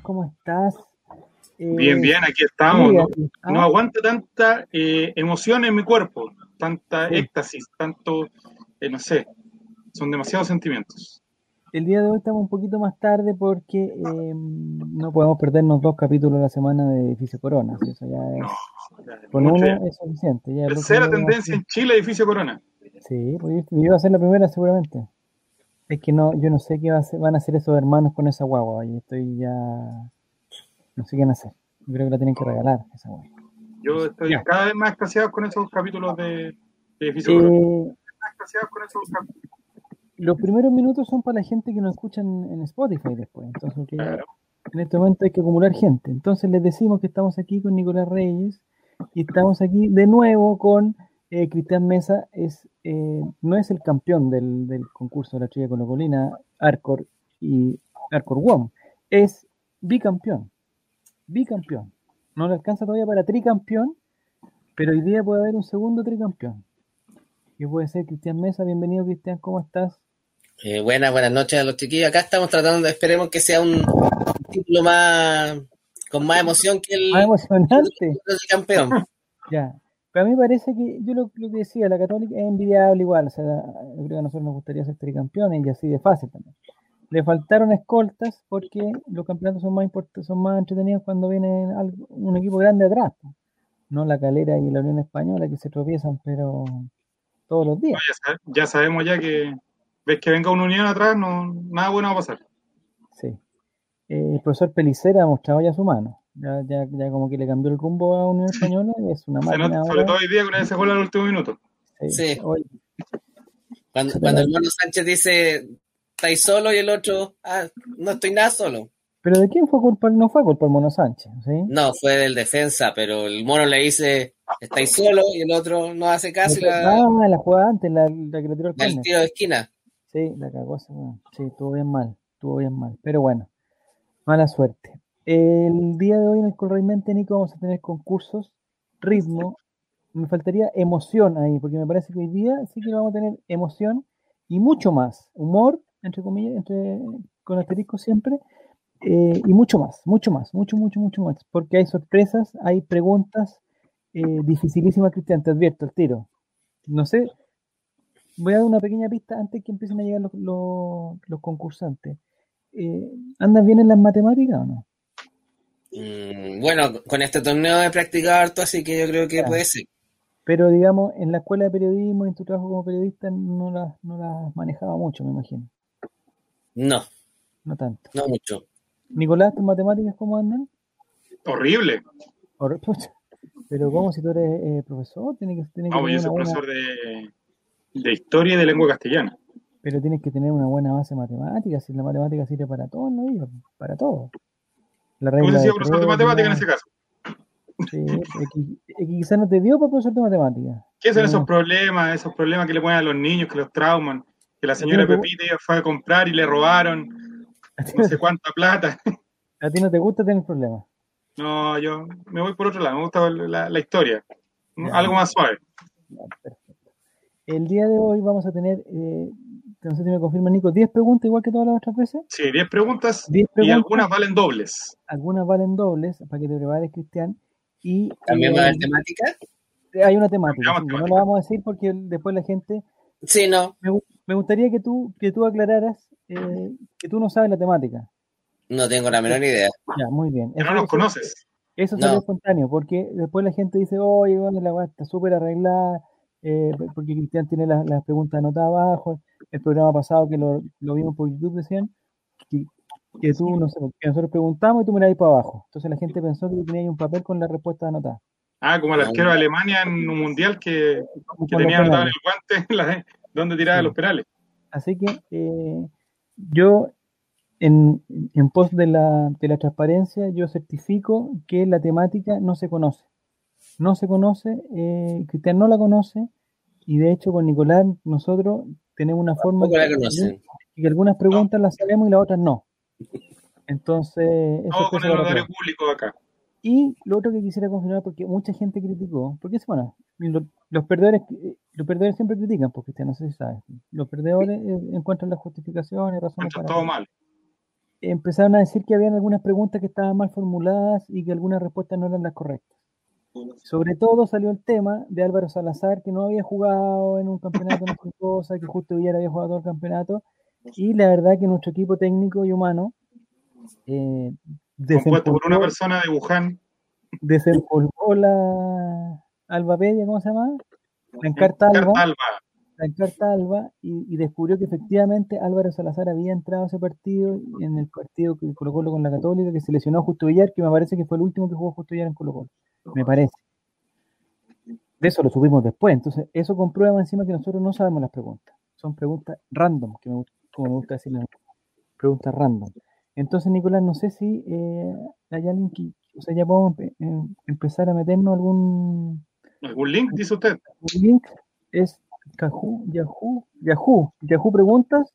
¿cómo estás? Eh, bien, bien, aquí estamos. no, aguanta tanta eh, emoción en mi cuerpo, tanta éxtasis, tanto, eh, no sé, son demasiados sentimientos. El día de hoy estamos un poquito más tarde porque no podemos perdernos dos capítulos a la semana de Edificio Corona. Eso ya es, con uno es suficiente. Ya Tercera tendencia en Chile, Edificio Corona. Sí, pues iba a ser la primera seguramente. Es que no, yo no sé qué van a hacer esos hermanos con esa guagua. Y estoy ya. No sé qué van a hacer. Yo creo que la tienen que regalar, esa guagua. Yo estoy cada vez más escaseado con esos capítulos de, edificio. Eh, con esos Los primeros minutos son para la gente que nos escucha en, Spotify después. Entonces, en este momento hay que acumular gente. Entonces les decimos que estamos aquí con Nicolás Reyes y estamos aquí de nuevo con eh, Cristian Mesa es, eh, no es el campeón del, concurso de la Trilla con la Colina, Arcor y Arcor WOM, es bicampeón. Bicampeón. No le alcanza todavía para tricampeón, pero hoy día puede haber un segundo tricampeón. Que puede ser Cristian Mesa. Bienvenido, Cristian, ¿cómo estás? Eh, buenas, buenas noches a los chiquillos. Acá estamos tratando, esperemos que sea un título más con más emoción que el, más emocionante. El campeón. Ya, pero a mí me parece que, yo lo, que decía, la Católica es envidiable igual, o sea, yo creo que a nosotros nos gustaría ser tricampeones y así de fácil también. Le faltaron escoltas porque los campeonatos son más importantes, son más entretenidos cuando viene un equipo grande atrás, no la Calera y la Unión Española que se tropiezan, pero todos los días. ya, sabemos ya que ves que venga una Unión atrás, no nada bueno va a pasar. Sí. Eh, el profesor Pelicera ha mostrado ya su mano. Ya, ya, ya como que le cambió el rumbo a Unión Española y es una máquina. sobre todo hoy día con ese gol al último minuto. Sí. Cuando, cuando el mono Sánchez dice, estáis solo y el otro, ah, no estoy nada solo. ¿Pero de quién fue culpa? No fue culpa el mono Sánchez, ¿sí? No, fue del defensa, pero el mono le dice, estáis solo y el otro no hace caso. y la, la jugada antes, la, que le tiró el, el tiro de esquina. Sí, la cagó. Sí, estuvo bien mal, estuvo bien mal. Pero bueno, mala suerte. El día de hoy en el Correalmente, Nico, vamos a tener concursos, ritmo. Me faltaría emoción ahí, porque me parece que hoy día sí que vamos a tener emoción y mucho más. Humor, entre comillas, entre, con asterisco siempre, eh, y mucho más, mucho más, mucho, mucho, mucho más. Porque hay sorpresas, hay preguntas eh, dificilísimas, Cristian, te advierto el tiro. No sé, voy a dar una pequeña pista antes que empiecen a llegar los, los, concursantes. Eh, ¿Andas bien en las matemáticas o no? Mm, bueno, con este torneo he practicado harto, así que yo creo que puede ser. Pero digamos, en la escuela de periodismo, en tu trabajo como periodista, no las no manejaba mucho, me imagino. No. No tanto. No mucho. Nicolás, ¿tus matemáticas cómo andan? Horrible. Pero ¿cómo si tú eres eh, profesor? Tiene que, tiene no, yo soy profesor de, de, historia y de lengua castellana. Pero tienes que tener una buena base matemática, si la matemática sirve para todo en la vida, para todo. La regla ¿Cómo profesor de matemática en ese caso? Sí, quizás no te dio para profesor de matemática. ¿Qué son esos problemas, esos problemas que le ponen a los niños, que los trauman? Que la señora Pepita fue a comprar y le robaron no sé cuánta plata. ¿A ti no te gusta tener problemas? No, yo me voy por otro lado, me gusta la, historia. Algo más suave. El día de hoy vamos a tener eh, no sé si me confirma Nico, 10 preguntas igual que todas las otras veces. Sí, 10 preguntas, y algunas valen dobles. Algunas valen dobles, para que te prepares, Cristian. Y, ¿También va a haber eh, temática? Hay una temática, no lo vamos a decir porque después la gente... Sí, no. Me, gustaría que tú, que tú aclararas eh, que tú no sabes la temática. No tengo la menor idea. Ya, muy bien. Que no nos conoces. Eso es espontáneo, porque después la gente dice, oye, bueno, la weá está súper arreglada, eh, porque Cristian tiene las, preguntas anotadas abajo. El programa pasado que lo, vimos por YouTube decían que, tú, no sé, que nosotros preguntamos y tú miráis para abajo. Entonces la gente pensó que tenía un papel con la respuesta anotada. Ah, como el arquero de Alemania en un mundial que, tenía anotado en el guante donde tiraba los penales. Así que eh, yo, en, en pos de la, de la transparencia, yo certifico que la temática no se conoce no se conoce, eh, Cristian no la conoce, y de hecho con Nicolás nosotros tenemos una forma que, que algunas preguntas las sabemos y las otras no. Entonces, eso con el público acá. Y lo otro que quisiera confirmar, porque mucha gente criticó, porque es bueno, los, perdedores los perdedores siempre critican, porque usted no sé si sabe, los perdedores eh, encuentran las justificaciones, razones para... todo mal. empezaron a decir que habían algunas preguntas que estaban mal formuladas y que algunas respuestas no eran las correctas. Sobre todo salió el tema de Álvaro Salazar, que no había jugado en un campeonato, no cosa, que justo Villar había jugado todo el campeonato, y la verdad que nuestro equipo técnico y humano eh, compuesto por una persona de Wuhan desempolvó la Alba Pedia, ¿cómo se llama? La encarta Alba, La encarta Alba y, descubrió que efectivamente Álvaro Salazar había entrado a ese partido en el partido que Colo Colo con la Católica, que se lesionó a Justo Villar, que me parece que fue el último que jugó Justo Villar en Colo Colo. Me parece. De eso lo subimos después. Entonces, eso comprueba encima que nosotros no sabemos las preguntas. Son preguntas random, que me, como me gusta decir, preguntas random. Entonces, Nicolás, no sé si eh, hay alguien que, o sea, ya podemos empezar a meternos algún... ¿Algún link, dice usted? Un link es Yahoo, Yahoo, Yahoo, Yahoo Preguntas.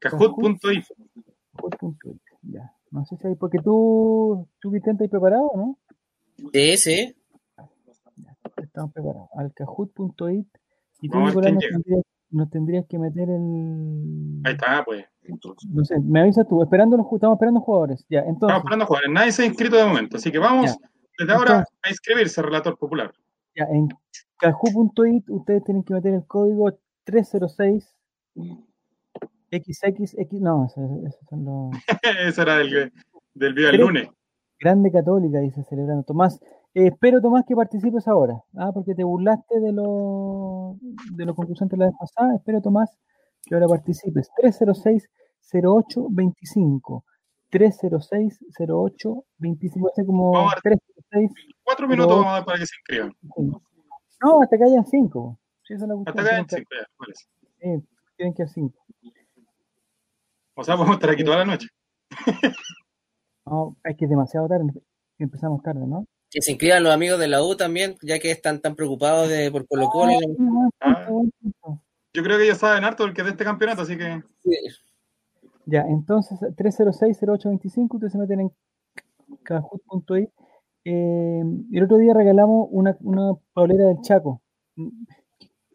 Kahoot.it. Ya. No sé si hay, porque tú, tú Vicente, preparado, ¿no? Sí, sí. estamos preparados. Al Kahoot.it. Y tú, Nicolás, nos tendrías, nos tendrías que meter el. Ahí está, pues. No sé, me avisas tú, esperando los, estamos esperando jugadores. Ya, entonces. Estamos esperando jugadores, nadie se ha inscrito de momento, así que vamos desde ahora a inscribirse, relator popular. Ya, en kahu.it ustedes tienen que meter el código 306 XXX, no, esos son los. Eso era del, del video del lunes. Grande Católica, dice celebrando. Tomás, eh, espero Tomás que participes ahora, ¿ah? porque te burlaste de los de los concursantes la vez pasada. Espero Tomás que ahora participes. 306 0825 306 0825 hace como 306 cuatro minutos vamos a dar para que se inscriban. no hasta que hayan cinco. Hasta que hayan cinco ya, sí, tienen que haber cinco. O sea podemos estar aquí toda la noche no es que es demasiado tarde empezamos tarde ¿no? que se inscriban los amigos de la U también ya que están tan preocupados de por Colo Colo ah, yo creo que ellos saben harto del que de este campeonato así que sí. Ya, entonces 306-0825, ustedes se meten en kahoot.it. Eh, el otro día regalamos una, una paulera del Chaco.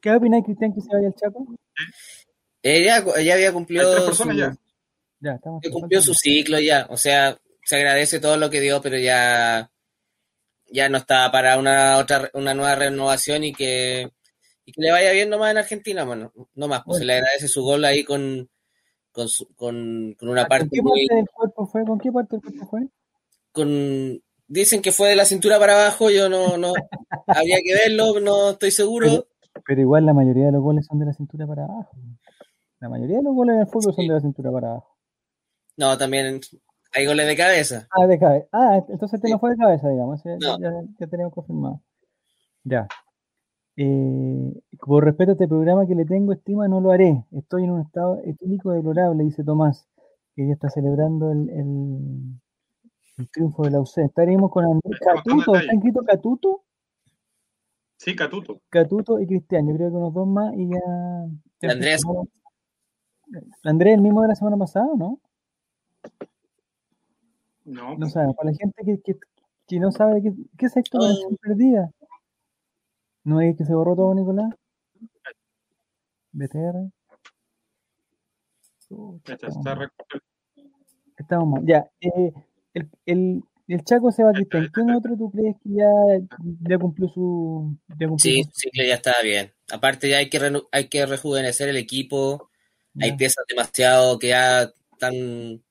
¿Qué opináis, Cristian, que se vaya al Chaco? Ella, ella había cumplido. Su, ya. Ya, cumplió su ciclo ya. O sea, se agradece todo lo que dio, pero ya, ya no está para una otra una nueva renovación y que, y que le vaya bien nomás en Argentina. Bueno, no más, pues se le agradece su gol ahí con, con, con, con una parte. ¿Con qué parte del cuerpo fue? ¿Con qué parte del cuerpo fue? Con, dicen que fue de la cintura para abajo, yo no, no, habría que verlo, no estoy seguro. Pero, igual la mayoría de los goles son de la cintura para abajo. La mayoría de los goles en el fútbol son de la cintura para abajo. No, también hay goles de cabeza. Ah, de cabeza. Ah, entonces este no fue de cabeza, digamos. Ya, ya, ya tenemos confirmado. Ya. Eh, por respeto a este programa que le tengo estima, no lo haré. Estoy en un estado etílico deplorable, dice Tomás, que ya está celebrando el, el, triunfo de la UC. Estaremos con Andrés Catuto. ¿Está inscrito Catuto? Sí, Catuto. Catuto y Cristian. Yo creo que unos dos más y ya. Andrés. Andrés, el mismo de la semana pasada, ¿no? No. No sabe. Para la gente que, que, que no sabe qué, qué es esto oh. perdida. ¿No es que se borró todo, Nicolás? BTR. estamos, mal. Ya, eh, el, el, el, Chaco Sebastián, ¿quién otro tú crees que ya, ya cumplió su. Ya cumplió sí, sí, ya está bien. Aparte, ya hay que, hay que rejuvenecer el equipo. Hay piezas demasiado que ya están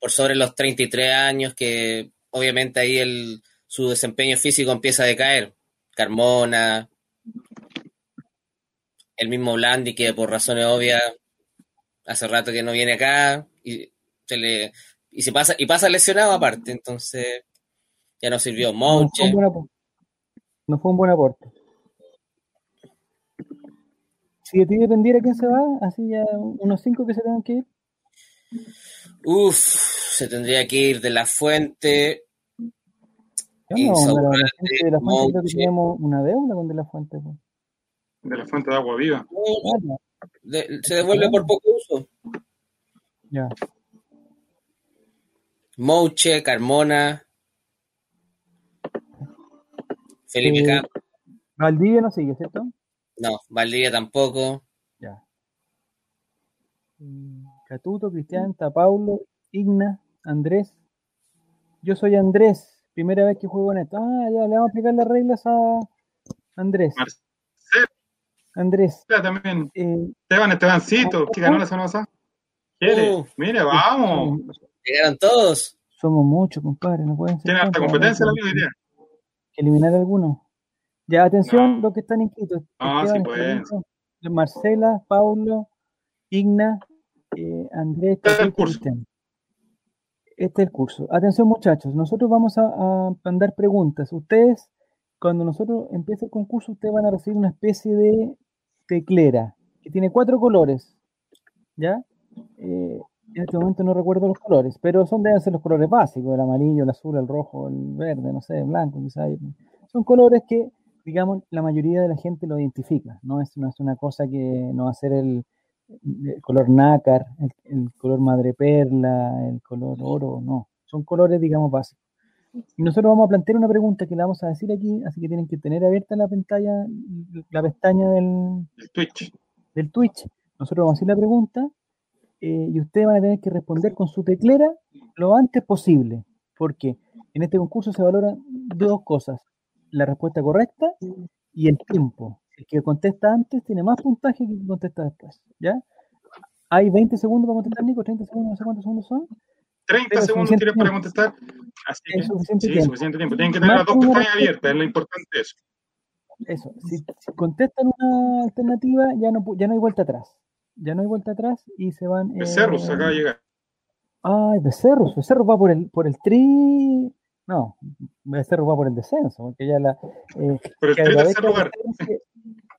por sobre los 33 años, que obviamente ahí el, su desempeño físico empieza a decaer. Carmona, el mismo Blandi que por razones obvias hace rato que no viene acá y se le y se pasa y pasa lesionado aparte, entonces ya no sirvió Mouche. No fue un buen aporte. Si de ti dependiera quién se va, así ya unos cinco que se tengan que ir. Uf, se tendría que ir de la fuente. No, de la fuente que tenemos una deuda con de la fuente. Pues de la fuente de agua viva. se devuelve por poco uso. Ya. Mouche, Carmona, Felipe eh, Valdivia no sigue, ¿cierto? No, Valdivia tampoco. Ya. Mm, Catuto, Cristian, Paulo Igna, Andrés. Yo soy Andrés, primera vez que juego en esto. Ah, ya, le vamos a explicar las reglas a Andrés. Marcelo. Andrés. también. Eh, Esteban, Estebancito, que ganó la semana. Uh, Mire, vamos. Llegaron todos. Somos muchos, compadre, no pueden ser. Tiene hasta competencia la misma idea. Eliminar alguno. Ya, atención, los que están inscritos. Ah, sí pueden. Marcela, Paulo, Igna, eh, Andrés, este es el curso. Este es el curso. Atención, muchachos, nosotros vamos a, a mandar preguntas. Ustedes, cuando nosotros empiece el concurso, ustedes van a recibir una especie de teclera que tiene cuatro colores. ¿Ya? Eh, en este momento no recuerdo los colores, pero son deben ser los colores básicos, el amarillo, el azul, el rojo, el verde, no sé, el blanco, quizás. Son colores que, digamos, la mayoría de la gente lo identifica, no es, no es una cosa que no va a ser el, color nácar, el, color madreperla, el color oro, no, son colores, digamos, básicos. Y nosotros vamos a plantear una pregunta que la vamos a decir aquí, así que tienen que tener abierta la pantalla, la pestaña del, Twitch. Del Twitch. Nosotros vamos a decir la pregunta eh, y ustedes van a tener que responder con su teclera lo antes posible, porque en este concurso se valoran dos cosas, la respuesta correcta y el tiempo. El que contesta antes tiene más puntaje que el que contesta después, ¿ya? Hay 20 segundos para contestar, Nico, 30 segundos, no sé cuántos segundos son. 30 segundos tienes para contestar. Así que, suficiente sí, tiempo. suficiente tiempo. Tienen que tener las dos pestañas abiertas, es lo importante eso. Eso, si, si, contestan una alternativa, ya no, ya no hay vuelta atrás ya no hay vuelta atrás y se van. Becerros eh, acaba de llegar. Ay, Becerros, Becerros va por el, por el tri. No, Becerros va por el descenso, porque ya la. Eh, por el tri tercer lugar.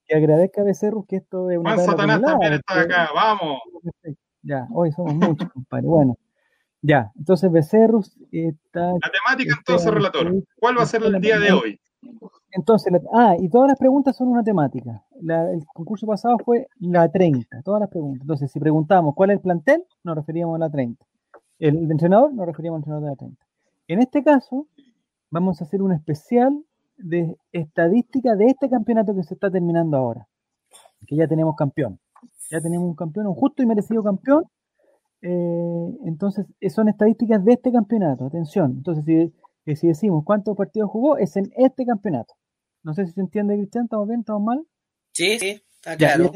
Que, agradezca a Becerros que esto es una. Juan Satanás también está acá, vamos. Ya, hoy somos muchos, compadre. Bueno, ya, entonces Becerros está. La temática entonces, relator. ¿Cuál va a ser el día de hoy? Entonces, ah, y todas las preguntas son una temática. el concurso pasado fue la 30, todas las preguntas. Entonces, si preguntamos cuál es el plantel, nos referíamos a la 30. El, entrenador, nos referíamos al entrenador de la 30. En este caso, vamos a hacer un especial de estadística de este campeonato que se está terminando ahora. Que ya tenemos campeón. Ya tenemos un campeón, un justo y merecido campeón. Eh, entonces, son estadísticas de este campeonato. Atención. Entonces, si, eh, si decimos cuántos partidos jugó, es en este campeonato. No sé si se entiende, Cristian, ¿estamos bien? ¿Estamos mal? Sí, sí, está claro.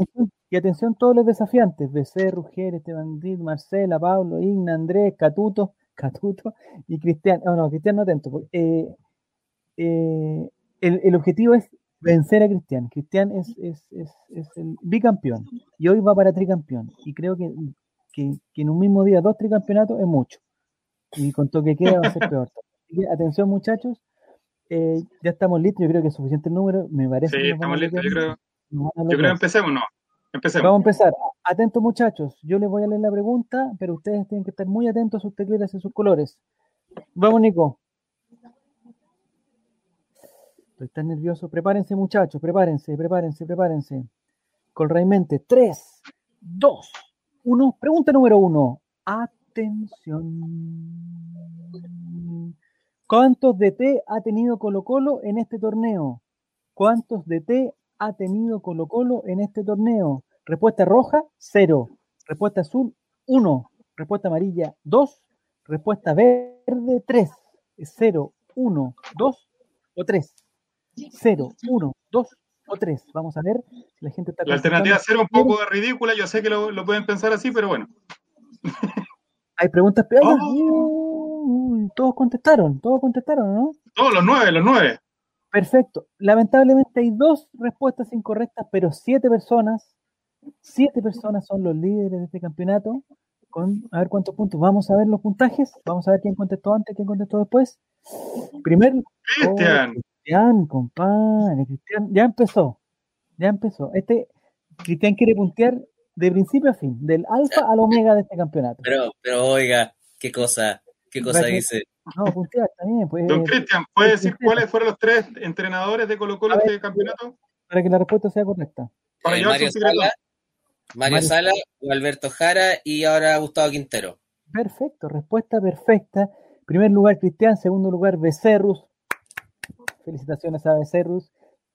y, atención, todos los desafiantes, BC, Ruger, Esteban Díaz, Marcela, Pablo, Igna, Andrés, Catuto, Catuto y Cristian. Oh, no, Cristian no atento. Eh, eh, el, objetivo es vencer a Cristian. Cristian es, es, es, es, el bicampeón y hoy va para tricampeón. Y creo que, que, que en un mismo día dos tricampeonatos es mucho. Y con todo que queda va a ser peor. atención muchachos, eh, ya estamos listos, yo creo que es suficiente el número, me parece. Sí, estamos listos, yo creo. Yo creo que empecemos, ¿no? Vamos a empezar. Atentos muchachos, yo les voy a leer la pregunta, pero ustedes tienen que estar muy atentos a sus tecleras y sus colores. Vamos, Nico. Estoy nervioso. Prepárense, muchachos, prepárense, prepárense, prepárense. Colraimente, 3, 2, 1. Pregunta número 1. Atención. ¿Cuántos DT ha tenido Colo Colo en este torneo? ¿Cuántos DT ha tenido Colo Colo en este torneo? Respuesta roja, cero. Respuesta azul, uno. Respuesta amarilla, dos. Respuesta verde, tres. Cero, uno, dos o tres. Cero, uno, dos o tres. Vamos a ver si la gente está... La alternativa cero un poco ridícula, yo sé que lo, pueden pensar así, pero bueno. Hay preguntas peores. Oh todos contestaron, todos contestaron, ¿no? Todos los nueve, los nueve. Perfecto. Lamentablemente hay dos respuestas incorrectas, pero siete personas, siete personas son los líderes de este campeonato. Con, a ver cuántos puntos. Vamos a ver los puntajes. Vamos a ver quién contestó antes, quién contestó después. Primero. Cristian. Oh, Cristian, compadre. Cristian, ya empezó. Ya empezó. Este, Cristian quiere puntear de principio a fin, del alfa al omega de este campeonato. Pero, pero oiga, qué cosa. ¿Qué cosa dice? No, puntear también. Pues, Don Cristian, ¿puede decir cuáles fueron los tres entrenadores de Colo Colo este campeonato? Para que la respuesta sea correcta. Eh, Mario, Sala, Mario, Sala, Alberto Jara y ahora Gustavo Quintero. Perfecto, respuesta perfecta. Primer lugar Cristian, segundo lugar Becerrus. Felicitaciones a Becerrus.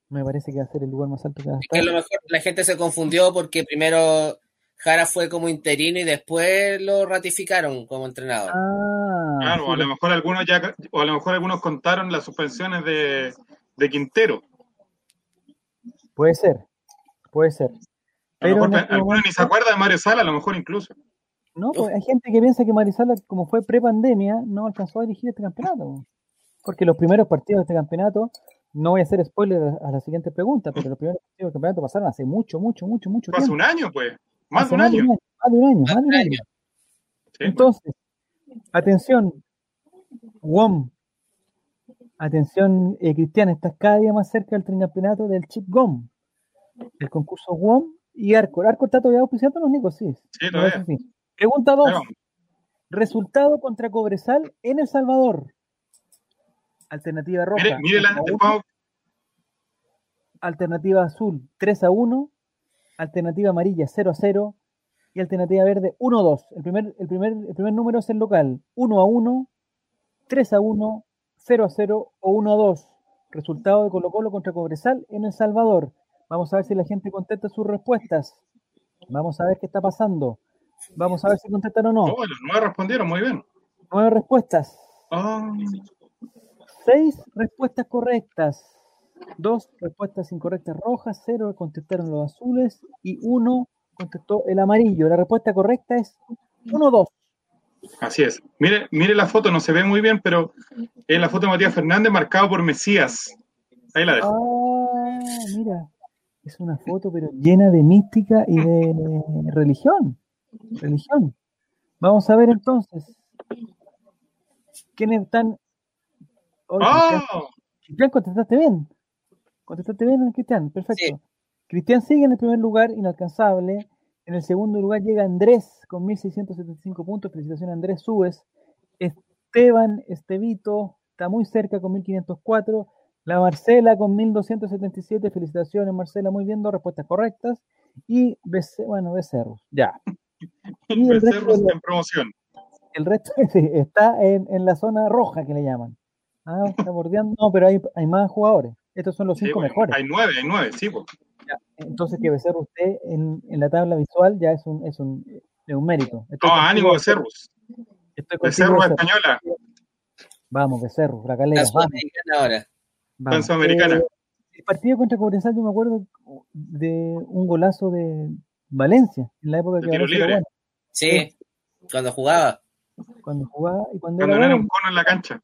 Me parece que va a ser el lugar más alto que va a estar. Es que a lo mejor la gente se confundió porque primero Jara fue como interino y después lo ratificaron como entrenador. Ah, claro, a lo mejor algunos ya, o a lo mejor algunos contaron las suspensiones de, de Quintero. Puede ser, puede ser. Pero este algunos ni se acuerda de Mario Sala, a lo mejor incluso. No, pues hay gente que piensa que Mario Sala, como fue pre-pandemia, no alcanzó a dirigir este campeonato. Porque los primeros partidos de este campeonato, no voy a hacer spoiler a la siguiente pregunta, pero los primeros partidos del campeonato pasaron hace mucho, mucho, mucho, mucho tiempo. Hace un año, pues. Más de un año. Más de un año, más de un año. Entonces, atención, WOM, atención, eh, Cristian, estás cada día más cerca del tricampeonato del Chip GOM, el concurso WOM y Arcor. ¿Arcor está todavía auspiciando los Nicos? Sí. Sí, todavía. Pregunta 2. Resultado contra Cobresal en El Salvador. Alternativa roja. Mire, la, Alternativa azul 3 a 1. Alternativa amarilla 0 a 0. Y alternativa verde 1 a 2. El primer, el, primer, el primer número es el local. 1 a 1, 3 a 1, 0 a 0 o 1 a 2. Resultado de Colo Colo contra Cobresal en El Salvador. Vamos a ver si la gente contesta sus respuestas. Vamos a ver qué está pasando. Vamos a ver si contestan o no. Oh, los nueve respondieron, muy bien. Nueve respuestas. Ah. Seis respuestas correctas. Dos respuestas incorrectas rojas, cero contestaron los azules y uno contestó el amarillo. La respuesta correcta es uno, dos. Así es. Mire, mire la foto, no se ve muy bien, pero es la foto de Matías Fernández marcado por Mesías. Ahí la dejo. Ah, mira. Es una foto, pero llena de mística y de religión. Religión. Vamos a ver entonces. ¿Quiénes están? ¡Oh! Cristian, contestaste bien. Contestaste bien, Cristian. Perfecto. Cristian sigue en el primer lugar, inalcanzable. En el segundo lugar llega Andrés con 1675 puntos. Felicitaciones, Andrés. Subes. Esteban Estevito está muy cerca con 1504. La Marcela con 1277. Felicitaciones, Marcela. Muy bien, dos respuestas correctas. Y, bueno, Becerros. Ya. Y el resto en promoción. El resto está en, en, la zona roja que le llaman. Ah, está bordeando. No, pero hay, hay más jugadores. Estos son los cinco mejores. Hay nueve, hay nueve, sí. Pues. entonces que Becerro usted en, en, la tabla visual ya es un, es un, es un mérito. no, ánimo Becerros. Becerro española. Vamos, Becerro, la calera. ahora. Americana. Eh, el partido contra Cobresal, yo me acuerdo de un golazo de, Valencia, en la época que bueno. Sí, cuando jugaba. Cuando jugaba y cuando, cuando era, un cono en la cancha.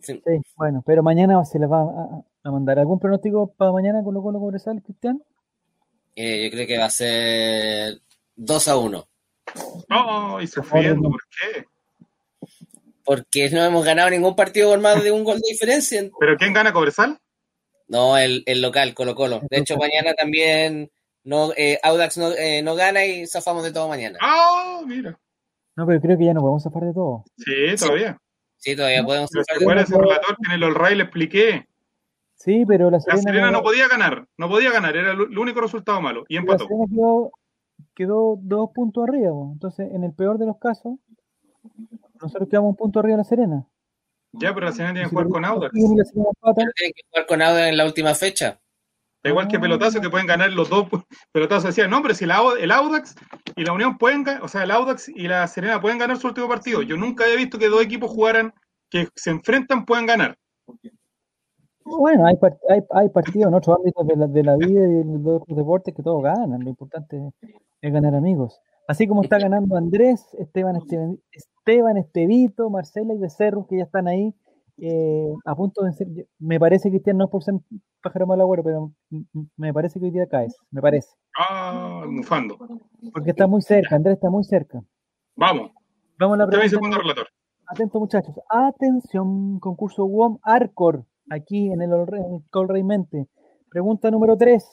Sí. bueno, pero mañana se les va a, mandar. ¿Algún pronóstico para mañana con lo Colo Cobresal, Cristian? Eh, yo creo que va a ser 2 a 1. Oh, y sufriendo, ¿por qué? Porque no hemos ganado ningún partido por más de un gol de diferencia. ¿Pero quién gana Cobresal? No, el, el local, Colo Colo. De hecho, mañana también no, eh, Audax no, eh, no, gana y zafamos de todo mañana. Ah, mira. No, pero creo que ya no podemos zafar de todo. Sí, todavía. Sí, todavía podemos zafar de todo. ese relator que en el All Ray le expliqué? Sí, pero la Serena, la Serena no podía ganar, no podía ganar, era el único resultado malo y empató. La Serena quedó, quedó dos puntos arriba, entonces en el peor de los casos, nosotros quedamos un punto arriba de la Serena. Ya, pero la Serena tiene que jugar con Audax. Tiene que jugar con Audax en la última fecha. Da igual que pelotazo que pueden ganar los dos pelotazos. Decía, no, pero si el Audax y la Unión pueden o sea, el Audax y la Serena pueden ganar su último partido. Yo nunca había visto que dos equipos jugaran, que se enfrentan, puedan ganar. Bueno, hay, hay, hay partidos en otros ámbitos de la, de la vida y de los deportes que todos ganan. Lo importante es ganar amigos. Así como está ganando Andrés, Esteban, Esteban, Esteban Estevito, Marcela y Becerro, que ya están ahí eh, a punto de ser, me parece Cristian no es por ser pájaro mal agüero, pero me parece que hoy día caes, me parece. Ah, mufando. Porque está muy cerca, Andrés está muy cerca. Vamos. Vamos a la pregunta. relator. Atento muchachos. Atención, concurso WOM Arcor, aquí en el, Col Mente. Pregunta número 3.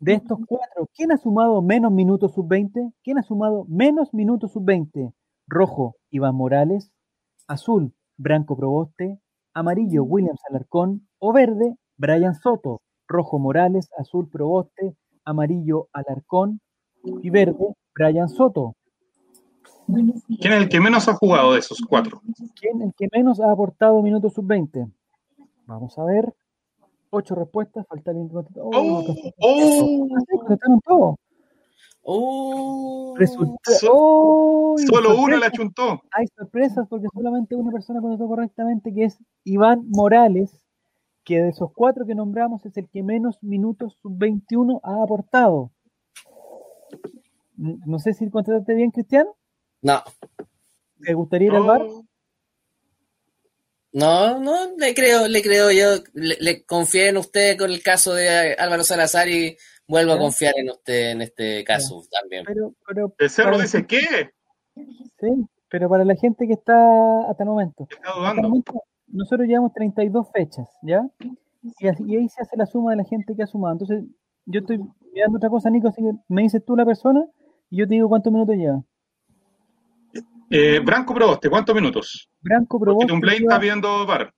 De estos cuatro, ¿quién ha sumado menos minutos sub-20? ¿Quién ha sumado menos minutos sub-20? Rojo, Iván Morales. Azul, Branco Proboste, amarillo Williams Alarcón o verde Brian Soto, rojo Morales, azul Proboste, amarillo Alarcón y verde Brian Soto. ¿Quién es el que menos ha jugado de esos cuatro? ¿Quién es el que menos ha aportado minutos sub-20? Vamos a ver. Ocho respuestas, falta el ¡Oh! ¡Oh! todos. Oh. solo uno la chuntó. Hay sorpresas porque solamente una persona contestó correctamente, que es Iván Morales, que de esos cuatro que nombramos es el que menos minutos sub-21 ha aportado. No sé si contestaste bien, Cristian. No. ¿Te gustaría ir al bar? No, no, le creo, le creo yo, le, le confié en usted con el caso de Álvaro Salazar y vuelvo a confiar en usted en este caso también. Pero, pero, el Cerro dice qué. Sí, pero para la gente que está hasta el momento. nosotros llevamos 32 fechas, ¿ya? Y, ahí se hace la suma de la gente que ha sumado. Entonces, yo estoy mirando otra cosa, Nico, así que me dices tú la persona y yo te digo cuántos minutos lleva. Eh, Branco Proboste, ¿cuántos minutos? Branco Proboste. Porque Blade está viendo bar.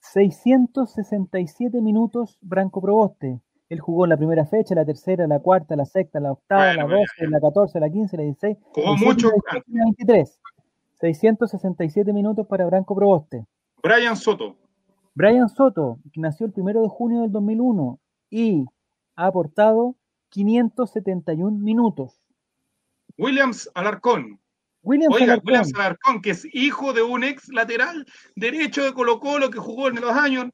667 minutos Branco Proboste. Él jugó en la primera fecha, la tercera, la cuarta, la sexta, la octava, la doce, la catorce, la quince, la dieciséis. Jugó mucho. La 23. 667 minutos para Branco Proboste. Brian Soto. Brian Soto, que nació el primero de junio del 2001 y ha aportado 571 minutos. Williams Alarcón. Williams, Oiga, Alarcón. Williams Alarcón, que es hijo de un ex lateral derecho de Colo Colo que jugó en los años.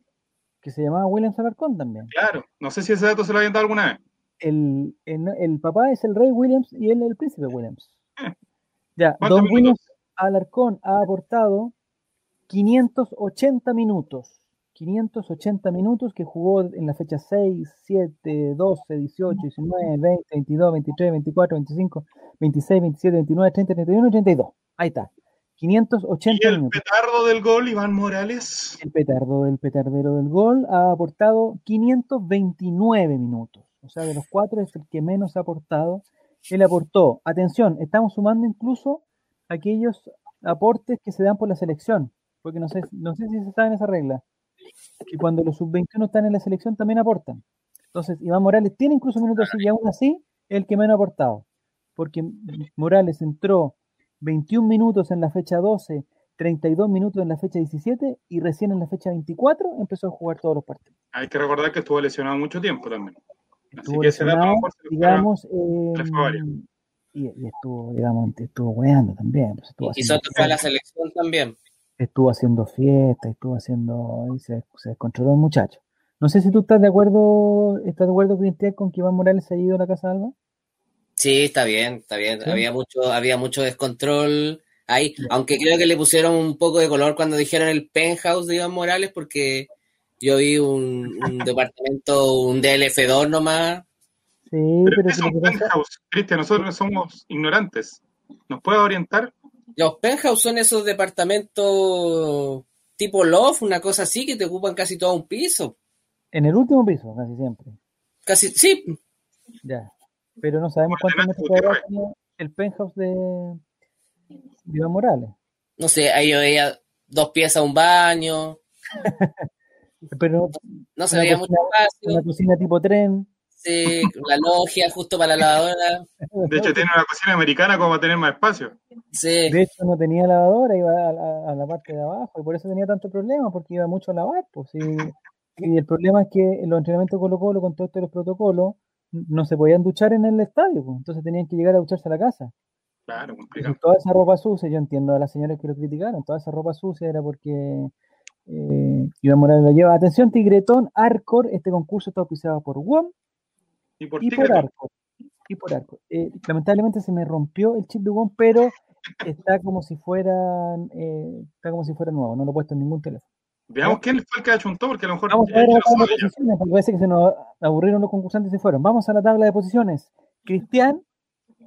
Que se llamaba Williams Alarcón también. Claro, no sé si ese dato se lo habían dado alguna vez. El, el, papá es el rey Williams y él el príncipe Williams. Eh. Ya, Don Williams Alarcón ha aportado 580 minutos. 580 minutos que jugó en la fecha 6, 7, 12, 18, 19, 20, 22, 23, 24, 25, 26, 27, 29, 30, 31, 32. Ahí está. 580 ¿Y el petardo del gol, Iván Morales? El petardo del petardero del gol ha aportado 529 minutos. O sea, de los cuatro es el que menos ha aportado. Él aportó, atención, estamos sumando incluso aquellos aportes que se dan por la selección, porque no sé, no sé si se sabe esa regla que cuando los sub-21 están en la selección también aportan. Entonces, Iván Morales tiene incluso minutos y aún así el que menos ha aportado. Porque Morales entró 21 minutos en la fecha 12, 32 minutos en la fecha 17 y recién en la fecha 24 empezó a jugar todos los partidos. Hay que recordar que estuvo lesionado mucho tiempo también. Estuvo lesionado, digamos, eh, y, estuvo, digamos, estuvo weando también. Pues, y Soto fue a la selección también estuvo haciendo fiesta, estuvo haciendo, y se, descontroló el muchacho. No sé si tú estás de acuerdo, estás de acuerdo, Cristian, con que Iván Morales se ha ido a la Casa de Alba. Sí, está bien, está bien. Había mucho, había mucho descontrol ahí, aunque creo que le pusieron un poco de color cuando dijeron el penthouse de Iván Morales, porque yo vi un, departamento, un DLF2 nomás. Sí, pero, es un penthouse, Cristian, nosotros somos ignorantes. ¿Nos puede orientar? Los penthouse son esos departamentos tipo loft, una cosa así, que te ocupan casi todo un piso. En el último piso, casi siempre. Casi, sí. Ya. Pero no sabemos cuánto metros cuadrados tiene el penthouse de, Iván Morales. No sé, ahí yo veía dos piezas, un baño. Pero no se veía mucho espacio. Una cocina tipo tren. Sí, la logia justo para la lavadora. De hecho, tiene una cocina americana como para tener más espacio. Sí. De hecho, no tenía lavadora, iba a la, parte de abajo y por eso tenía tanto problema, porque iba mucho a lavar. Pues, y, el problema es que los entrenamientos Colo Colo, con todos los protocolos, no se podían duchar en el estadio, pues, entonces tenían que llegar a ducharse a la casa. Claro, complicado. toda esa ropa sucia, yo entiendo a las señoras que lo criticaron, toda esa ropa sucia era porque eh, Iván Morales lo lleva. Atención, Tigretón, Arcor, este concurso está auspiciado por WOM, y por, arco. Y por arco. Eh, lamentablemente se me rompió el chip de WOM, pero está como si fuera eh, está como si fuera nuevo, no lo he puesto en ningún teléfono. Veamos quién fue el que achuntó, porque a lo mejor. Vamos a ver la tabla de posiciones, porque parece que se nos aburrieron los concursantes y se fueron. Vamos a la tabla de posiciones. Cristian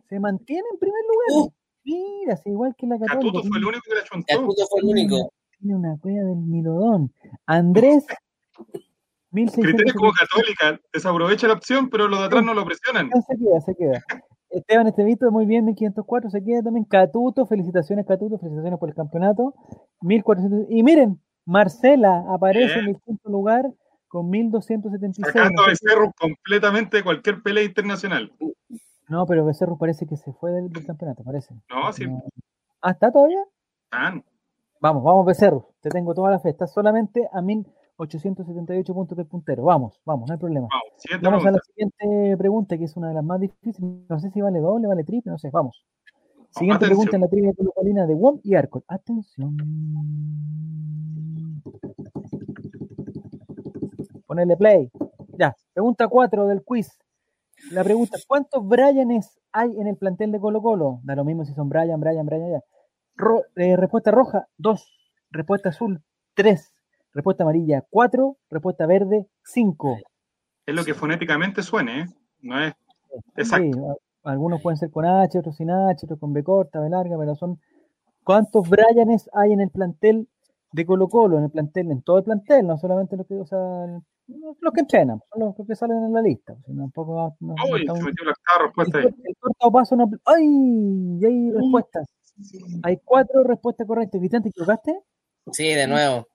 se mantiene en primer lugar. Uh. Mira, igual que la Católica. Catuto fue el único que la achuntó. Catuto fue el único. Tiene una cuella del milodón. Andrés Criterios como católica, desaprovecha la opción, pero los de atrás no lo presionan. Se queda, se queda. Esteban Estevito, muy bien, 1504, se queda también. Catuto, felicitaciones Catuto, felicitaciones por el campeonato. 1400. Y miren, Marcela aparece en el quinto lugar con 1276. Sacando a Becerro completamente de cualquier pelea internacional. No, pero Becerro parece que se fue del, campeonato, parece. No, sí. ¿Ah, está todavía? Están. Vamos, vamos Becerro, te tengo toda la fe. Estás solamente a mil 878 puntos del puntero. Vamos, vamos, no hay problema. Vamos, a la siguiente pregunta, que es una de las más difíciles. No sé si vale doble, vale triple, no sé, vamos. Siguiente pregunta en la trivia colocalina de WOM y Arcor. Atención. Ponerle play. Ya, pregunta 4 del quiz. La pregunta, ¿cuántos Brianes hay en el plantel de Colo Colo? Da lo mismo si son Brian, Brian, Brian, ya. Eh, respuesta roja, 2. Respuesta azul, 3. Respuesta amarilla, 4. Respuesta verde, 5. Es lo que fonéticamente suene, ¿eh? No es exacto. algunos pueden ser con H, otros sin H, otros con B corta, B larga, pero son... ¿Cuántos Brianes hay en el plantel de Colo Colo? En el plantel, en todo el plantel, no solamente los que, o sea, los que entrenan, son los, que salen en la lista. Pues, tampoco, no, Uy, se metió la respuesta ahí. El, corto paso no. ¡Ay! Y hay respuestas. Hay cuatro respuestas correctas. Cristian, ¿te equivocaste? Sí, de nuevo.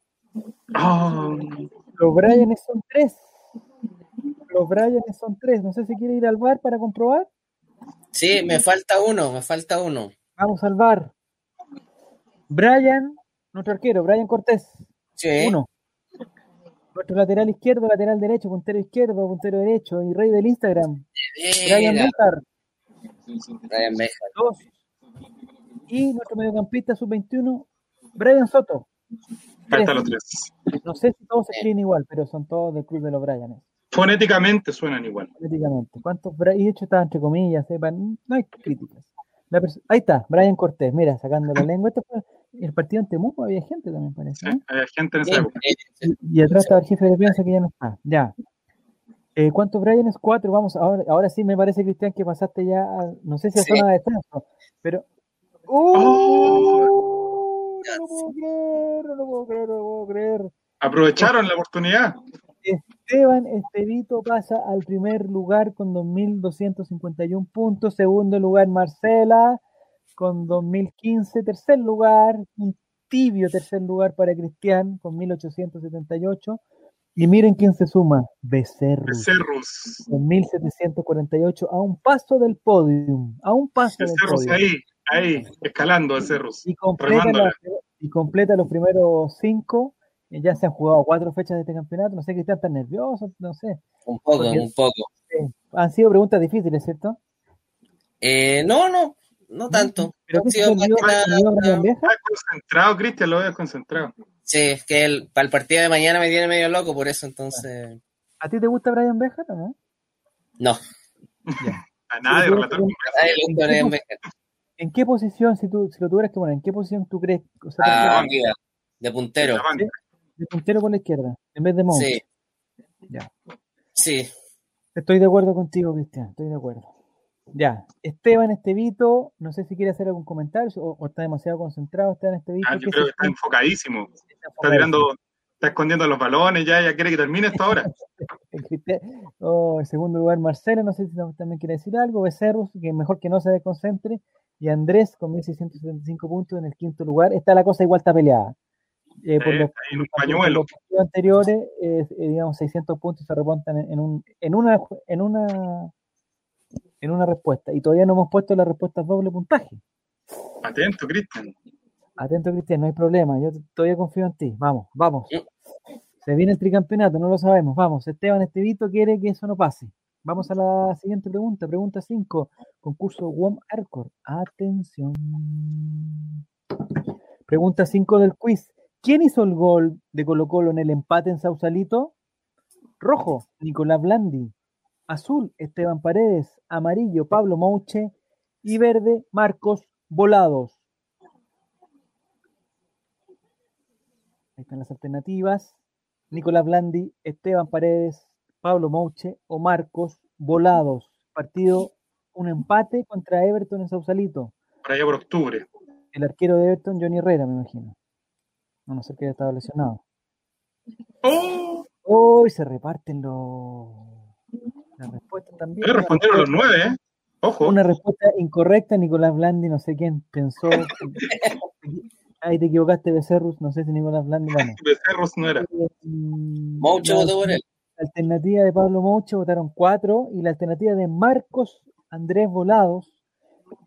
Oh. Los Brianes son tres. Los Brianes son tres. No sé si quiere ir al bar para comprobar. Sí, me falta uno, me falta uno. Vamos al bar. Brian, nuestro arquero, Brian Cortés. Sí. Uno. Nuestro lateral izquierdo, lateral derecho, puntero izquierdo, puntero derecho y rey del Instagram. Brian Bejar. Brian Bejar. Dos. Y nuestro mediocampista sub-21, Brian Soto. Ahí están los tres. No sé si todos se escriben igual, pero son todos del club de los Brianes. Fonéticamente suenan igual. Fonéticamente. ¿Cuántos? Y de hecho está entre comillas, sepan, no hay críticas. Ahí está, Brian Cortés, mira, sacando la lengua. Este fue el partido en Temuco, había gente también, parece. Sí, había gente en esa época. Y, atrás estaba el jefe de prensa que ya no está. Ya. Eh, ¿Cuántos Brian es? Cuatro. Vamos, ahora, ahora sí me parece, Cristian, que pasaste ya, no sé si a zona de descenso, pero. ¡Uh! ¡Oh! No lo puedo creer, no lo puedo creer, no lo puedo creer. Aprovecharon la oportunidad. Esteban Estevito pasa al primer lugar con 2.251 puntos. Segundo lugar, Marcela con 2.015. Tercer lugar, un tibio tercer lugar para Cristian con 1.878. Y miren quién se suma, Becerros. Becerros. Con 1.748, a un paso del podium. A un paso del podium. ahí, ahí, escalando Becerros. Y completa, y completa los primeros cinco ya se han jugado cuatro fechas de este campeonato, no sé qué están tan nerviosos, no sé. Un poco, un poco. han sido preguntas difíciles, ¿cierto? Eh, no, no, no tanto. Pero han sido más concentrado, Cristian, lo veo concentrado. Sí, es que el, para el partido de mañana me tiene medio loco, por eso entonces. ¿A ti te gusta Brian Bejar o no? No. A nadie, relator. ¿En qué posición, si, tú, si lo tuvieras que poner, en qué posición tú crees? O sea, ah, de puntero de puntero por la izquierda, en vez de Mount. Sí. Ya. Sí. Estoy de acuerdo contigo, Cristian, estoy de acuerdo. Ya, Esteban Estevito, no sé si quiere hacer algún comentario o, está demasiado concentrado Esteban Estevito. Ah, yo creo que está enfocadísimo. Está, tirando, está escondiendo los balones, ya, ya quiere que termine esto ahora. oh, en segundo lugar, Marcelo, no sé si también quiere decir algo. Becerros, que mejor que no se desconcentre. Y Andrés con 1675 puntos en el quinto lugar. Está la cosa igual está peleada. Eh, por los, pañuelo. anteriores, eh, digamos, 600 puntos se remontan en, un, en, una, en, una, en una respuesta. Y todavía no hemos puesto la respuesta doble puntaje. Atento, Cristian. Atento, Cristian, no hay problema. Yo todavía confío en ti. Vamos, vamos. Se viene el tricampeonato, no lo sabemos. Vamos, Esteban Estevito quiere que eso no pase. Vamos a la siguiente pregunta. Pregunta 5. Concurso WOM Arcor. Atención. Pregunta 5 del quiz. ¿Quién hizo el gol de Colo Colo en el empate en Sausalito? Rojo, Nicolás Blandi. Azul, Esteban Paredes. Amarillo, Pablo Mouche. Y verde, Marcos Volados. Ahí están las alternativas. Nicolás Blandi, Esteban Paredes, Pablo Mouche o Marcos Volados. Partido, un empate contra Everton en Sausalito. Para allá por octubre. El arquero de Everton, Johnny Herrera, me imagino. No, no sé que haya estado lesionado. ¡Oh! ¡Oh! se reparten los. Las respuestas también. Pero respondieron los nueve, ¿eh? Ojo. Una respuesta incorrecta, Nicolás Blandi, no sé quién pensó. Ahí te equivocaste, Becerrus, no sé si Nicolás Blandi. Bueno. Becerrus no era. Moucho votó por él. La alternativa de Pablo Moucho votaron cuatro y la alternativa de Marcos Andrés Volados,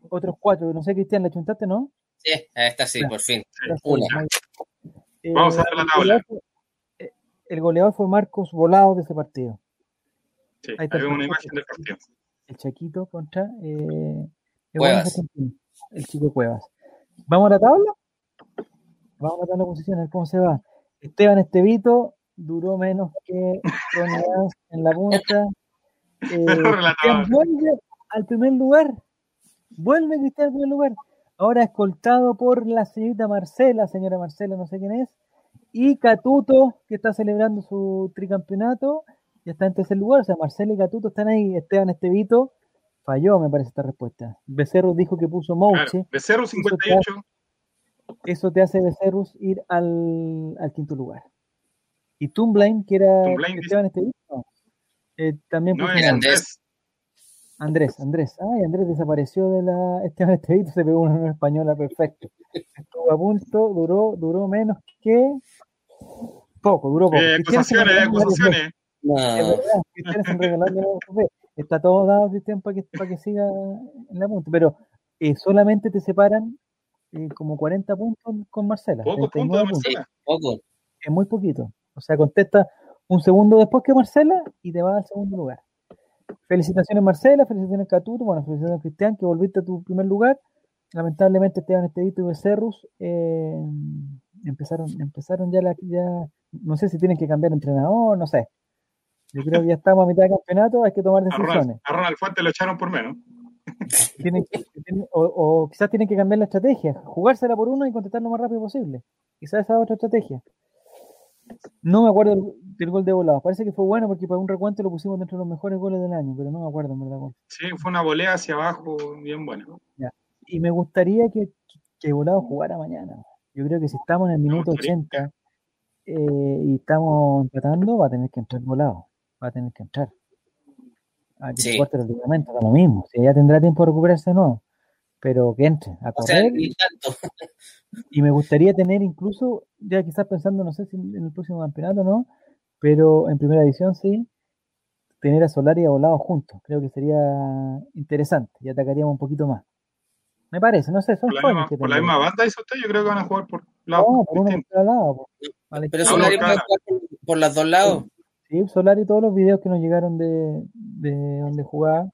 otros cuatro. No sé, Cristian, ¿la chuntaste, no? Sí, esta sí, por fin. Una. Vamos a ver la tabla. el goleador fue Marcos Volado de ese partido. Sí, Ahí está una imagen del partido. El Chaquito contra eh, el chico Cuevas. ¿Vamos a la tabla? Vamos a la tabla de posiciones, ¿cómo se va? Esteban Estevito duró menos que en la punta. Eh, vuelve al primer lugar. Vuelve Cristian al primer lugar. Ahora escoltado por la señorita Marcela, señora Marcela, no sé quién es, y Catuto, que está celebrando su tricampeonato, ya está en tercer lugar. O sea, Marcela y Catuto están ahí. Esteban Estevito falló, me parece, esta respuesta. Becerrus dijo que puso Mouche. Becerrus 58. Eso te hace, Becerrus ir al, al, quinto lugar. Y Tumblain, que era Esteban Estevito, eh, también puso Andrés. Andrés, Andrés. Ay, Andrés desapareció de la Esteban Estevito, se pegó una española perfecto. Estuvo a punto, duró, duró menos que poco, duró poco. Eh, acusaciones, acusaciones. No. Está todo dado, Cristian, para que, para que siga en la punta, pero eh, solamente te separan eh, como 40 puntos con Marcela. Poco puntos de Marcela. poco. Es muy poquito. O sea, contesta un segundo después que Marcela y te va al segundo lugar. Felicitaciones Marcela, felicitaciones Catuto, bueno, felicitaciones Cristian, que volviste a tu primer lugar. Lamentablemente Esteban Estevito y Becerrus eh, empezaron, empezaron ya la, ya, no sé si tienen que cambiar entrenador, no sé. Yo creo que ya estamos a mitad de campeonato, hay que tomar decisiones. A Ronald, Fuente lo echaron por menos. o, quizás tienen que cambiar la estrategia, jugársela por uno y contestar lo más rápido posible. Quizás esa es otra estrategia. No me acuerdo del, gol de volado. Parece que fue bueno porque para un recuento lo pusimos dentro de los mejores goles del año, pero no me acuerdo en verdad. Sí, fue una volea hacia abajo bien buena. Y me gustaría que, que Volado jugara mañana. Yo creo que si estamos en el minuto 80 eh, y estamos empatando, va a tener que entrar Volado va a tener que entrar. A que sí. corte el ligamento, da lo mismo. Si ella tendrá tiempo de recuperarse, no. Pero que entre a correr. y me gustaría tener incluso, ya quizás pensando, no sé si en el próximo campeonato no, pero en primera edición sí, tener a Solari y a Volado juntos. Creo que sería interesante y atacaríamos un poquito más. Me parece, no sé, son por la, misma, por la misma banda dice usted, yo creo que van a jugar por lado. No, por uno por lado. Vale. Pero Solari puede jugar por, los dos lados. Sí, Solari, todos los videos que nos llegaron de, de donde jugaba,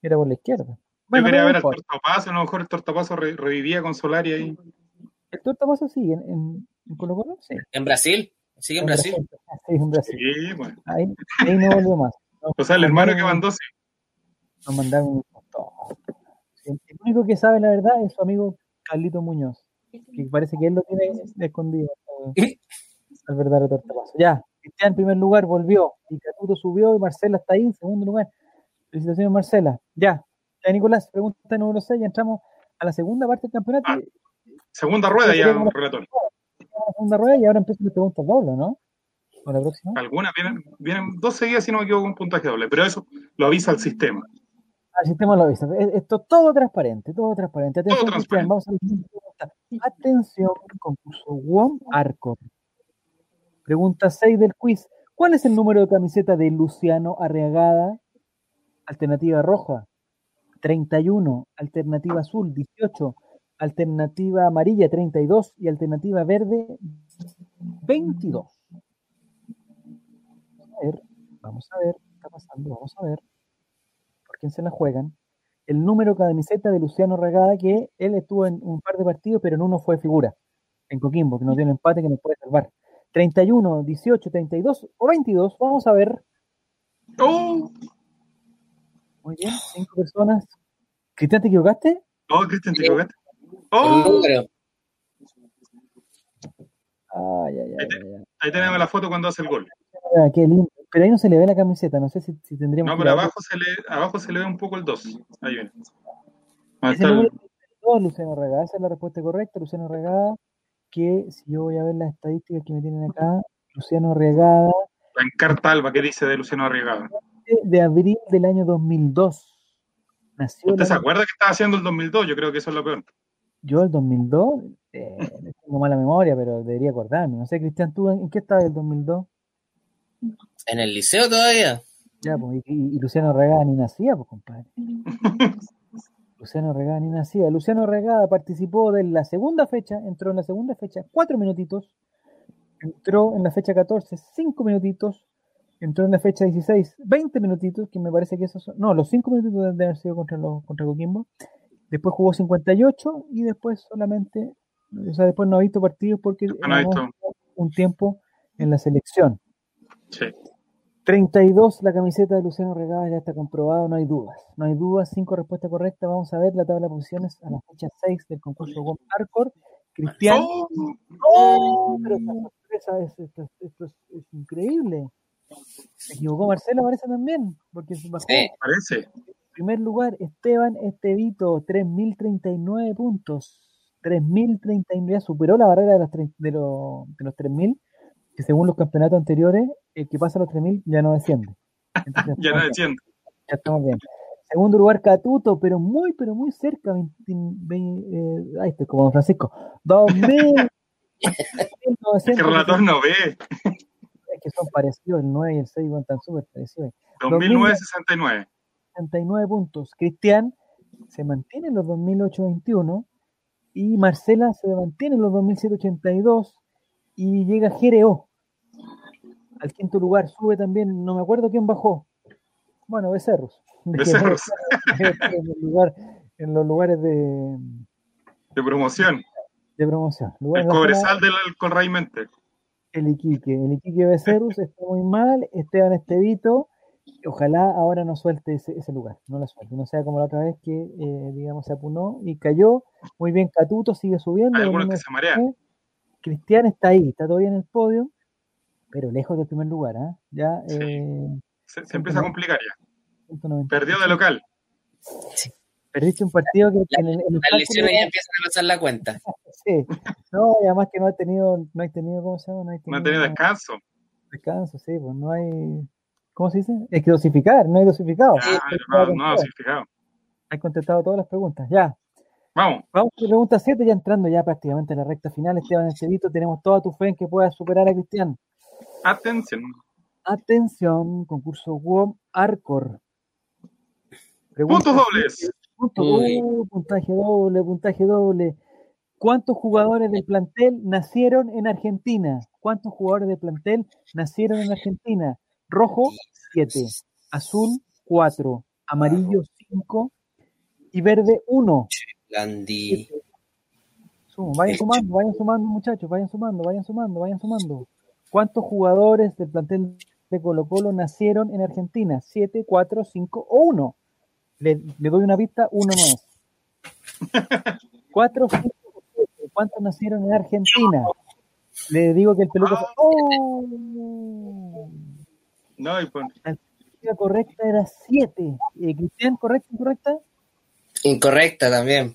era por la izquierda. Bueno, Yo quería ver al Tortapaso, a lo mejor el Tortapaso revivía con Solari ahí. ¿El Tortapaso sigue en, en, Colo Colo? Sí. ¿En Brasil? ¿Sigue en, Brasil? Sí, en Brasil. Sí, bueno. Ahí, ahí no volvió más. o sea, el hermano que mandó, sí. Nos mandaron El único que sabe la verdad es su amigo Carlito Muñoz, que parece que él lo tiene escondido al verdadero Tortapaso. Ya, Cristian en primer lugar volvió, y Catuto subió y Marcela está ahí en segundo lugar. Felicitaciones, Marcela. Ya, ya Nicolás, pregunta número 6, ya entramos a la segunda parte del campeonato. Segunda rueda ya, relator. Segunda rueda y ahora empiezan las preguntas dobles, ¿no? ¿O la próxima? Algunas, vienen, vienen dos seguidas si no me equivoco un puntaje doble, pero eso lo avisa el sistema. El sistema lo avisa. Esto todo transparente, todo transparente. Atención, todo transparente. vamos a la Atención, concurso WOM Arco. Pregunta 6 del quiz. ¿Cuál es el número de camiseta de Luciano Arriagada? Alternativa roja, 31. Alternativa azul, 18. Alternativa amarilla, 32. Y alternativa verde, 22. Vamos a ver, vamos a ver, qué está pasando, vamos a ver. ¿Por quién se la juegan? El número camiseta de Luciano Arriagada, que él estuvo en un par de partidos, pero en uno fue figura. En Coquimbo, que nos dio un empate que nos puede salvar. 31, 18, 32 o 22. Vamos a ver. Oh. Muy bien, cinco personas. ¿Cristian, te equivocaste? No, Cristian, te equivocaste. Oh. Ay, ay, ay, ahí, tenemos la foto cuando hace el gol. Ah, qué lindo. Pero ahí no se le ve la camiseta, no sé si, si tendríamos. No, pero abajo se, le, abajo se le ve un poco el 2. Ahí viene. Luciano Regada, esa es la respuesta correcta. Luciano Regada que si yo voy a ver las estadísticas que me tienen acá, Luciano Arriagada. La encarta Alba, ¿qué dice de Luciano Arriagada? De abril del año 2002. Nació ¿Usted se acuerda que estaba haciendo el 2002? Yo creo que eso es lo peor. Yo el 2002, eh, tengo mala memoria, pero debería acordarme. No sé, Cristian, ¿tú en qué estabas el 2002? En el liceo todavía. Ya, pues, y, y Luciano Regada ni nacía, pues, compadre. Luciano Regada ni nacía. Luciano Regada participó de la segunda fecha, entró en la segunda fecha, cuatro minutitos, Entró en la fecha 14, 5 minutitos. Entró en la fecha 16, 20 minutitos, que me parece que esos son. No, los 5 minutitos de haber sido contra, los, contra Coquimbo. Después jugó 58 y después solamente. O sea, después no ha visto partidos porque no un tiempo en la selección. Sí. 32, la camiseta de Luciano Regada ya está comprobado, no hay dudas. No hay dudas, cinco respuestas correctas. Vamos a ver la tabla de posiciones a la fecha 6 del concurso GOM Arcor. Cristian. ¡Oh! ¡Oh! Pero esta sorpresa es, esto, es, increíble. Se equivocó Marcelo, parece también, porque bajó. Sí, parece. Primer lugar, Esteban Estevito, 3.039 puntos. 3.039, ya superó la barrera de los, de los, de los 3.000 que según los campeonatos anteriores, el que pasa a los 3.000 ya no desciende. ya no desciende. Ya estamos bien. Segundo lugar, Catuto, pero muy, pero muy cerca. 20, eh, ahí estoy como Don Francisco. 2000. el relator no ve. Es que son parecidos, el 9 y el 6 están súper parecidos. 2009, 69. 69 puntos. Cristian se mantiene en los 2008-21 y Marcela se mantiene en los 2007-82 y llega Jereo al quinto lugar. Sube también, no me acuerdo quién bajó. Bueno, Becerros. Becerros. en, los lugares de... De promoción. De promoción. el Cobresal del Colraimente. El Iquique. El Iquique Becerros está muy mal. Esteban Estevito. Ojalá ahora no suelte ese, lugar, no la suelte, no sea como la otra vez que, eh, digamos, se apunó y cayó. Muy bien, Catuto sigue subiendo. Algunos que se marean. Cristian está ahí, está todavía en el podio, pero lejos del primer lugar. ¿eh? Ya, eh, se, empieza a complicar ya. Perdió de local. Sí. Perdiste un partido que en el, en las lesiones ya empiezan a pasar la cuenta. sí. No, y además que no ha tenido, no ha tenido, ¿cómo se llama? No ha tenido, no ha tenido descanso. Descanso, sí, pues no hay. ¿Cómo se dice? Es que dosificar, no hay dosificado. Ah, no, no, no dosificado. Hay contestado todas las preguntas. Ya, Vamos. Vamos a la pregunta 7, ya entrando ya prácticamente en la recta final, Esteban Estevito, tenemos toda tu fe en que puedas superar a Cristian. Atención. Atención, concurso WOM Arcor. Puntos dobles. Uh, puntaje doble, puntaje doble. ¿Cuántos jugadores del plantel nacieron en Argentina? ¿Cuántos jugadores del plantel nacieron en Argentina? Rojo, 7. Azul, 4. Amarillo, 5. Y verde, 1. Gandhi. Vayan sumando, vayan sumando, muchachos, vayan sumando, vayan sumando, vayan sumando. ¿Cuántos jugadores del plantel de Colo Colo nacieron en Argentina? ¿Siete, cuatro, cinco o uno? Le, doy una pista, uno no es. Cuatro, cinco siete. ¿Cuántos nacieron en Argentina? Le digo que el peluca... ¡Oh! No, y La correcta era siete. Eh, Cristian, ¿correcta, incorrecta? Incorrecta también.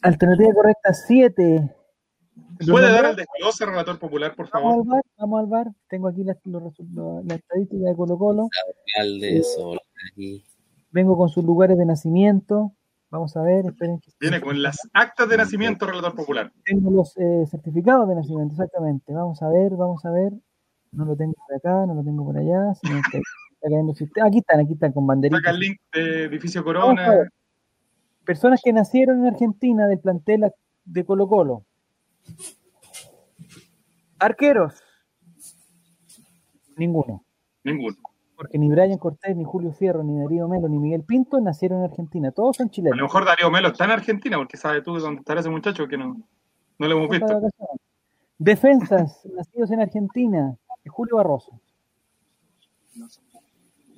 Alternativa correcta 7. ¿Puede dar el desglose, relator popular, por favor? Vamos al bar, vamos al bar. Tengo aquí la, estadística de Colo Colo. Eh, vengo con sus lugares de nacimiento. Vamos a ver, esperen. Viene con las actas de nacimiento, relator popular. Tengo los eh, certificados de nacimiento, exactamente. Vamos a ver, vamos a ver. No lo tengo por acá, no lo tengo por allá. Aquí están, aquí están con banderitas. Saca el link de edificio Corona. Personas que nacieron en Argentina del plantel de Colo Colo. Arqueros. Ninguno. Ninguno. Porque ni Brian Cortés, ni Julio Fierro, ni Darío Melo, ni Miguel Pinto nacieron en Argentina. Todos son chilenos. A lo mejor Darío Melo está en Argentina, porque sabe tú de dónde estará ese muchacho que no, no lo hemos visto. Defensas, nacidos en Argentina. Julio Barroso.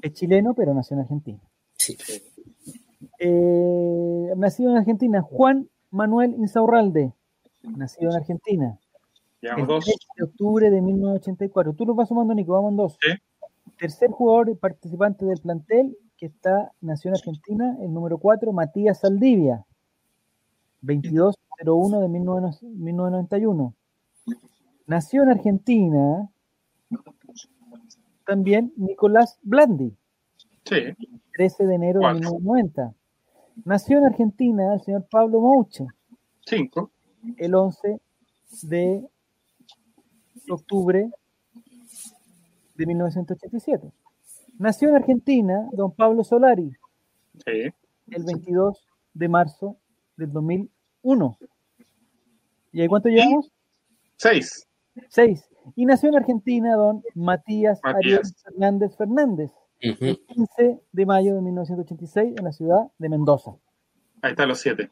Es chileno, pero nació en Argentina. Sí. Eh, nacido en Argentina, Juan Manuel Insaurralde, nacido en Argentina. el dos. de octubre de 1984. Tú lo vas sumando, Nico, vamos en dos. Tercer jugador participante del plantel que está, nació en Argentina, el número 4, Matías Saldivia, 2201 de 1991. Nació en Argentina también Nicolás Blandi. Sí. 13 de enero de 1990. Nació en Argentina el señor Pablo Mouche. 5. El 11 de octubre de 1987. Nació en Argentina don Pablo Solari. Sí. El 22 de marzo del 2001. ¿Y ahí cuánto llevamos? Seis. Seis. Y nació en Argentina don Matías, Ariel Fernández Fernández, el 15 de mayo de 1986 en la ciudad de Mendoza. Ahí están los siete.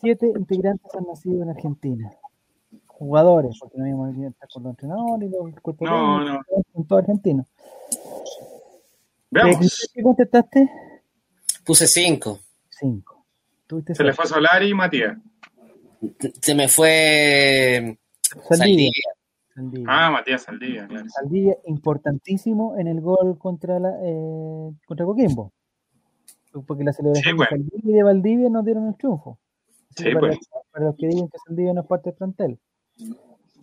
Siete integrantes han nacido en Argentina. Jugadores, porque no habíamos estar con los entrenadores y los cuerpos no, no. con todo argentino. Veamos. ¿Qué contestaste? Puse cinco. Cinco. Se le fue a Solari y Matías. Se me fue Saldivia. Ah, Matías Saldivia, claro. Saldivia, importantísimo en el gol contra la eh, contra Coquimbo. Porque la celebración de Saldivia y de Valdivia nos dieron el triunfo. Sí, para, pues. para, los que digan que Saldivia no es parte del plantel.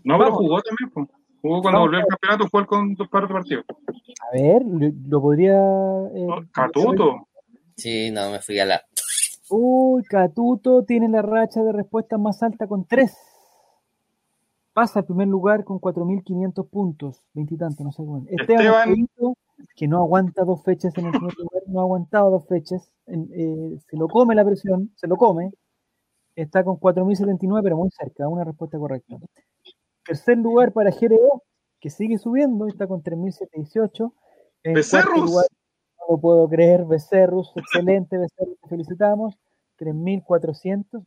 No, pero jugó también, pues. Jugó cuando volvió al campeonato, jugó con dos par de partidos. A ver, lo, podría. Eh, Catuto. Sí, no, me fui a la. Uy, Catuto tiene la racha de respuesta más alta con tres. Pasa al primer lugar con 4.500 puntos, veintitantos, no sé cuánto. Esteban, Esteban que no aguanta dos fechas en el primer lugar, no ha aguantado dos fechas, eh, se lo come la presión, se lo come, está con 4.079, pero muy cerca, una respuesta correcta. Tercer lugar para GRO, que sigue subiendo, está con 3.718. Becerrus. no lo puedo creer, Becerrus, excelente, Becerrus, te felicitamos. 3.400.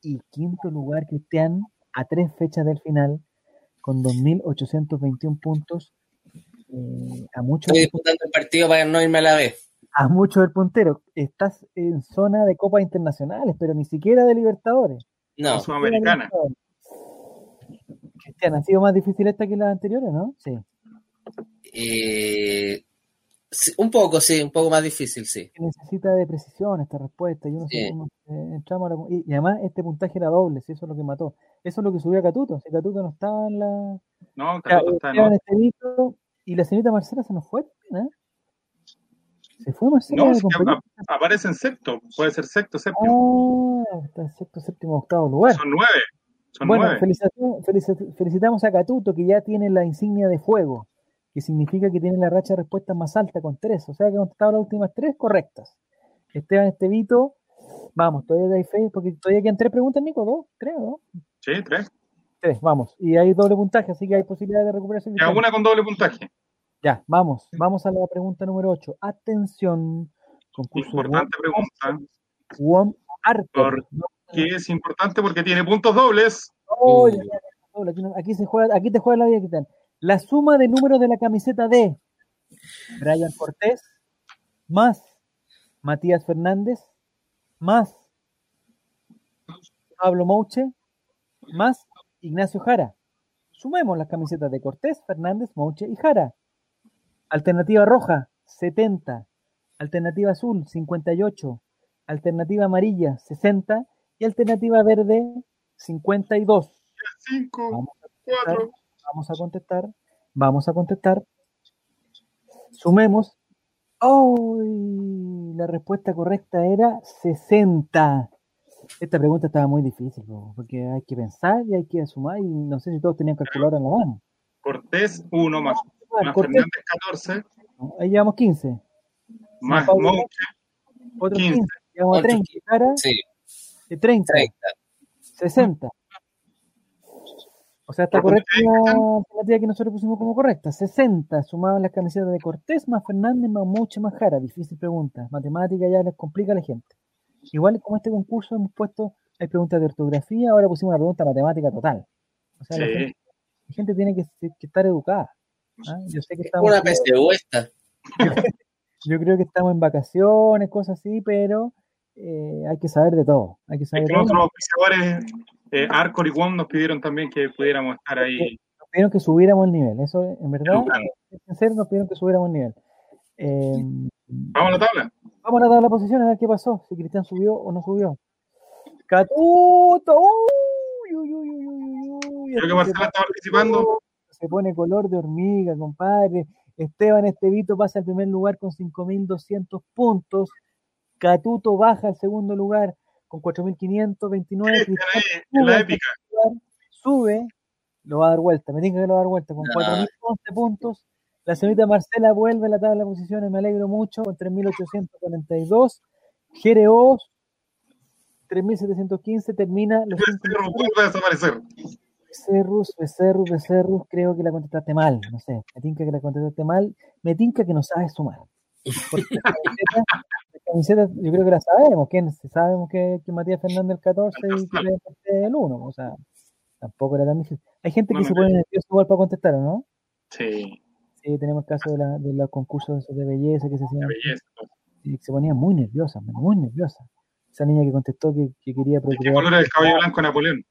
Y quinto lugar, Cristian, a tres fechas del final, con 2.821 puntos. Eh, a muchos Estoy disputando el partido para no irme a la vez. A mucho del puntero. Estás en zona de copas internacionales, pero ni siquiera de Libertadores. No, Sudamericana. Cristian, ¿han sido más difíciles esta que las anteriores, no? Sí. Eh, un poco, sí, un poco más difícil, sí. Necesita de precisión esta respuesta. Yo no sé cómo entramos y, además este puntaje era doble, si eso es lo que mató. Eso es lo que subió a Catuto. Si Catuto no estaba en la. No, Catuto está en este y la señorita Marcela se nos fue, ¿eh? Se fue. No, aparece en sexto, puede ser sexto, séptimo. Ah, está en sexto, séptimo, octavo lugar. Son nueve bueno, felicitamos a Catuto que ya tiene la insignia de fuego, que significa que tiene la racha de respuesta más alta con tres, o sea que ha contestado las últimas tres correctas. Esteban Estevito, vamos, todavía hay fe, porque todavía quedan tres preguntas, Nico, dos, tres, ¿no? Sí, tres. Tres, vamos, y hay doble puntaje, así que hay posibilidad de recuperación. Y alguna con doble puntaje. Ya, vamos, vamos a la pregunta número 8. Atención, concurso. Importante pregunta. Juan Arthur que es importante porque tiene puntos dobles. Oh, aquí, se juega, aquí te juega la vida, ¿qué La suma de números de la camiseta de Brian Cortés más Matías Fernández más Pablo Mouche más Ignacio Jara. Sumemos las camisetas de Cortés, Fernández, Mouche y Jara. Alternativa roja, 70. Alternativa azul, 58. Alternativa amarilla, 60 y alternativa verde 52. vamos, a vamos a contestar, vamos a contestar. Sumemos. ¡Oh! La respuesta correcta era 60. Esta pregunta estaba muy difícil, porque hay que pensar y hay que sumar, y no sé si todos tenían calculadora en la mano. Cortés 1 más, más Fernández 14. Ahí llevamos 15. Más Monche. Otro 15. 15. Llevamos a 30. Cara, sí de 30, 60. O sea, está correcta la alternativa que nosotros pusimos como correcta. 60 sumadas las camisetas de Cortés, más Fernández, más Mucho, más Jara. Difícil pregunta. Matemática ya les complica a la gente. Igual como este concurso hemos puesto, hay preguntas de ortografía, ahora pusimos una pregunta matemática total. O sea, la, gente, tiene que, estar educada. ¿Ah? Yo sé que estamos... Una PSU esta. yo creo que estamos en vacaciones, cosas así, pero eh, hay que saber de todo. Hay que saber es que otros oficiadores, eh, Arcor y Wong, nos pidieron también que pudiéramos estar ahí. Nos pidieron que subiéramos el nivel, eso en verdad, en serio nos pidieron que subiéramos el nivel. Eh, vamos a la tabla. Vamos a la tabla de posiciones a ver qué pasó, si Cristian subió o no subió. Catuto, uy, uy, uy, uy, uy, Creo que Marcela está participando. Se pone color de hormiga, compadre. Esteban Estevito pasa al primer lugar con 5.200 puntos. Catuto baja al segundo lugar con 4.529. en la épica. Sube, lo va a dar vuelta, me tengo que lo va a dar vuelta con 4.011 puntos. La señorita Marcela vuelve a la tabla de posiciones, me alegro mucho, con 3.842. Jereos 3715 termina los Becerrus vuelve a desaparecer. Becerrus, Becerrus, Becerrus, creo que la contestaste mal, no sé, me tinca que la contestaste mal, me tinca que no sabes sumar. la camiseta, yo creo que la sabemos, que sabemos que, que Matías Fernández el 14 y que el 1, o sea, tampoco era tan difícil. Hay gente que se pone nervioso igual para contestar, ¿no? Sí. Sí, tenemos el caso de, la, de los concursos de belleza que se hacían. Y se ponía muy nerviosa, muy nerviosa. Esa niña que contestó que, que quería procrear. ¿Qué color era el caballo blanco Napoleón?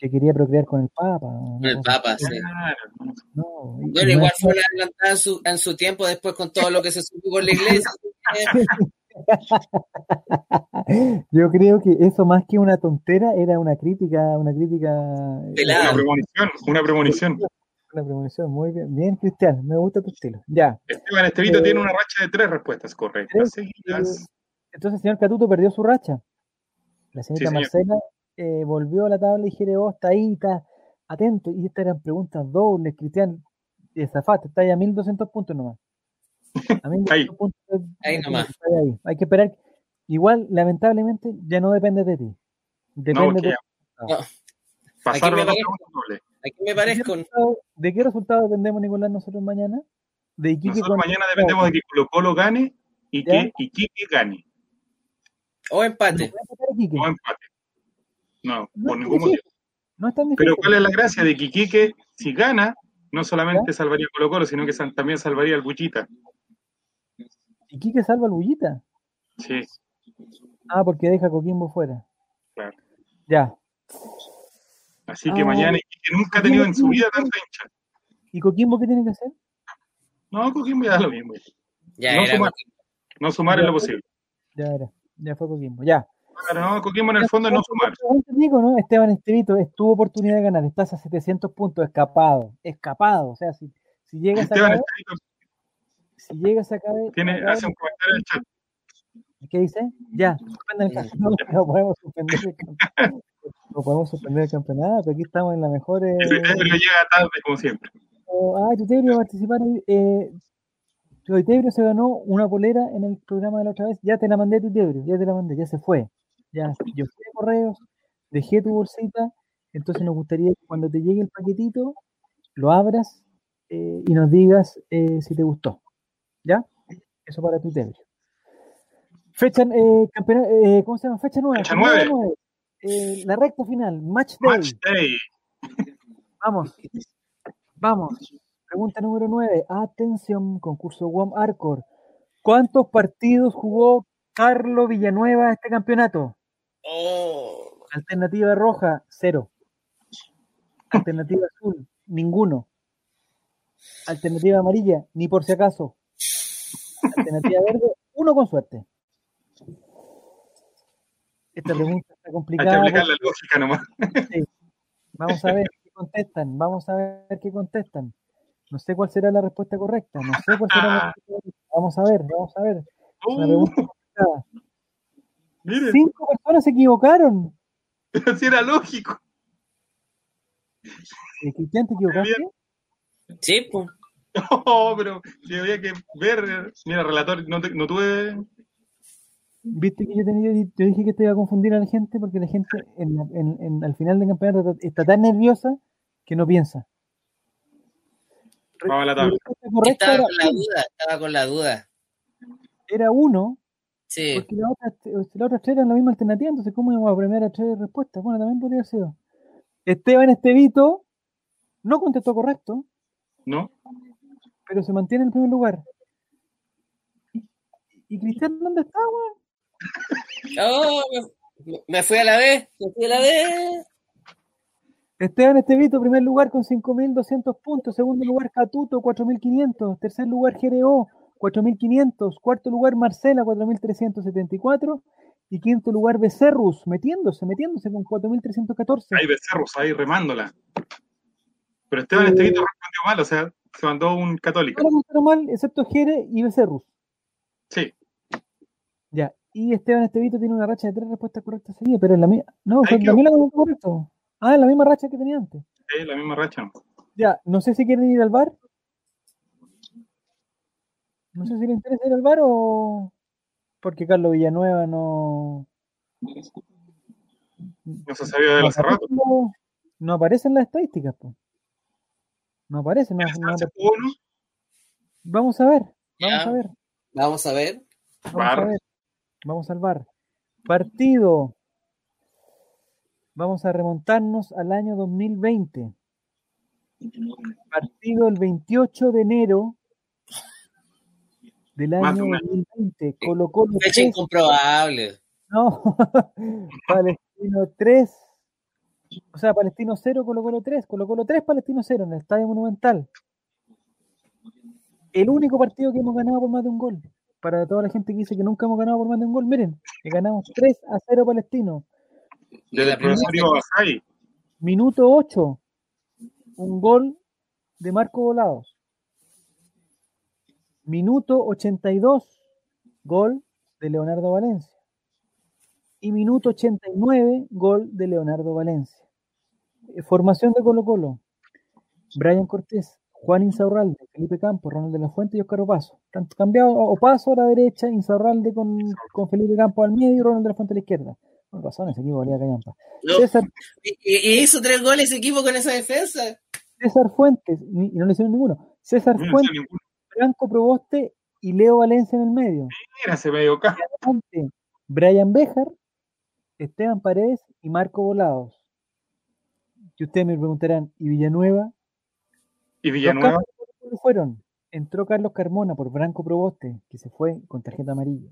Que quería procrear con el Papa. El Papa, sí. No, bueno, igual fue una adelantada en su, en su tiempo después con todo lo que se supo con la iglesia. Yo creo que eso más que una tontera era una crítica, una crítica. Una premonición, una premonición. Una premonición, muy bien. Bien, Cristian, me gusta tu estilo. Ya. Esteban Estevito eh, tiene una racha de tres respuestas correctas. entonces, señor Catuto perdió su racha. La señorita Marcela eh, volvió a la tabla y dijeron, oh, está ahí, está atento. Y estas eran preguntas dobles, Cristian. Zafaste, está ahí a 1200 puntos nomás. A 1200 ahí. puntos. Ahí nomás. Ahí. Hay que esperar. Igual, lamentablemente, ya no depende de ti. Depende de. No. Pasaron la doble. Aquí me parezco. ¿De qué resultado dependemos, Nicolás, nosotros mañana? De Iquique nosotros mañana dependemos de que Colo Colo gane y que Iquique gane. O empate. O empate. No, por ningún motivo. No es tan Pero ¿cuál es la gracia de que Iquique, si gana, no solamente salvaría a Colo Colo, sino que también salvaría al Bullita? ¿Iquique salva al Bullita? Sí. Ah, porque deja a Coquimbo fuera. Claro. Ya. Así que ah, mañana que nunca ha tenido en su vida tanta hincha. ¿Y Coquimbo qué tiene que hacer? No, Coquimbo ya da lo mismo. Ya no, sumar, no sumar es lo posible. Ya era, ya fue Coquimbo, ya. Pero no, Coquimbo en el fondo no sumar. Digo, ¿no? Esteban Estevito, es tu oportunidad de ganar, estás a 700 puntos, escapado, escapado, o sea, si, si llegas Esteban a Estevito, si llegas a caber, tiene, hace un comentario en el chat. ¿Qué dice? Ya, suspenden el caso. No, no podemos suspender el campeonato no podemos suspender el campeonato, aquí estamos en la mejor. Eh... El llega tarde, como siempre. Oh, ah, Tutebrio va a participar. Eh, se ganó una polera en el programa de la otra vez. Ya te la mandé, Tutebrio, ya te la mandé, ya se fue. Ya, yo fui a correos, dejé tu bolsita. Entonces nos gustaría que cuando te llegue el paquetito, lo abras eh, y nos digas eh, si te gustó. ¿Ya? Eso para Tutebrio. Fecha, eh, campeonato, eh, ¿cómo se llama? Fecha nueva. Fecha 9. Eh, la recta final, match day. Vamos, vamos. Pregunta número 9. Atención, concurso WOM Arcor. ¿Cuántos partidos jugó Carlos Villanueva este campeonato? Oh. Alternativa roja, cero. Alternativa azul, ninguno. Alternativa amarilla, ni por si acaso. Alternativa verde, uno con suerte. Esta pregunta está complicada. Hay que la lógica nomás. Vamos a ver qué contestan, vamos a ver qué contestan. No sé cuál será la respuesta correcta, no sé cuál será la respuesta correcta. Vamos a ver, vamos a ver. Una pregunta uh. Cinco personas se equivocaron. Pero si era lógico. ¿Cristian te equivocaste? Sí, pues. No, pero yo había que ver. Mira, relator, no, no tuve Viste que yo, tenía, yo dije que te iba a confundir a la gente porque la gente en, en, al final del campeonato está tan nerviosa que no piensa. Vamos a la tabla. Estaba con la duda, estaba con la duda. Era uno. Sí. Porque la otra, la otra tres eran la misma alternativa, entonces ¿cómo íbamos a premiar a tres respuestas? Bueno, también podría ser. Esteban Estevito no contestó correcto. No. Pero se mantiene en el primer lugar. ¿Y, Cristian dónde está, weón? Oh, me fui a la vez, me fui a la vez. Esteban Estevito, primer lugar con 5.200 puntos. Segundo lugar, Catuto, 4.500. Tercer lugar, GRO, 4.500. Cuarto lugar, Marcela, 4.374. Y quinto lugar, Becerrus, metiéndose, metiéndose con 4.314. Ahí Becerrus, ahí remándola. Pero Esteban eh, Estevito respondió mal, o sea, se mandó un católico. No mal, excepto Jere y Becerrus. Sí. Ya, y Esteban Estevito tiene una racha de tres respuestas correctas seguidas, pero es la misma. No, la misma correcto. Ah, es la misma racha que tenía antes. Sí, la misma racha. Ya, no sé si quieren ir al bar. No sé si le interesa ir al bar o. Porque Carlos Villanueva no. No se sabía de hace rato. No, aparecen las estadísticas, pues. No aparecen. No, Vamos a ver. Vamos a ver. Vamos a ver. Vamos a ver. Vamos al bar. Partido. Vamos a remontarnos al año 2020. Partido el 28 de enero del año 2020. Colo Colo. Fecha incomprobable. No, Palestino 3. O sea, Palestino 0, Colo Colo 3. Colo Colo 3, Palestino 0 en el Estadio Monumental. El único partido que hemos ganado por más de un gol. Para toda la gente que dice que nunca hemos ganado por más de un gol, miren, que ganamos 3 a 0 Palestino. Desde el profesor Minuto 8, un gol de Marco Volados. Minuto 82, gol de Leonardo Valencia. Y minuto 89, gol de Leonardo Valencia. Eh, formación de Colo Colo. Brian Cortés, Juan Insaurralde, Felipe Campos, Ronald de la Fuente y Oscar Opaso. Cambiado Opaso a la derecha, Insaurralde con, con Felipe Campos al medio y Ronald de la Fuente a la izquierda. Con razón, ese equipo valía callampa. ¿Y, hizo tres goles ese equipo con esa defensa? César Fuentes, y no le hicieron ninguno. César Fuentes, Franco Proboste y Leo Valencia en el medio. Mira ese medio Brian Bejar, Esteban Paredes y Marco Volados. Y ustedes me preguntarán, ¿y Villanueva? ¿Y Villanueva? fueron? Entró Carlos Carmona por Franco Proboste, que se fue con tarjeta amarilla.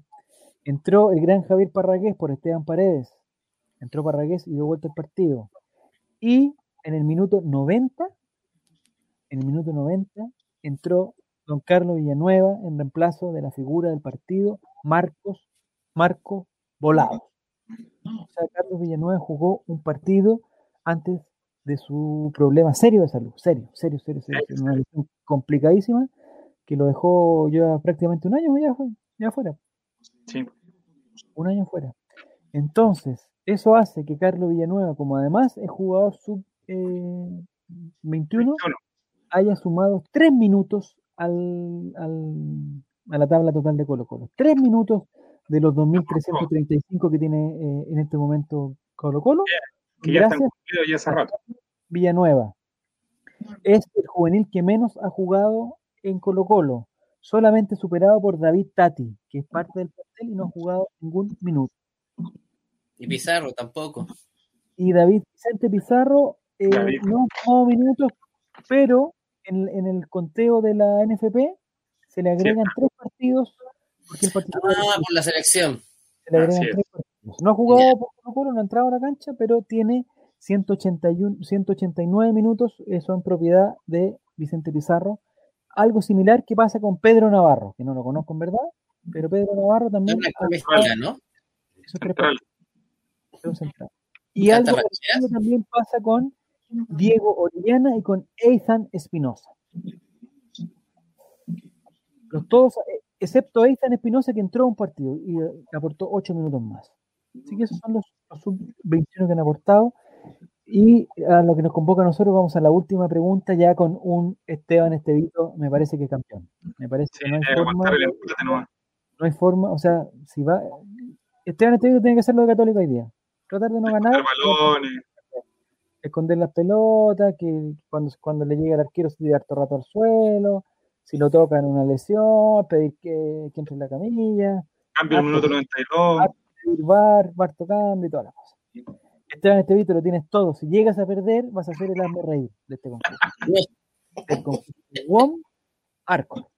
Entró el gran Javier Parragués por Esteban Paredes. Entró Parragués y dio vuelta el partido. Y en el minuto 90, en el minuto 90, entró don Carlos Villanueva en reemplazo de la figura del partido Marcos Marco Volado. O sea, Carlos Villanueva jugó un partido antes de su problema serio de salud, serio, serio, serio, serio, una lesión complicadísima que lo dejó ya prácticamente un año ya, ya fuera. Sí un año fuera. Entonces, eso hace que Carlos Villanueva, como además es jugador sub 21, eh, haya sumado tres minutos al, a la tabla total de Colo Colo. Tres minutos de los 2.335 que tiene eh, en este momento Colo Colo. gracias Villanueva. Es el juvenil que menos ha jugado en Colo Colo solamente superado por David Tati, que es parte del plantel y no ha jugado ningún minuto. Y Pizarro tampoco. Y David Vicente Pizarro eh, no ha jugado minutos, pero en, el conteo de la NFP se le agregan tres partidos. Porque el partido ah, por la selección. Se le agregan tres partidos. No ha jugado por Colo no ha entrado a la cancha, pero tiene 181, 189 minutos, eh, son propiedad de Vicente Pizarro algo similar que pasa con Pedro Navarro, que no lo conozco en verdad, pero Pedro Navarro también. ¿no? Y algo también pasa con Diego Orellana y con Ethan Espinosa. Los todos, eh, excepto Ethan Espinosa que entró a un partido y eh, aportó ocho minutos más. Así que esos son los, los sub-21 que han aportado. Y a lo que nos convoca a nosotros, vamos a la última pregunta ya con un Esteban Estevito, me parece que campeón. Me parece que no hay forma. No hay forma, o sea, si va. Esteban Estevito tiene que hacerlo de católico hoy día. Tratar de no ganar. Esconder las pelotas, que cuando, cuando le llegue al arquero se tire harto rato al suelo, si lo tocan una lesión, pedir que, que entre en la camilla. Cambio el minuto 92. Pedir bar, bar tocando y todas las cosas. Esteban Estevito lo tienes todo. Si llegas a perder, vas a ser el hambre reír de este concurso. El concurso. WOM Arco.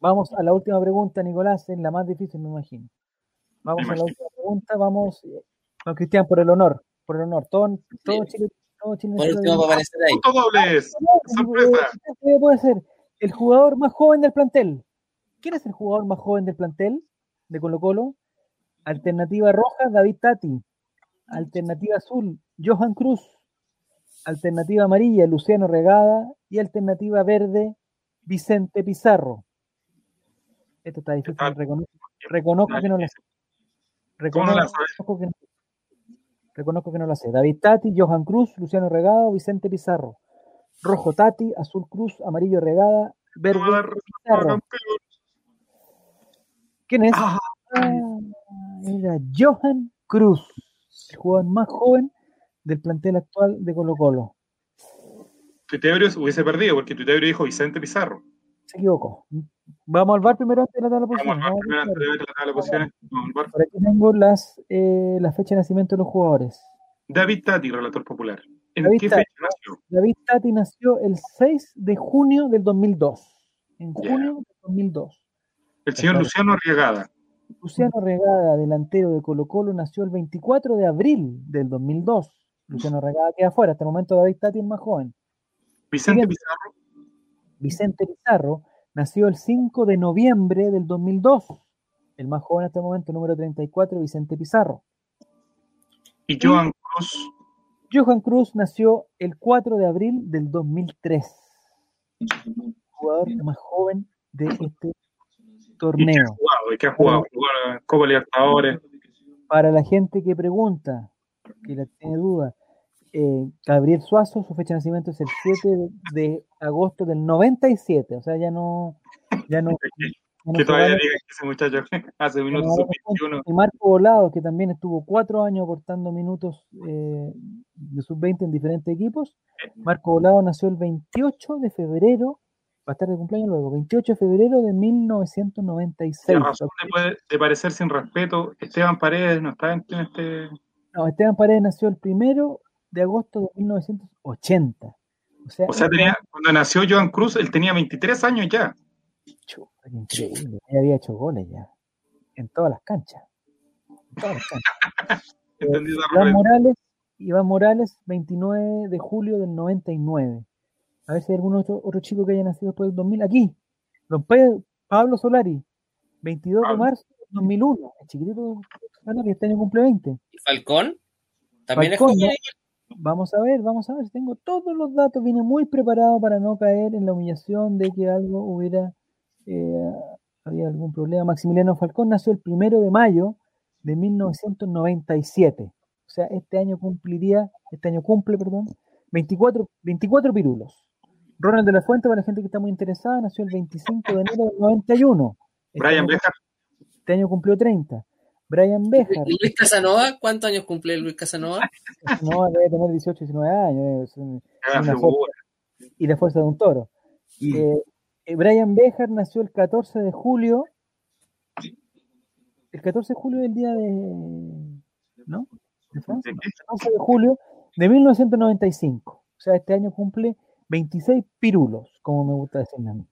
Vamos a la última pregunta, Nicolás, es la más difícil, me imagino. Vamos a la última pregunta, vamos, con Cristian, por el honor, por el honor. Todo, todo Chile, todo Chile. Por último, va a aparecer ahí. dobles. Sorpresa. puede ser? El jugador más joven del plantel. ¿Quién es el jugador más joven del plantel de Colo Colo? Alternativa roja, David Tati. Alternativa azul, Johan Cruz. Alternativa amarilla, Luciano Regada. Y alternativa verde, Vicente Pizarro. Esto está difícil. Reconozco, que no lo sé. Reconozco, que, no, reconozco que no lo sé. David Tati, Johan Cruz, Luciano Regada, Vicente Pizarro. Rojo Tati, azul Cruz, amarillo Regada, verde Pizarro. ¿Quién es? Ah, ah Johan Cruz. el jugador más joven del plantel actual de Colo Colo. Tuitebrio hubiese perdido porque Tuitebrio dijo Vicente Pizarro. Se equivocó. Vamos al bar primero antes de la tabla de posiciones. Vamos al bar primero antes de la tabla de posiciones. Por aquí tengo las, eh, la fecha de nacimiento de los jugadores. David Tati, relator popular. ¿En David qué Tati, fecha nació? David Tati nació el 6 de junio del 2002. En junio del 2002. El señor Luciano Arriagada. Luciano Regada, delantero de Colo Colo, nació el 24 de abril del 2002. Luciano Regada queda afuera, hasta el momento David Tati es más joven. Vicente Pizarro. Vicente Pizarro nació el 5 de noviembre del 2002. El más joven hasta el momento, número 34, Vicente Pizarro. ¿Y Johan Cruz? Johan Cruz nació el 4 de abril del 2003. Jugador más joven de este torneo. ¿Y qué ha jugado? Copa Libertadores. Para la gente que pregunta, que la tiene duda, eh, Gabriel Suazo, su fecha de nacimiento es el 7 de, agosto del 97, o sea, ya no... Ya no que todavía diga que ese muchacho hace minutos sub-21. Y Marco Volado, que también estuvo cuatro años aportando minutos eh, de sub-20 en diferentes equipos. Marco Volado nació el 28 de febrero va a estar de cumpleaños luego, 28 de febrero de 1996. razón de, puede, de parecer sin respeto, Esteban Paredes no está en este... No, Esteban Paredes nació el primero de agosto de 1980. O sea, o sea tenía, cuando nació Joan Cruz, él tenía 23 años ya. Increíble, él había hecho goles ya, en todas las canchas. En todas las canchas. eh, Iván Morales, Iván Morales, 29 de julio del 99. A ver si hay algún otro, otro chico que haya nacido después del 2000. Aquí, don Pablo Solari, 22 de marzo del 2001. El chiquitito que este año cumple 20. ¿Y Falcón? ¿También es joven? Vamos a ver, vamos a ver. Tengo todos los datos. Vine muy preparado para no caer en la humillación de que algo hubiera. Eh, había algún problema. Maximiliano Falcón nació el primero de mayo de 1997. O sea, este año cumpliría, este año cumple, perdón, 24, 24 pirulos. Ronald de la Fuente, para la gente que está muy interesada, nació el 25 de enero del 91. Este Brian Bejar. Este año cumplió 30. Brian Bejar. ¿Y Luis Casanova? ¿Cuántos años cumple Luis Casanova? No, debe tener 18, 19 años. y la fuerza de un toro. Eh, eh, Brian Bejar nació el 14 de julio. El 14 de julio del día de. ¿No? ¿De Francia? El 14 de julio de 1995. O sea, este año cumple 26 pirulos, como me gusta decirme a mí.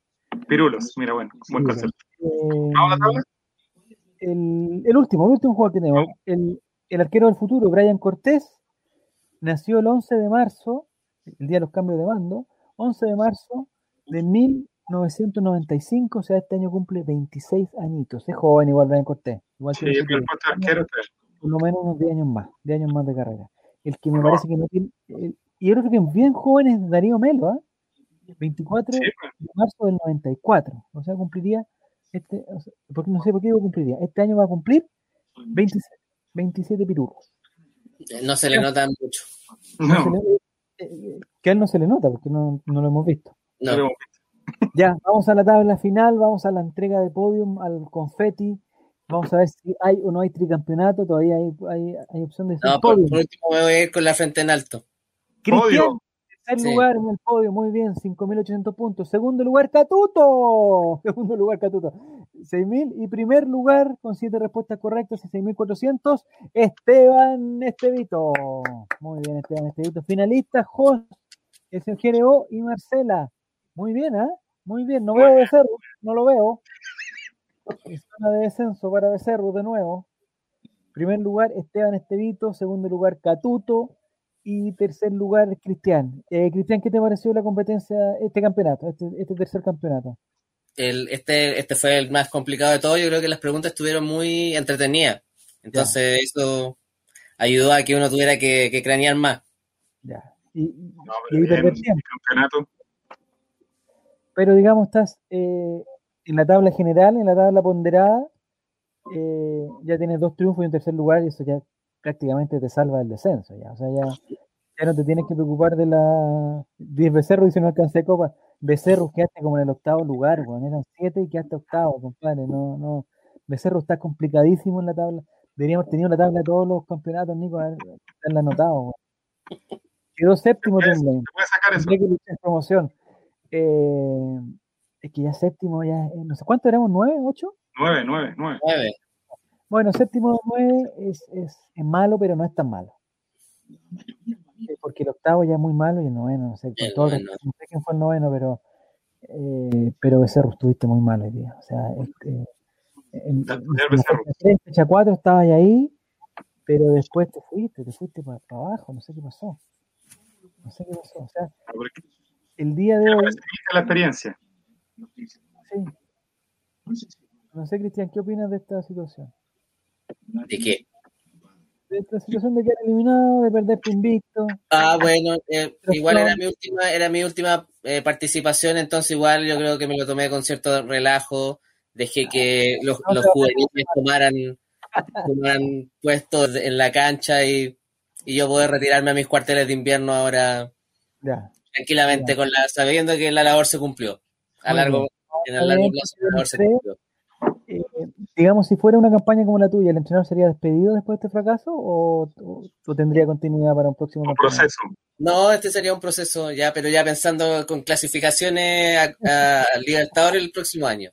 Pirulos, mira, bueno, buen concepto. Eh, el, el, último, el último juego que tenemos. El, el arquero del futuro, Brian Cortés, nació el 11 de marzo, el día de los cambios de bando, 11 de marzo de 1995, o sea, este año cumple 26 añitos. Es joven igual Brian Cortés. Igual sí, el arquero. Por lo menos unos 10 años más, 10 años más de carrera. El que me parece que no tiene, y yo creo que bien joven es Darío Melo, ¿ah? 24 pues. de marzo del 94. O sea, cumpliría, este, porque no sé por qué digo cumpliría. Este año va a cumplir 27, 27 pirulos. No se le nota mucho. No. Eh, que a él no se le nota porque no, no lo hemos visto. No. Ya, vamos a la tabla final, vamos a la entrega de podium, al confeti. Vamos a ver si hay o no hay tricampeonato, todavía hay, hay, hay opción de... No, por, por, último me voy a ir con la frente en alto. Cristian, tercer lugar en el podio, muy bien, 5.800 puntos. Segundo lugar, Catuto. Segundo lugar, Catuto. 6.000. Y primer lugar, con siete respuestas correctas y 6.400, Esteban Estevito. Muy bien, Esteban Estevito. Finalista, Jos, el y Marcela. Muy bien, ¿ah? ¿eh? Muy bien. No veo Becerro, no lo veo. Zona de descenso para Becerro de nuevo. Primer lugar, Esteban Estevito. Segundo lugar, Catuto y tercer lugar Cristian. Eh, Cristian, ¿qué te pareció la competencia, este campeonato, este, este, tercer campeonato? El, este, este fue el más complicado de todo. Yo creo que las preguntas estuvieron muy entretenidas. Entonces, eso ayudó a que uno tuviera que, que cranear más. Ya. Y, pero, campeonato. pero digamos, estás eh, en la tabla general, en la tabla ponderada, eh, ya tienes dos triunfos y un tercer lugar, y eso ya prácticamente te salva el descenso ya. O sea, ya, ya no te tienes que preocupar de la. 10 becerros dice no alcancé copa. Becerros quedaste como en el octavo lugar, bueno, eran siete y quedaste octavo, compadre. No, no. Becerro está complicadísimo en la tabla. Deberíamos tener la tabla de todos los campeonatos, Nico, haberla anotado. Quedó séptimo también. sacar eso. promoción. Eh, es que ya séptimo, ya, eh, no sé cuánto éramos, nueve, ocho. Nueve, nueve, nueve. Bueno, séptimo nueve es, es, es, malo, pero no es tan malo. Porque el octavo ya es muy malo y el noveno, no sé, no sé quién fue el noveno, pero eh, pero Becerro estuviste muy mal hoy día. O sea, este, en, fecha 4 estabas ahí, pero después te fuiste, te fuiste para, abajo, no sé qué pasó. No sé qué pasó. O sea, el día de hoy. la experiencia. Sí. No sé, Cristian, ¿qué opinas de esta situación? ¿De qué? De esta situación de quedar eliminado, de perder tu invicto. Ah, bueno, eh, igual era mi última, era mi última eh, participación, entonces igual yo creo que me lo tomé con cierto relajo, dejé que los, los juveniles tomaran, tomaran puestos en la cancha y, y, yo poder retirarme a mis cuarteles de invierno ahora tranquilamente con la sabiendo que la labor se cumplió. A largo en el largo plazo la labor se cumplió digamos, si fuera una campaña como la tuya, ¿el entrenador sería despedido después de este fracaso o, tendría continuidad para un próximo un proceso? No, este sería un proceso ya, pero ya pensando con clasificaciones al Libertador el próximo año.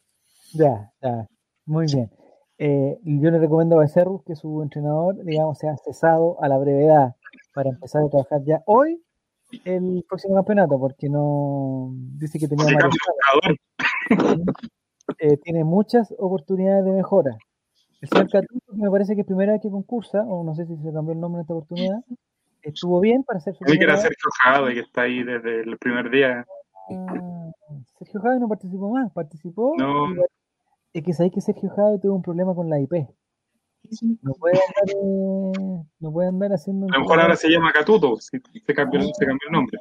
Ya, ya, muy bien. Eh, yo le recomiendo a Becerrus que su entrenador, digamos, sea cesado a la brevedad para empezar a trabajar ya hoy el próximo campeonato, porque no dice que tenía eh, tiene muchas oportunidades de mejora. El señor Catuto, me parece que es primera vez que concursa, o no sé si se cambió el nombre en esta oportunidad, estuvo bien para hacer su que era Sergio Jade, que está ahí desde el primer día. Ah, Sergio Jade no participó más, participó. No. Es que sabéis que Sergio Jade tuvo un problema con la IP. No puede andar, eh, no puede andar haciendo. A lo mejor ahora se llama Catuto, se cambió, se cambió el nombre.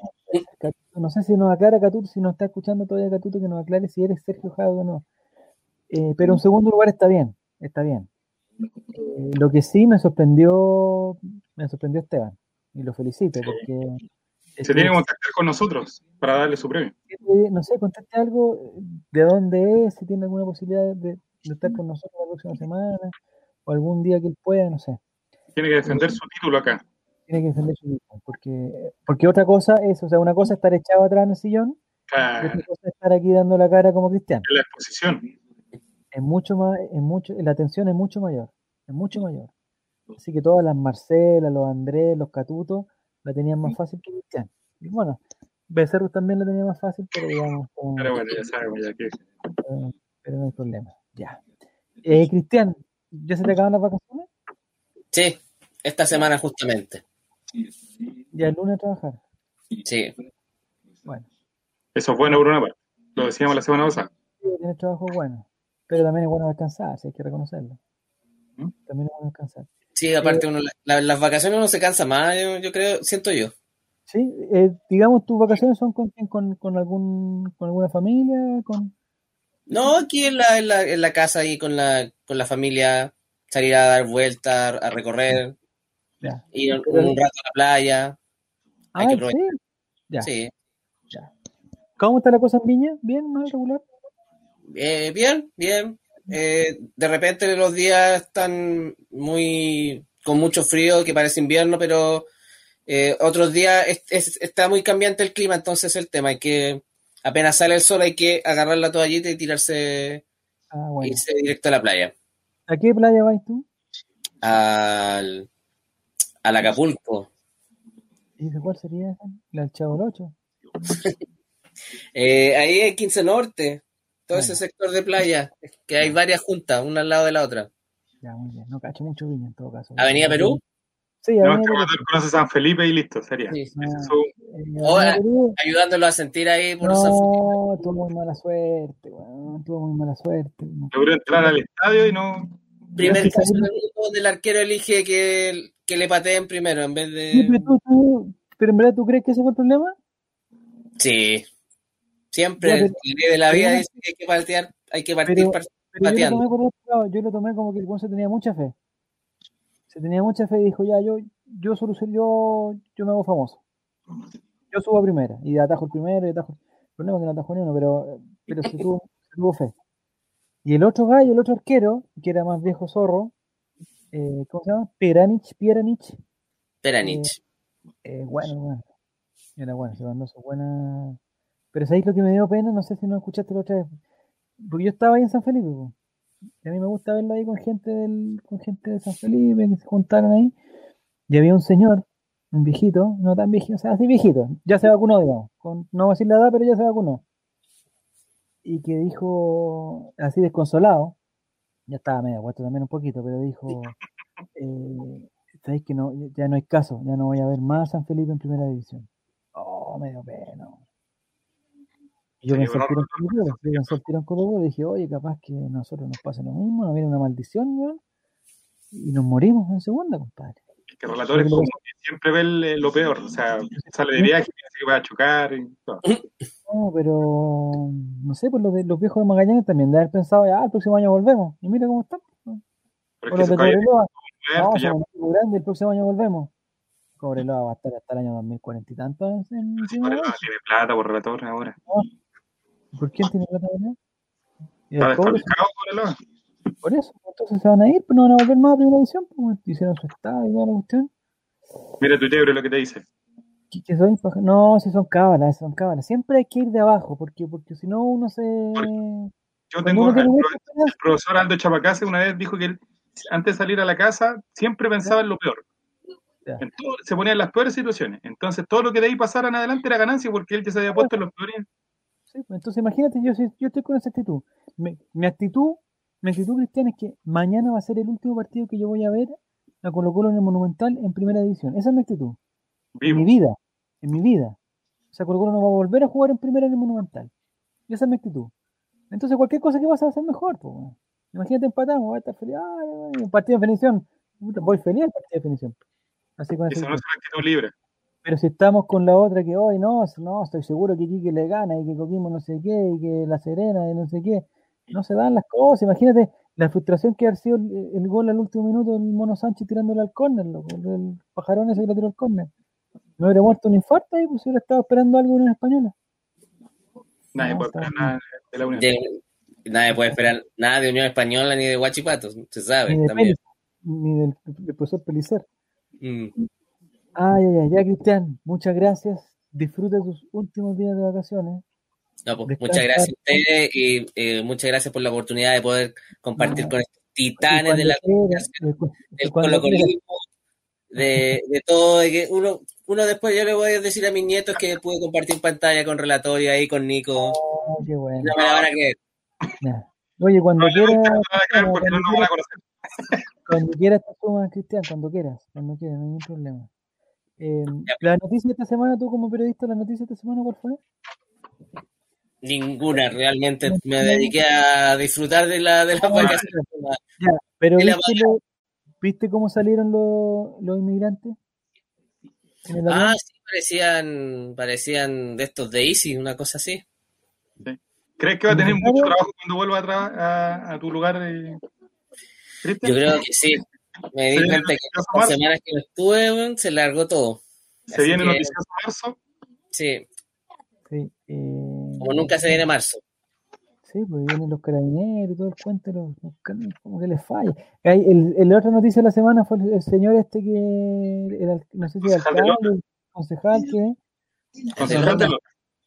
No sé si nos aclara Catuto, si nos está escuchando todavía Catuto, que nos aclare si eres Sergio Jade o no. Eh, pero en segundo lugar está bien, está bien. Eh, lo que sí me sorprendió, me sorprendió Esteban, y lo felicito porque... Se tiene que contactar con nosotros para darle su premio. No sé, contacte algo, de dónde es, si tiene alguna posibilidad de, estar con nosotros la próxima semana, o algún día que él pueda, no sé. Tiene que defender su título acá. Tiene que defender su título, porque, porque otra cosa es, o sea, una cosa es estar echado atrás en el sillón, y otra cosa es estar aquí dando la cara como cristiano. En la exposición es mucho más, es mucho, la atención es mucho mayor, es mucho mayor. Así que todas las Marcela, los Andrés, los Catutos, la tenían más fácil que Cristian. Y bueno, Becerro también la tenía más fácil, pero digamos. pero bueno, ya sabemos ya que. Pero, no hay problema. Ya. Eh, Cristian, ¿ya se te acaban las vacaciones? Sí, esta semana justamente. ¿Ya el lunes a trabajar? Sí. Bueno. Eso es bueno por una parte. Lo decíamos la semana pasada. Sí, tienes trabajo bueno. Pero también es bueno descansar, si hay que reconocerlo. ¿Mm? También es bueno descansar. Sí, aparte, uno, las vacaciones uno se cansa más, yo, creo, siento yo. Sí, eh, digamos, tus vacaciones son con, con, con, algún, con alguna familia, con... No, aquí en la, en la, casa y con la, con la familia, salir a dar vueltas, a recorrer, ya. ir un, rato a la playa. Ah, ¿sí? Ya. Sí. Ya. ¿Cómo está la cosa en Viña? ¿Bien? ¿Mal? ¿Regular? Eh, bien, bien. Eh, de repente los días están muy con mucho frío, que parece invierno, pero eh, otros días está muy cambiante el clima, entonces el tema, hay que, apenas sale el sol, hay que agarrar la toallita y tirarse, ah, irse directo a la playa. ¿A qué playa vas tú? Al, al Acapulco. ¿Y de cuál sería? ¿La del Chavo 8? ahí en 15 Norte todo ese sector de playa, que hay varias juntas, una al lado de la otra. Ya, muy bien. No cacho mucho viña en todo caso. ¿Avenida Perú? Sí, Avenida no, conoce San Felipe y listo, sería. Sí, eh, ayudándolo a sentir ahí por no, San Felipe. tuvo muy mala suerte, bueno, tuvo muy mala suerte. Logró entrar al estadio y no... Primer caso donde el arquero elige que, que le pateen primero en vez de... Sí, pero, tú, tú, pero en verdad, ¿tú crees que ese fue el problema? Sí, Siempre, el de la vida dice que hay que partir, hay que partir pateando. Yo lo, tomé como que el se tenía mucha fe. Se tenía mucha fe y dijo, ya, yo, yo soluciono, yo, yo me hago famoso. Yo subo a primera, y atajo el primero, y atajo. El problema es que no atajo ni uno, pero, pero se, tuvo, se tuvo fe. Y el otro gallo, el otro arquero, que era más viejo zorro, eh, ¿cómo se llama? Peranich, Pieranich. Peranich. Eh, bueno, bueno. Era bueno, se mandó su buena. Pero ¿sabéis lo que me dio pena? No sé si no escuchaste la otra vez. Porque yo estaba ahí en San Felipe, y a mí me gusta verlo ahí con gente del, con gente de San Felipe, que se juntaron ahí. Y había un señor, un viejito, no tan viejito, o sea, así viejito, ya se vacunó, digamos. Con, no voy a decir la edad, pero ya se vacunó. Y que dijo, así desconsolado, ya estaba medio puesto también un poquito, pero dijo, eh, sabéis que no, ya no hay caso, ya no voy a ver más San Felipe en primera división. Oh, medio pena. Yo pensé que era un y dije, oye, capaz que a nosotros nos pasa lo mismo, nos viene una maldición, y nos morimos en segunda, compadre. que relatores como siempre ve lo peor, o sea, sale de viaje, piensa que va a chocar y todo. No, pero no sé, pues los, de, los viejos de Magallanes también de haber pensado, ya, el próximo año volvemos, y mira cómo están. Pero los de Cobreloa, no, somos muy grandes, el próximo año volvemos. Cobreloa va a estar hasta el año 2040 y tanto. En, Cobreloa tiene plata por relator ahora. ¿Por quién tiene plata ahora? Cobreloa. Por eso, entonces se van a ir, pero no van a volver más a primera edición, pues hicieron su estado y toda la cuestión. Mira tu tebre lo que te dice. ¿Que, soy, no, si son cábalas, son cábalas. Siempre hay que ir de abajo, porque, porque si no uno se. Yo tengo. El, el, profesor Aldo Chapacase una vez dijo que él, antes de salir a la casa, siempre pensaba en lo peor. se ponía en las peores situaciones. Entonces, todo lo que de ahí pasara en adelante era ganancia porque él ya se había puesto en los peores. Sí, pues, entonces, imagínate, yo, yo estoy con esa actitud. Mi, mi actitud mi actitud cristiana es que mañana va a ser el último partido que yo voy a ver a Colo Colo en el Monumental en primera división. Esa es mi actitud. En mi vida. En mi vida. O sea, Colo Colo no va a volver a jugar en primera en el Monumental. Esa es mi actitud. Entonces, cualquier cosa que vas a hacer mejor. Pues, Imagínate empatamos, voy a estar feliz. Ay, un partido de definición. Voy feliz al partido de definición. Así con Eso no es actitud libre. Pero si estamos con la otra que hoy no, no, estoy seguro que Quique le gana y que Coquimbo no sé qué y que La Serena y no sé qué no se dan las cosas. Imagínate la frustración que ha sido el, gol al último minuto del Mono Sánchez tirándole al córner, el pajarón ese que le tiró al córner. Me hubiera muerto un infarto y pues hubiera estado esperando algo en española. Nadie puede esperar nada de la Unión. nadie puede esperar nada de Unión Española ni de Guachipatos, se sabe ni también. ni del, profesor Pelicer. Mm. Ay, ay, ay, ya Cristian, muchas gracias. Disfruta tus últimos días de vacaciones. Pues, muchas gracias a ustedes y eh, muchas gracias por la oportunidad de poder compartir con estos titanes de la comunicación, del colocolismo, de, de todo, de que uno, uno después yo le voy a decir a mis nietos que pude compartir pantalla con relatorio ahí con Nico. Oh, qué bueno. No me la van a creer. Oye, cuando quieras. Cuando quieras te sumas, Cristian, cuando quieras, cuando quieras, no hay ningún problema. Eh, la noticia de esta semana, tú como periodista, la noticia de esta semana, ¿cuál fue? Ninguna, realmente me dediqué a disfrutar de la de las vacaciones. pero viste, cómo salieron los, los inmigrantes? Ah, sí, parecían, parecían de estos de Easy, una cosa así. ¿Crees que va a tener mucho trabajo cuando vuelva a, a, tu lugar? Eh, Yo creo que sí. Me di cuenta que las semanas que estuve, se largó todo. ¿Se viene que... noticioso marzo? Sí. sí eh... Como nunca se viene marzo. Sí, pues vienen los carabineros y todo el cuento, los, como que les falla. El, el, la otra noticia de la semana fue el, señor este que no sé si era alcalde, concejal que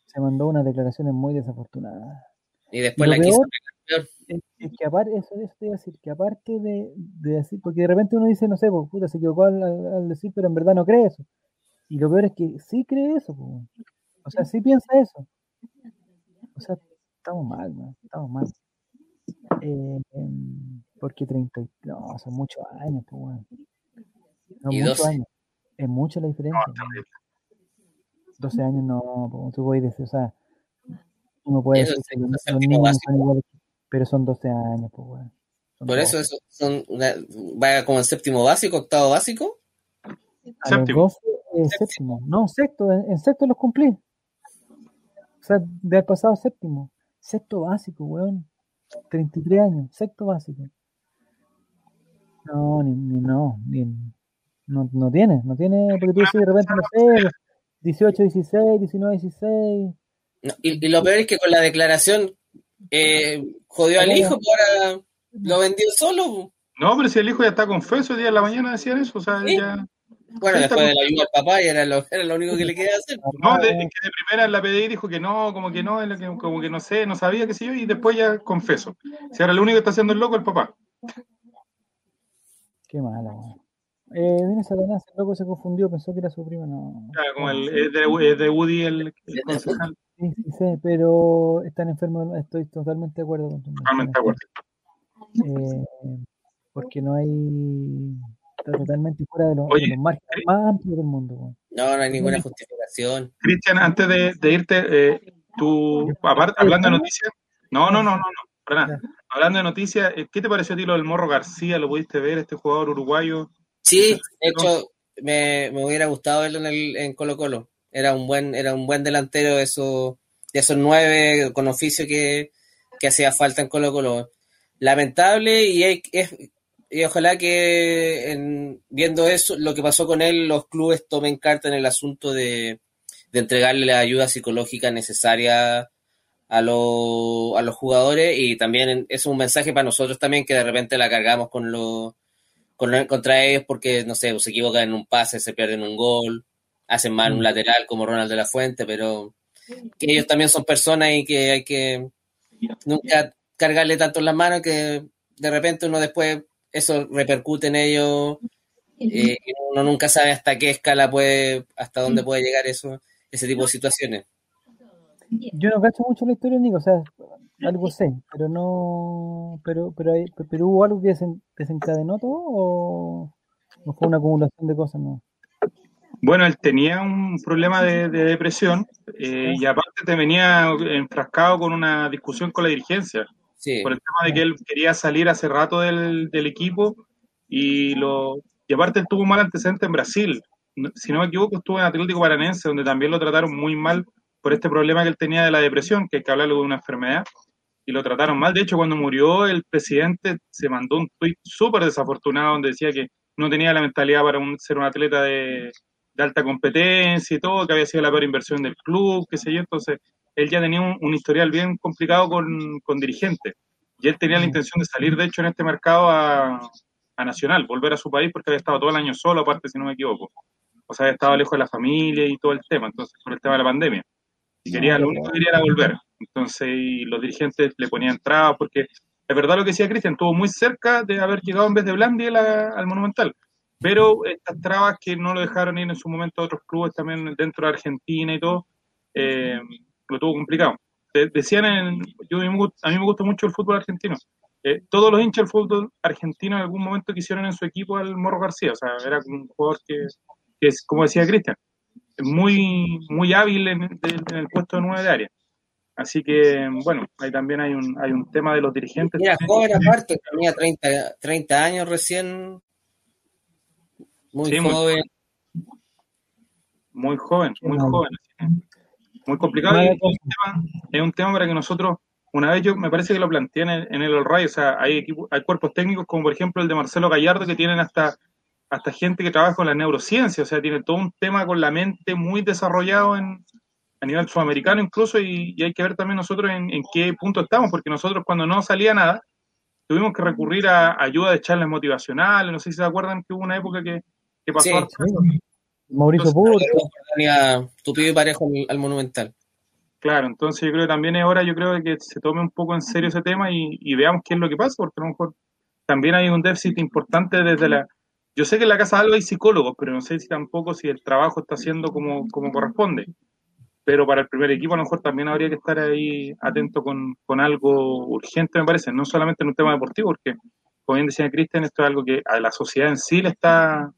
se mandó unas declaraciones muy desafortunadas. Y después la quiso es, es, que aparte, eso, eso te iba a decir, que aparte de, de, decir, porque de repente uno dice, no sé, pues puta, se equivocó al, al, decir, pero en verdad no cree eso. Y lo peor es que sí cree eso, pues. o sea, sí piensa eso. O sea, estamos mal, ¿no? Estamos mal. Eh, porque 30, no, son muchos años, pues bueno. No, ¿Y muchos 12? años. Es mucha la diferencia. No, 12 años no, pues, tú puedes decir, o sea, uno puede decir que los niños son iguales, pero son 12 años, pues bueno. Son Por eso, eso son una, va como en séptimo básico, octavo básico. A séptimo. Los 12, eh, séptimo. No, sexto, en, en sexto los cumplí. O sea, de haber pasado séptimo. Sexto básico, weón. 33 años, sexto básico. No, ni, ni no, ni, no, no tiene, no tiene, porque tú dices de repente, no sé, 18, 16, 19, 16. y, y, lo peor es que con la declaración eh, jodió al hijo, ahora lo vendió solo. No, pero si el hijo ya está confeso, el día de la mañana decían eso, o sea, ya... Bueno, después de la ayuda del papá y era lo, era lo único que le quedaba hacer. No, de, que de primera la PDI dijo que no, como que no, como que no sé, no sabía, qué sé yo, y después ya confeso. Si ahora lo único que está haciendo el loco el papá. Qué mala, eh, viene Satanás, el loco se confundió, pensó que era su prima, no. Claro, como el, es, de, es de Woody el, el concejal. Sí, sí, sí, pero están enfermos, estoy totalmente de acuerdo con tu Totalmente de acuerdo. Eh, porque no hay está totalmente fuera de los, Oye, más amplios del mundo. No, no hay ninguna justificación. Cristian, antes de, irte, eh, tú, aparte, hablando de noticias, no, no, no, no, no, para nada. Hablando de noticias, eh, ¿qué te pareció a ti lo del Morro García? ¿Lo pudiste ver, este jugador uruguayo? Sí, de hecho, me, me hubiera gustado verlo en, el, en Colo Colo. Era un buen, era un buen delantero de esos, de esos nueve con oficio que, que hacía falta en Colo Colo. Lamentable y es, y ojalá que viendo eso, lo que pasó con él, los clubes tomen carta en el asunto de, entregarle la ayuda psicológica necesaria a, los jugadores y también es un mensaje para nosotros también que de repente la cargamos con los contra ellos porque, no sé, se equivocan en un pase, se pierden un gol, hacen mal un mm. lateral como Ronald de la Fuente, pero que ellos también son personas y que hay que nunca cargarle tanto en las manos que de repente uno después eso repercute en ellos. Eh, uno nunca sabe hasta qué escala puede, hasta dónde puede llegar eso, ese tipo de situaciones. Yo no cacho mucho la historia, Nico, o sea, algo sé, pero no, pero, pero, hay, pero hubo algo que desencadenó todo o, fue una acumulación de cosas, no. Bueno, él tenía un problema de, depresión eh, y aparte te venía enfrascado con una discusión con la dirigencia. Por el tema de que él quería salir hace rato del, equipo y lo y aparte él tuvo un mal antecedente en Brasil. Si no me equivoco, estuvo en Atlético Paranense, donde también lo trataron muy mal por este problema que él tenía de la depresión, que hay que hablarlo de una enfermedad, y lo trataron mal. De hecho, cuando murió el presidente, se mandó un tuit súper desafortunado donde decía que no tenía la mentalidad para ser un atleta de, de, alta competencia y todo, que había sido la peor inversión del club, qué sé yo. Entonces, él ya tenía un, historial bien complicado con, con, dirigentes. Y él tenía la intención de salir, de hecho, en este mercado a, a, Nacional, volver a su país porque había estado todo el año solo, aparte, si no me equivoco. O sea, había estado lejos de la familia y todo el tema, entonces, por el tema de la pandemia. Y quería, lo único que quería era volver. Entonces, y los dirigentes le ponían trabas porque, es verdad lo que decía Cristian, estuvo muy cerca de haber llegado en vez de Blandi al Monumental. Pero estas trabas que no lo dejaron ir en su momento a otros clubes también dentro de Argentina y todo, eh, lo tuvo complicado. Decían, en, yo, a mí me gusta mucho el fútbol argentino. Eh, todos los hinchas del fútbol argentino en algún momento quisieron en su equipo al Morro García. O sea, era un jugador que, es, como decía Cristian, muy, muy hábil en, el puesto de nueve de área. Así que, bueno, ahí también hay un, hay un tema de los dirigentes. Mira, joven aparte, tenía 30, 30 años recién. Muy joven. Muy, joven, muy joven muy complicado. Y es un, tema, para que nosotros, una vez yo me parece que lo planteé en el, en el All Right, o sea, hay, hay cuerpos técnicos como por ejemplo el de Marcelo Gallardo que tienen hasta, hasta gente que trabaja con la neurociencia, o sea, tiene todo un tema con la mente muy desarrollado en, a nivel sudamericano incluso y, hay que ver también nosotros en, qué punto estamos, porque nosotros cuando no salía nada, tuvimos que recurrir a ayuda de charlas motivacionales, no sé si se acuerdan que hubo una época que, pasó. Mauricio Puro. Tupido y parejo al, Monumental. Claro, entonces yo creo que también es hora, yo creo que se tome un poco en serio ese tema y, veamos qué es lo que pasa, porque a lo mejor también hay un déficit importante desde la... Yo sé que en la Casa de Alba hay psicólogos, pero no sé si tampoco si el trabajo está haciendo como, como corresponde. Pero para el primer equipo a lo mejor también habría que estar ahí atento con, con algo urgente, me parece, no solamente en un tema deportivo, porque como bien decía Cristian, esto es algo que a la sociedad en sí le está,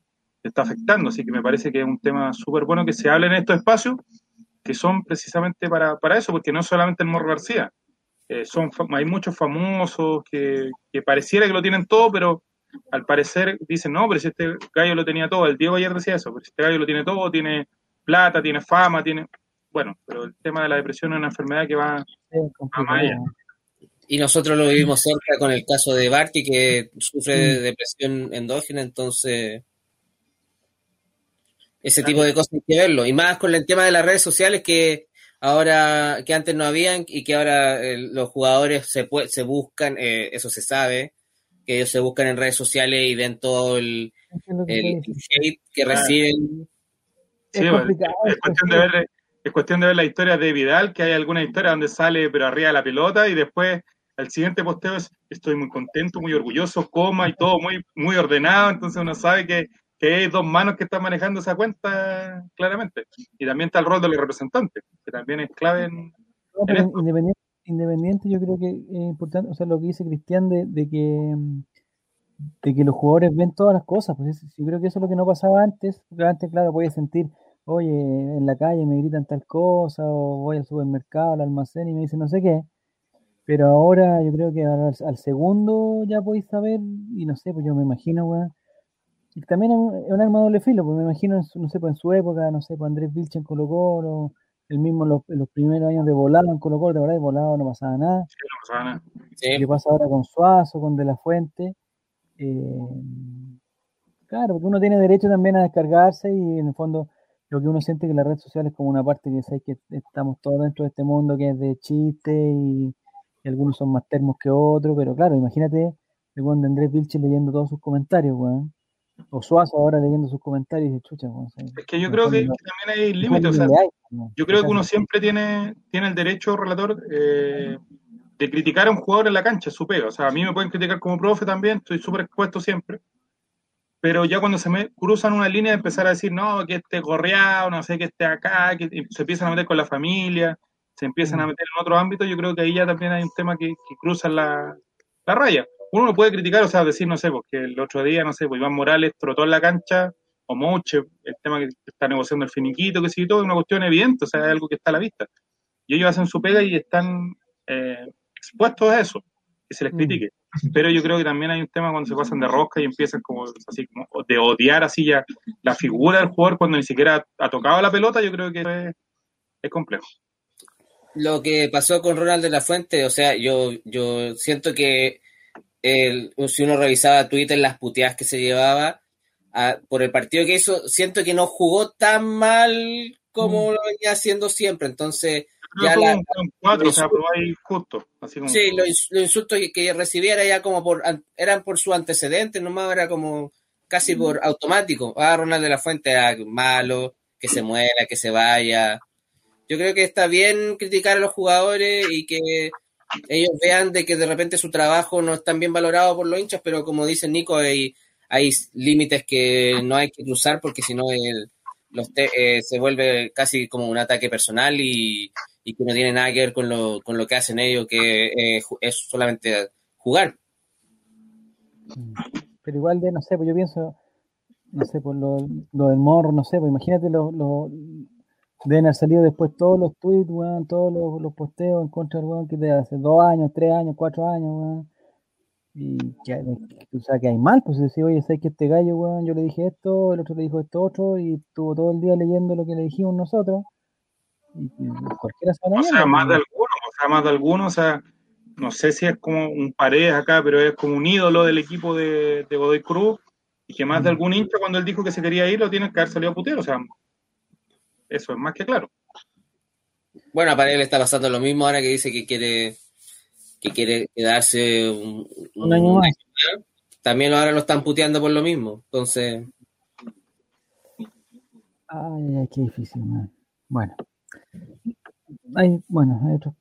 está afectando. Así que me parece que es un tema súper bueno que se hable en estos espacios, que son precisamente para, para eso, porque no solamente el Morro García. Eh, son, hay muchos famosos que, que, pareciera que lo tienen todo, pero al parecer dicen, no, pero si este gallo lo tenía todo, el Diego ayer decía eso, pero si este gallo lo tiene todo, tiene plata, tiene fama, tiene... Bueno, pero el tema de la depresión es una enfermedad que va a Maya. Y nosotros lo vivimos cerca con el caso de Barty, que sufre de depresión endógena, entonces ese tipo de cosas hay que verlo. Y más con el tema de las redes sociales que ahora, que antes no habían y que ahora eh, los jugadores se, se buscan, eh, eso se sabe, que ellos se buscan en redes sociales y ven todo el, hate que reciben. Sí, es, cuestión de ver, es cuestión de ver la historia de Vidal, que hay alguna historia donde sale pero arriba de la pelota y después el siguiente posteo es estoy muy contento, muy orgulloso, coma y todo muy, muy ordenado, entonces uno sabe que, que hay dos manos que están manejando esa cuenta claramente. Y también está el rol de los representantes, que también es clave en... independiente, independiente, yo creo que es importante, o sea, lo que dice Cristian de, de que de que los jugadores ven todas las cosas, pues yo creo que eso es lo que no pasaba antes, porque antes, claro, podía sentir, oye, en la calle me gritan tal cosa, o voy al supermercado, al almacén y me dicen no sé qué, pero ahora yo creo que al, segundo ya podéis saber, y no sé, pues yo me imagino, weón. Y también es un, arma de doble filo, pues me imagino, no sé, pues en su época, no sé, pues Andrés Vilchen en Colo Colo, el mismo los, los primeros años de volado en Colo Colo, de verdad, de volado no pasaba nada. Sí, no pasaba nada. ¿Qué pasa ahora con Suazo, con De La Fuente? Eh, claro, porque uno tiene derecho también a descargarse y en el fondo lo que uno siente que la red social es como una parte que, sé que estamos todos dentro de este mundo que es de chiste y algunos son más termos que otros, pero claro, imagínate el de Andrés Vilche leyendo todos sus comentarios, weón. O Suazo ahora leyendo sus comentarios y chucha, Es que yo creo que, también hay límites, yo creo que uno siempre tiene, tiene el derecho, relator, eh, de criticar a un jugador en la cancha, su pega. O sea, a mí me pueden criticar como profe también, estoy súper expuesto siempre. Pero ya cuando se me cruzan una línea de empezar a decir, no, que esté gorreado, no sé, que esté acá, que se empiezan a meter con la familia, se empiezan a mm. meter en otro ámbito, yo creo que ahí ya también hay un tema que, cruza la, raya. Uno lo puede criticar, o sea, decir, no sé, porque el otro día, no sé, pues Iván Morales trotó en la cancha, o Moche, el tema que está negociando el finiquito, que sí, todo es una cuestión evidente, o sea, es algo que está a la vista. Y ellos hacen su pega y están eh, expuestos a eso, que se les mm. critique. Pero yo creo que también hay un tema cuando se pasan de rosca y empiezan como así como de odiar así ya la figura del jugador cuando ni siquiera ha tocado la pelota, yo creo que es complejo lo que pasó con Ronald de la Fuente, o sea, yo, yo siento que el, si uno revisaba Twitter, las puteadas que se llevaba por el partido que hizo, siento que no jugó tan mal como mm. lo venía haciendo siempre. Entonces, ya la, cuatro, o sea, ahí justo. Sí, los, insultos que, recibiera ya como por, eran por su antecedente, nomás era como casi mm. por automático. Ah, Ronald de la Fuente era malo, que se muera, que se vaya. Yo creo que está bien criticar a los jugadores y que ellos vean de que de repente su trabajo no es tan bien valorado por los hinchas, pero como dice Nico, hay, hay límites que no hay que cruzar porque si no eh, se vuelve casi como un ataque personal y, que no tiene nada que ver con lo, con lo que hacen ellos, que eh, es solamente jugar. Pero igual de, no sé, pues yo pienso, no sé, por lo, lo del morro, no sé, pues imagínate lo, lo, Deben haber salido después todos los tweets, weón, todos los, posteos en contra del weón que de hace dos años, tres años, cuatro años, weón. Y o sea, que hay mal, pues decir, oye, sé que este gallo, weón, yo le dije esto, el otro le dijo esto otro, y estuvo todo el día leyendo lo que le dijimos nosotros. Y, cualquiera O sea, más de alguno, o sea, más de alguno, o sea, no sé si es como un pared acá, pero es como un ídolo del equipo de, de Godoy Cruz, y que más de algún hincha cuando él dijo que se quería ir, lo tiene que haber salido a putear, o sea, eso es más que claro. Bueno, para él está pasando lo mismo ahora que dice que quiere que quiere quedarse un, año más. También ahora lo están puteando por lo mismo. Entonces. Ay, ay, qué difícil, Bueno. Ay, bueno, hay otro.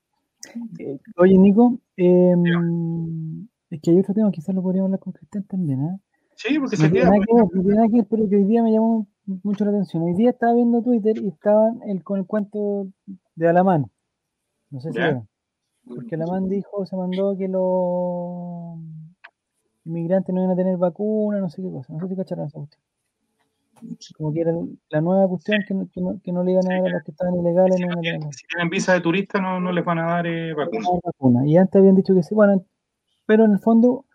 Eh, oye, Nico, em, es que hay otro tema, quizás lo podríamos hablar con Cristian también, ¿eh? Sí, porque se queda. pero que hoy día me llamó mucho la atención. Hoy día estaba viendo Twitter y estaban el, con el cuento de Alamán. No sé si era. Porque Alamán dijo, se mandó que los inmigrantes no iban a tener vacuna, no sé qué cosa. No sé si cacharon esa cuestión. Como que era la nueva cuestión que no, que no, que no le iban a dar a los que estaban ilegales. Si, no, si tienen visa de turista, no, no les van a dar eh, vacuna. vacuna. Y antes habían dicho que sí. Bueno, pero en el fondo,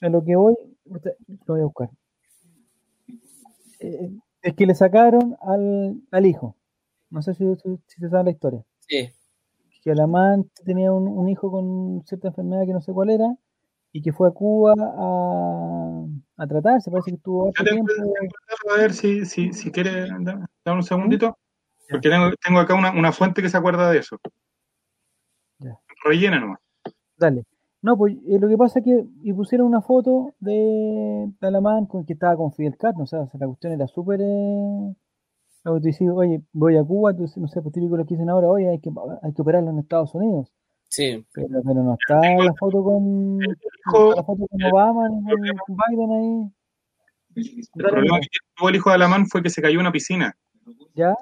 a lo que voy, lo voy a buscar. Eh, es que le sacaron al, al hijo. No sé si, si, se sabe la historia. Sí. Que el amante tenía un, hijo con cierta enfermedad que no sé cuál era y que fue a Cuba a, a tratarse. Parece que estuvo. Yo tengo, a ver si, si, si quiere dar un segundito. Porque tengo, tengo acá una, una, fuente que se acuerda de eso. Ya. Rellena nomás. Dale. No, pues eh, lo que pasa es que y pusieron una foto de, Alamán con que estaba con Fidel Castro, o sea, la cuestión era súper... Eh, tú dices, oye, voy a Cuba, tú, no sé, pues típico lo que dicen ahora, oye, hay que, hay que operarlo en Estados Unidos. Sí. Pero, pero no está la foto con, la foto con Obama ni con Biden ahí. El problema que tuvo el hijo de Alamán fue que se cayó en una piscina. ¿Ya?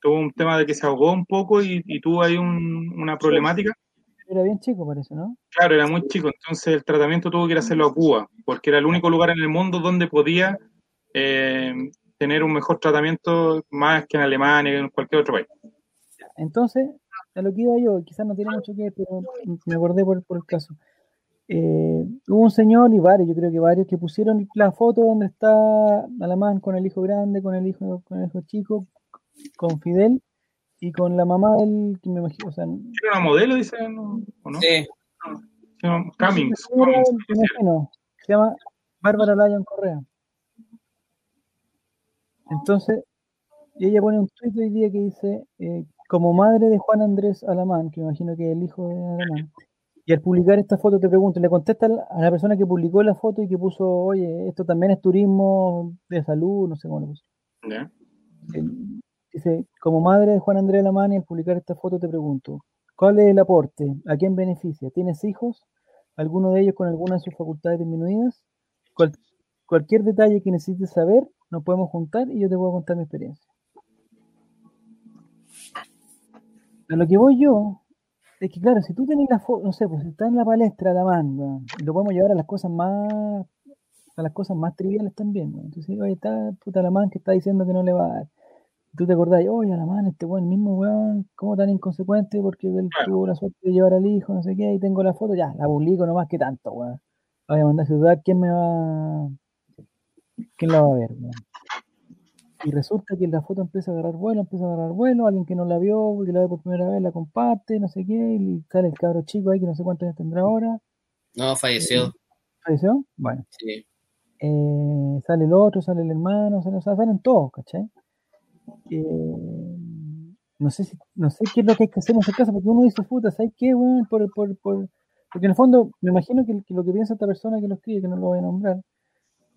Tuvo un tema de que se ahogó un poco y, y tuvo ahí un, una problemática. Era bien chico, parece, ¿no? Claro, era muy chico. Entonces el tratamiento tuvo que ir a hacerlo a Cuba, porque era el único lugar en el mundo donde podía eh, tener un mejor tratamiento más que en Alemania que en cualquier otro país. Entonces, a lo que iba yo, quizás no tiene mucho que ver, pero me acordé por, por el caso. Eh, hubo un señor y varios, yo creo que varios, que pusieron la foto donde está Alamán con el hijo grande, con el hijo, con el hijo chico, con Fidel, y con la mamá del que me imagino, o sea, ¿Era una modelo, dicen? ¿o no? Sí. Cummings. se llama Bárbara Lyon Correa. Entonces, y ella pone un tweet hoy día que dice, eh, como madre de Juan Andrés Alamán, que me imagino que es el hijo de Alamán, y al publicar esta foto te pregunto, le contesta a la persona que publicó la foto y que puso, oye, esto también es turismo de salud, no sé cómo lo puso. Dice, como madre de Juan Andrés Alamán, y al publicar esta foto te pregunto, ¿cuál es el aporte? ¿A quién beneficia? ¿Tienes hijos? ¿Alguno de ellos con alguna de sus facultades disminuidas? cualquier detalle que necesites saber, nos podemos juntar y yo te puedo contar mi experiencia. A lo que voy yo, es que claro, si tú tenés la foto, no sé, pues está en la palestra la mano, lo podemos llevar a las cosas más, a las cosas más triviales también, Entonces, oye, está puta la man que está diciendo que no le va a dar. Tú te acordás, oye, a la man, este weón, mismo weón, ¿cómo tan inconsecuente? Porque él tuvo la suerte de llevar al hijo, no sé qué, y tengo la foto, ya, la publico nomás que tanto, weón. Voy a mandar a ciudad, ¿quién me va, quién la va a ver, weón? Y resulta que la foto empieza a agarrar vuelo, empieza a agarrar vuelo, alguien que no la vio, que la ve por primera vez, la comparte, no sé qué, y sale el cabro chico ahí que no sé cuántos años tendrá ahora. No, falleció. ¿Falleció? Bueno. Sí. Eh, sale el otro, sale el hermano, sale, o sea, salen todos, ¿cachai? Eh, no sé si, no sé qué es lo que hay que hacer en ese caso, porque uno dice, puta, ¿sabes qué, weón? Por, por, por, porque en el fondo, me imagino que, que, lo que piensa esta persona que lo escribe, que no lo voy a nombrar,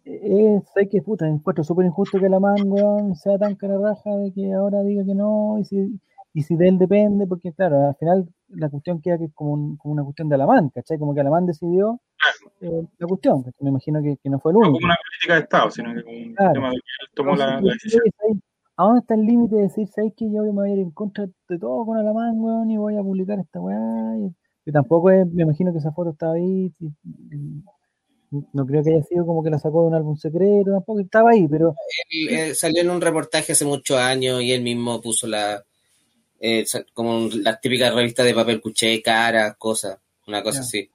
es, hay que puta, encuentro súper injusto que la man, sea tan cara raja de que ahora diga que no, y si, y si de él depende, porque claro, al final la cuestión queda que es como, como una cuestión de Alamán, ¿cachai? Como que Alamán decidió eh, la cuestión, me imagino que, que, no fue el único. No como una política de Estado, sino que como un tema de que él tomó la, decisión. ¿A dónde está el límite de decir, sabes que yo me voy a ir en contra de todo con Alamán, weón, y voy a publicar esta weá? Y, que tampoco es, me imagino que esa foto estaba ahí, y, no creo que haya sido como que la sacó de un álbum secreto, tampoco estaba ahí, pero... Eh, salió en un reportaje hace muchos años y él mismo puso la... Eh, como las típicas revistas de papel cuché, caras, cosas, una cosa así.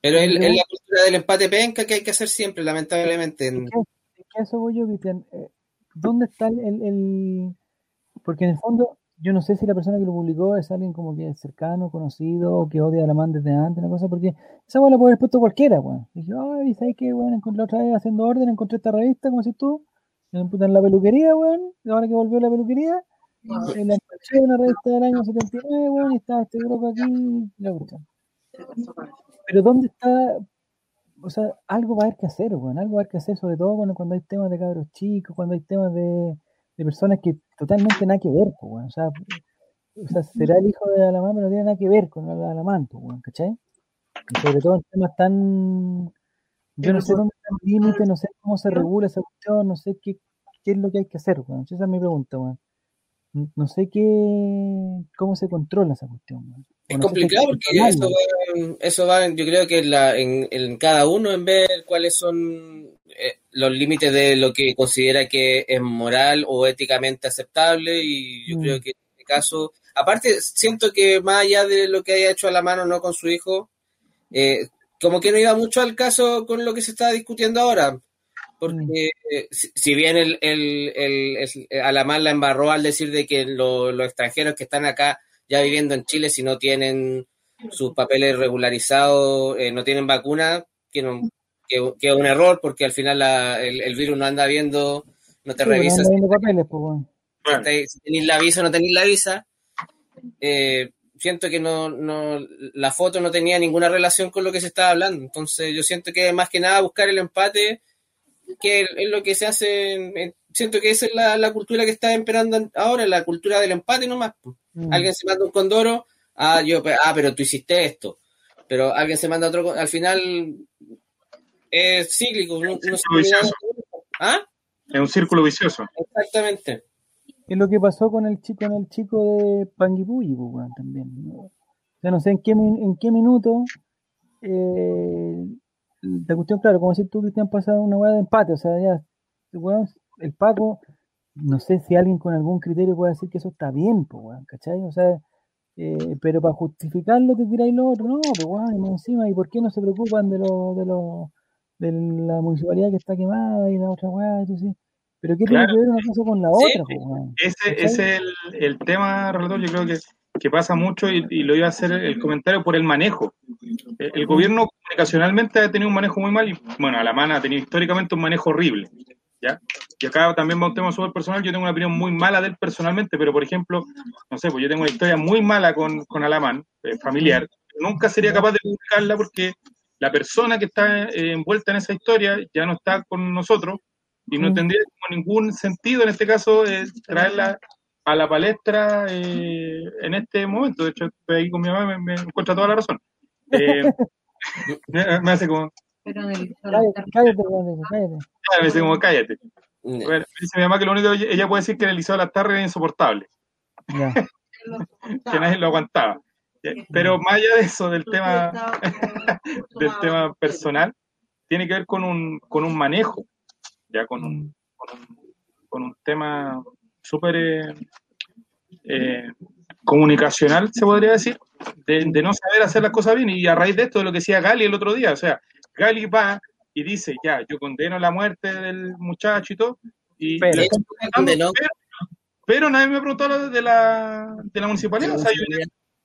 Pero es, la cultura del empate penca que hay que hacer siempre, lamentablemente. ¿Qué, qué eso voy yo, Cristian? Eh, ¿Dónde está el, el, Porque en el fondo yo no sé si la persona que lo publicó es alguien como que cercano, conocido, o que odia a la man desde antes, una cosa, porque esa weá la puede haber puesto cualquiera, weón. Dije, ay, ¿sabes qué, weón? Encontré otra vez haciendo orden, encontré esta revista, como si tú, en la peluquería, weón, ahora que volvió la peluquería, en la encontré una revista del año 79, weón, y estaba este grupo aquí, la gusta. Pero ¿dónde está? O sea, algo va a haber que hacer, weón, algo va a haber que hacer, sobre todo cuando, cuando hay temas de cabros chicos, cuando hay temas de de personas que totalmente nada que ver, pues, o, sea, o sea, será el hijo de Alamán, pero no tiene nada que ver con Alamán, pues, ¿cachai? Y sobre todo en temas tan... Yo no sé dónde está el límite, no sé cómo se regula esa cuestión, no sé qué, qué es lo que hay que hacer, weón. Esa es mi pregunta, weón. No sé qué, cómo se controla esa cuestión. Es complicado porque eso va, eso va, yo creo que en, la, en, en, cada uno en ver cuáles son eh, los límites de lo que considera que es moral o éticamente aceptable y yo mm. creo que en este caso, aparte siento que más allá de lo que haya hecho a la mano no con su hijo, eh, como que no iba mucho al caso con lo que se está discutiendo ahora. Porque mm. si bien el, el, el, Alamán la embarró al decir de que los extranjeros que están acá ya viviendo en Chile, si no tienen sus papeles regularizados, eh, no tienen vacuna, que, que, es un error porque al final la, el, virus no anda viendo, no te revisa. si, papeles, pues, si tenéis la visa o no tenéis la visa. Eh, siento que no, no, la foto no tenía ninguna relación con lo que se estaba hablando. Entonces yo siento que más que nada buscar el empate, que es lo que se hace, siento que esa es la, cultura que está esperando ahora, la cultura del empate nomás. Mm. Alguien se manda un condoro, ah, yo, ah, pero tú hiciste esto. Pero alguien se manda otro, al final es cíclico. ¿Ah? Es un círculo vicioso. Exactamente. Es lo que pasó con el chico, con el chico de Panguipulli, pues, también. O sea, no sé en qué, en qué minuto eh, la cuestión, claro, como si tú, han pasado una hueá de empate, o sea, ya, el Paco, no sé si alguien con algún criterio puede decir que eso está bien, pues, ¿cachai? O sea, eh, pero para justificarlo te tiráis lo otro, no, pues, weón, encima, ¿y por qué no se preocupan de lo, de lo, de la municipalidad que está quemada y la otra weá, y sí? Pero ¿qué tiene que ver una cosa con la otra? ese, es el, el, tema, relator, yo creo que, que pasa mucho y, lo iba a hacer el comentario por el manejo. El, gobierno comunicacionalmente ha tenido un manejo muy mal y, bueno, Alamán ha tenido históricamente un manejo horrible. ¿Ya? Y acá también va un tema súper personal, yo tengo una opinión muy mala de él personalmente, pero por ejemplo, no sé, pues yo tengo una historia muy mala con, con Alamán, eh, familiar, nunca sería capaz de publicarla porque la persona que está eh, envuelta en esa historia ya no está con nosotros y no tendría ningún sentido en este caso eh, traerla a la palestra eh, en este momento. De hecho, estoy ahí con mi mamá y me, encuentra toda la razón. Eh, me, hace como... Cállate, cállate, cállate. Me dice como, cállate. Mm. Bueno, dice mi mamá que lo único que ella puede decir que el Liceo de las Tardes era insoportable. que nadie lo aguantaba. Pero más allá de eso, del tema, del tema personal, tiene que ver con un, con un manejo ya con un, con un, tema súper eh, eh, comunicacional, se podría decir, de, no saber hacer las cosas bien. Y a raíz de esto, de lo que decía Gali el otro día, o sea, Gali va y dice, ya, yo condeno la muerte del muchacho y todo, y pero, nadie me preguntó de la, de la municipalidad.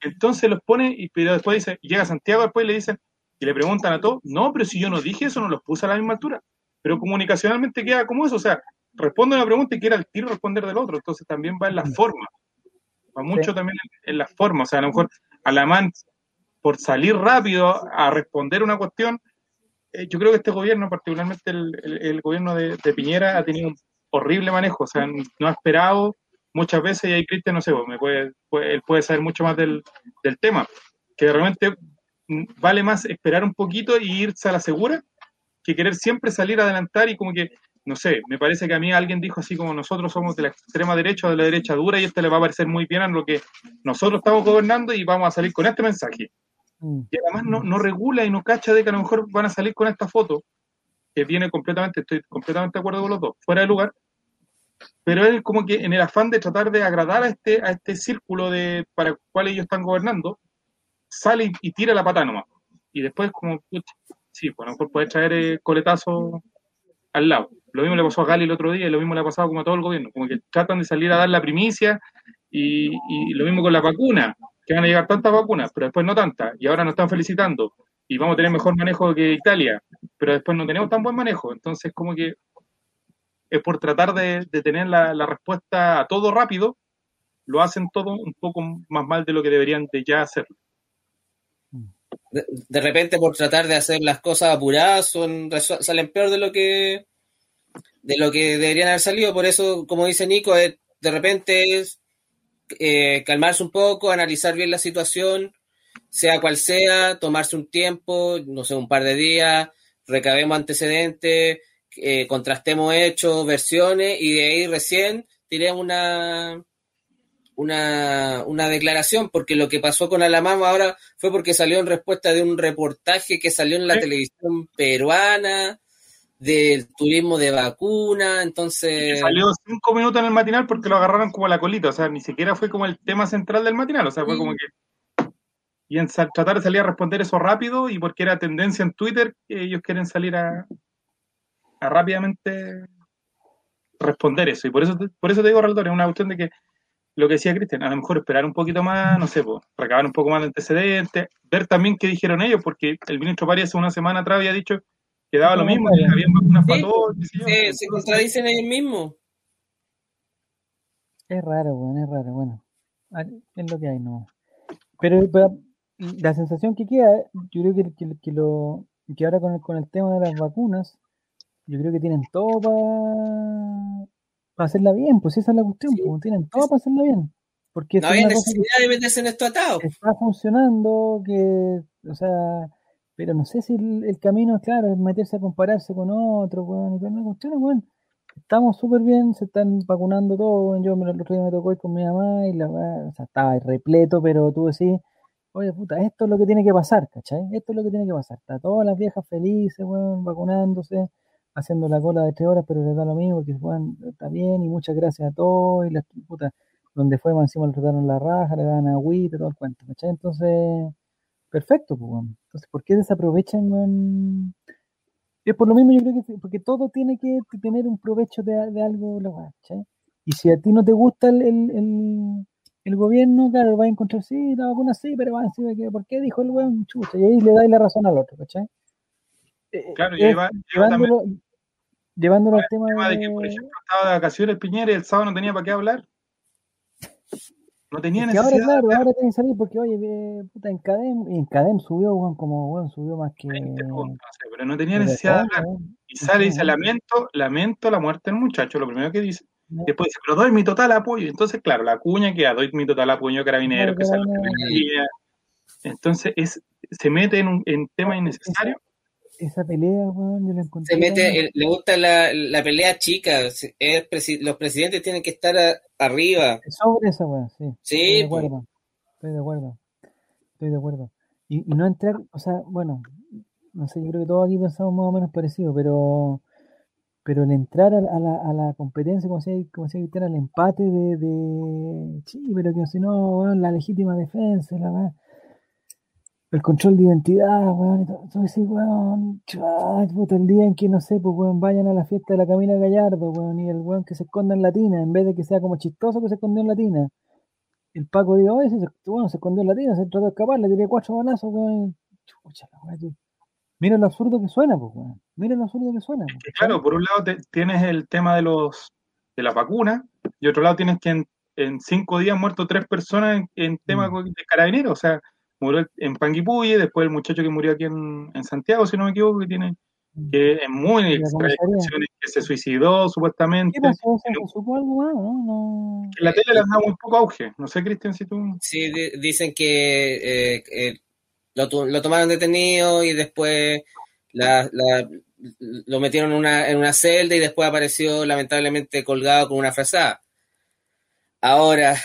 entonces los pone, y pero después dice, llega Santiago después le dicen, y le preguntan a todos, no, pero si yo no dije eso, no los puse a la misma altura pero comunicacionalmente queda como eso, o sea, responde una pregunta y quiere al tiro responder del otro, entonces también va en la forma, va mucho también en, la forma, o sea, a lo mejor Alamán, por salir rápido a responder una cuestión, eh, yo creo que este gobierno, particularmente el, gobierno de, Piñera, ha tenido un horrible manejo, o sea, no ha esperado muchas veces, y ahí Cristian, no sé, me puede, él puede saber mucho más del, del tema, que realmente vale más esperar un poquito y irse a la segura que querer siempre salir a adelantar y como que, no sé, me parece que a mí alguien dijo así como nosotros somos de la extrema derecha o de la derecha dura y este le va a parecer muy bien a lo que nosotros estamos gobernando y vamos a salir con este mensaje. Mm. Y además no, no regula y no cacha de que a lo mejor van a salir con esta foto, que viene completamente, estoy completamente de acuerdo con los dos, fuera de lugar, pero es como que en el afán de tratar de agradar a este, a este círculo de para el cual ellos están gobernando, sale y, tira la pata nomás. Y después como, sí, pues a lo mejor puede traer eh, coletazo al lado. Lo mismo le pasó a Gali el otro día y lo mismo le ha pasado como a todo el gobierno, como que tratan de salir a dar la primicia y, lo mismo con la vacuna, que van a llegar tantas vacunas, pero después no tantas, y ahora nos están felicitando y vamos a tener mejor manejo que Italia, pero después no tenemos tan buen manejo, entonces como que es por tratar de, tener la, la, respuesta a todo rápido, lo hacen todo un poco más mal de lo que deberían de ya hacerlo de, repente por tratar de hacer las cosas apuradas son, salen peor de lo que de lo que deberían haber salido. Por eso, como dice Nico, de repente es eh, calmarse un poco, analizar bien la situación, sea cual sea, tomarse un tiempo, no sé, un par de días, recabemos antecedentes, eh, contrastemos hechos, versiones y de ahí recién tiremos una, una, una declaración, porque lo que pasó con Alamama ahora fue porque salió en respuesta de un reportaje que salió en la televisión peruana del turismo de vacuna, entonces... salió cinco minutos en el matinal porque lo agarraron como a la colita, o sea, ni siquiera fue como el tema central del matinal, o sea, fue como que... Y en tratar de salir a responder eso rápido y porque era tendencia en Twitter, ellos quieren salir a, a rápidamente responder eso. Y por eso, por eso te digo, Relator, es una cuestión de que lo que decía Cristian, a lo mejor esperar un poquito más, no sé, pues, recabar un poco más de antecedentes, ver también qué dijeron ellos, porque el ministro Pari hace una semana atrás había dicho que daba lo mismo, que había vacunas para todos. Sí, se contradicen ellos mismos. Es raro, bueno, es raro, bueno. Es lo que hay, no. Pero, la sensación que queda, yo creo que, que, lo, que ahora con el, con el tema de las vacunas, yo creo que tienen todo para hacerla bien, pues esa es la cuestión, pues, tienen todo para hacerla bien. Porque no hay necesidad de meterse en esto atado. Está funcionando, que, o sea, pero no sé si el, camino, claro, es meterse a compararse con otro, bueno, y con una cuestión, bueno, estamos súper bien, se están vacunando todos, yo me, el otro día me tocó ir con mi mamá y la o sea, estaba repleto, pero tú decís, oye puta, esto es lo que tiene que pasar, ¿cachai? Esto es lo que tiene que pasar, está todas las viejas felices, bueno, vacunándose, haciendo la cola de tres horas, pero les da lo mismo, porque bueno, está bien y muchas gracias a todos, y las puta, donde fue encima le trataron la raja, le dan agüita, todo el cuento, ¿cachai? Entonces, perfecto, pues. Entonces, ¿por qué desaprovechan, Es por lo mismo, yo creo que, porque todo tiene que tener un provecho de, algo, ¿cachai? Y si a ti no te gusta el, el, el, gobierno, claro, va a encontrar, sí, la vacuna sí, pero va a decir, ¿por qué dijo el weón? Chucha, y ahí le dais la razón al otro, ¿cachai? Eh, claro, lleva, llevándolo, llevándolo al tema, de... que, por ejemplo, estaba de vacaciones Piñera y el sábado no tenía para qué hablar. No tenía necesidad. Ahora, claro, ahora tiene que salir porque, oye, eh, puta, en Cadem, en Cadem subió, bueno, como, bueno, subió más que. pero no tenía necesidad de hablar. Y sale y dice, lamento, lamento la muerte del muchacho, lo primero que dice. Después dice, pero doy mi total apoyo. Entonces, claro, la cuña que doy mi total apoyo a carabineros, que Entonces, es, se mete en un en tema innecesario esa pelea, weón, yo la encontré. Se mete, le gusta la, la pelea chica. Es los presidentes tienen que estar arriba. Sobre esa weón, sí. Sí. Estoy de acuerdo. Estoy de acuerdo. Estoy de acuerdo. Y, y, no entrar, o sea, bueno, no sé, yo creo que todos aquí pensamos más o menos parecido, pero pero el entrar a, la, a la competencia, como se como se al el empate de, de sí, pero que si no, la legítima defensa, la verdad el control de identidad, weón, y todo, eso, weón, puta, el día en que, no sé, pues, weón, vayan a la fiesta de la Camila Gallardo, weón, y el weón que se esconda en Latina, en vez de que sea como chistoso que se escondió en Latina. El Paco dijo, oye, se, bueno, se escondió en Latina, se trató de escapar, le tiré cuatro balazos, weón, chucha, weón, Mira lo absurdo que suena, pues, weón. Mira lo absurdo que suena. Pues, claro, por un lado tienes el tema de los de la vacuna, y otro lado tienes que en, cinco días muerto tres personas en, en tema mm. de carabineros, o sea, murió en Panguipulli, después el muchacho que murió aquí en, Santiago, si no me equivoco, que tiene que es muy que se suicidó supuestamente. ¿Qué pasó? ¿Se supo algo No, la tele le ha dado muy poco auge. No sé, Cristian, si tú. Sí, dicen que eh, eh, lo, tomaron detenido y después lo metieron en una, en una celda y después apareció lamentablemente colgado con una frazada. Ahora,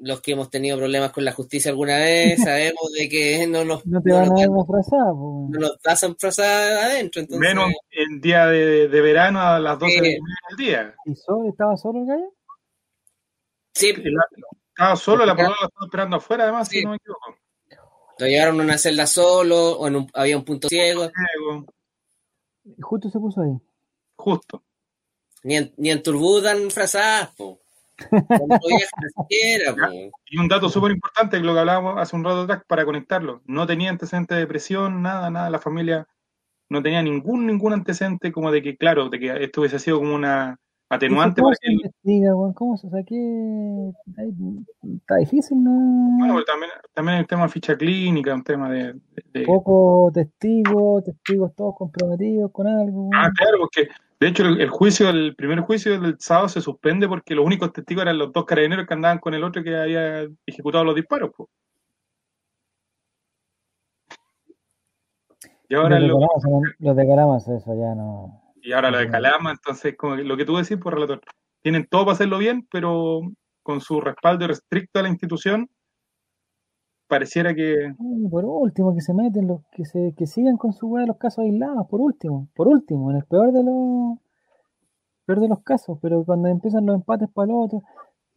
los que hemos tenido problemas con la justicia alguna vez, sabemos de que no nos, no te van a dar una frazada, no nos pasan frazada adentro. Entonces... Menos en día de, de, verano a las 12 del día. ¿Y solo, estaba solo el gallo? Sí. estaba solo, la palabra la estaba esperando afuera, además, si no me equivoco. Lo llevaron a una celda solo, o en un, había un punto ciego. Y justo se puso ahí. Justo. Ni en, ni en Turbú dan frazadas, po. y un dato súper importante, lo que hablábamos hace un rato atrás, para conectarlo. No tenía antecedentes de depresión, nada, nada. La familia no tenía ningún, ningún antecedente como de que, claro, de que esto hubiese sido como una atenuante. ¿Cómo se investiga, ¿Cómo se saque? Está difícil, ¿no? Bueno, también, también el tema de ficha clínica, un tema de... de... Poco testigos, testigos todos comprometidos con algo. Ah, claro, porque de hecho, el, juicio, el primer juicio del sábado se suspende porque los únicos testigos eran los dos carabineros que andaban con el otro que había ejecutado los disparos. Y ahora lo, de Calama, eso ya no. Y ahora lo de Calama, entonces, como lo que tú decís, por relator, tienen todo para hacerlo bien, pero con su respaldo restricto a la institución, pareciera que. por último, que se meten, los, que se que sigan con su de los casos aislados, por último, por último, en el peor de los peor de los casos, pero cuando empiezan los empates para los otros.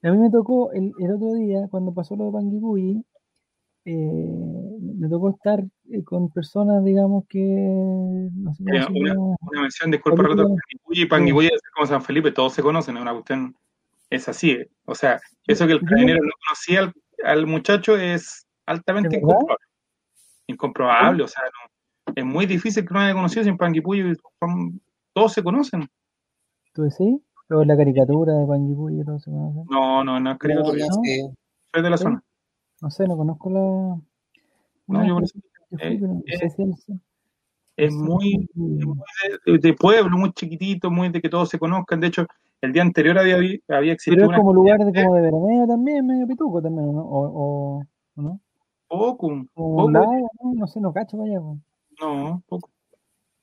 A mí me tocó el, el otro día, cuando pasó lo de Panguipulli, eh, me tocó estar eh, con personas, digamos, que. No sé una, una, mención, disculpa, Panguipulli y Panguipulli es como San Felipe, todos se conocen, es una cuestión. Es así, o sea, eso que el carabinero no conocía al, al muchacho es altamente incomprobable. Incomprobable, o sea, es muy difícil que no haya conocido sin Panguipulli, todos se conocen. ¿Tú decís? ¿O la caricatura de Panguipulli todos se conocen? No, no, no es caricatura. No, Soy de la zona. No sé, no conozco la. No, yo es, muy, de, pueblo, muy chiquitito, muy de que todos se conozcan. De hecho, el día anterior había, había existido. Pero es como lugar de, como de veraneo también, medio pituco también, ¿no? O, o ¿no? Poco, poco. ¿no? no sé, no cacho, vaya. No, poco.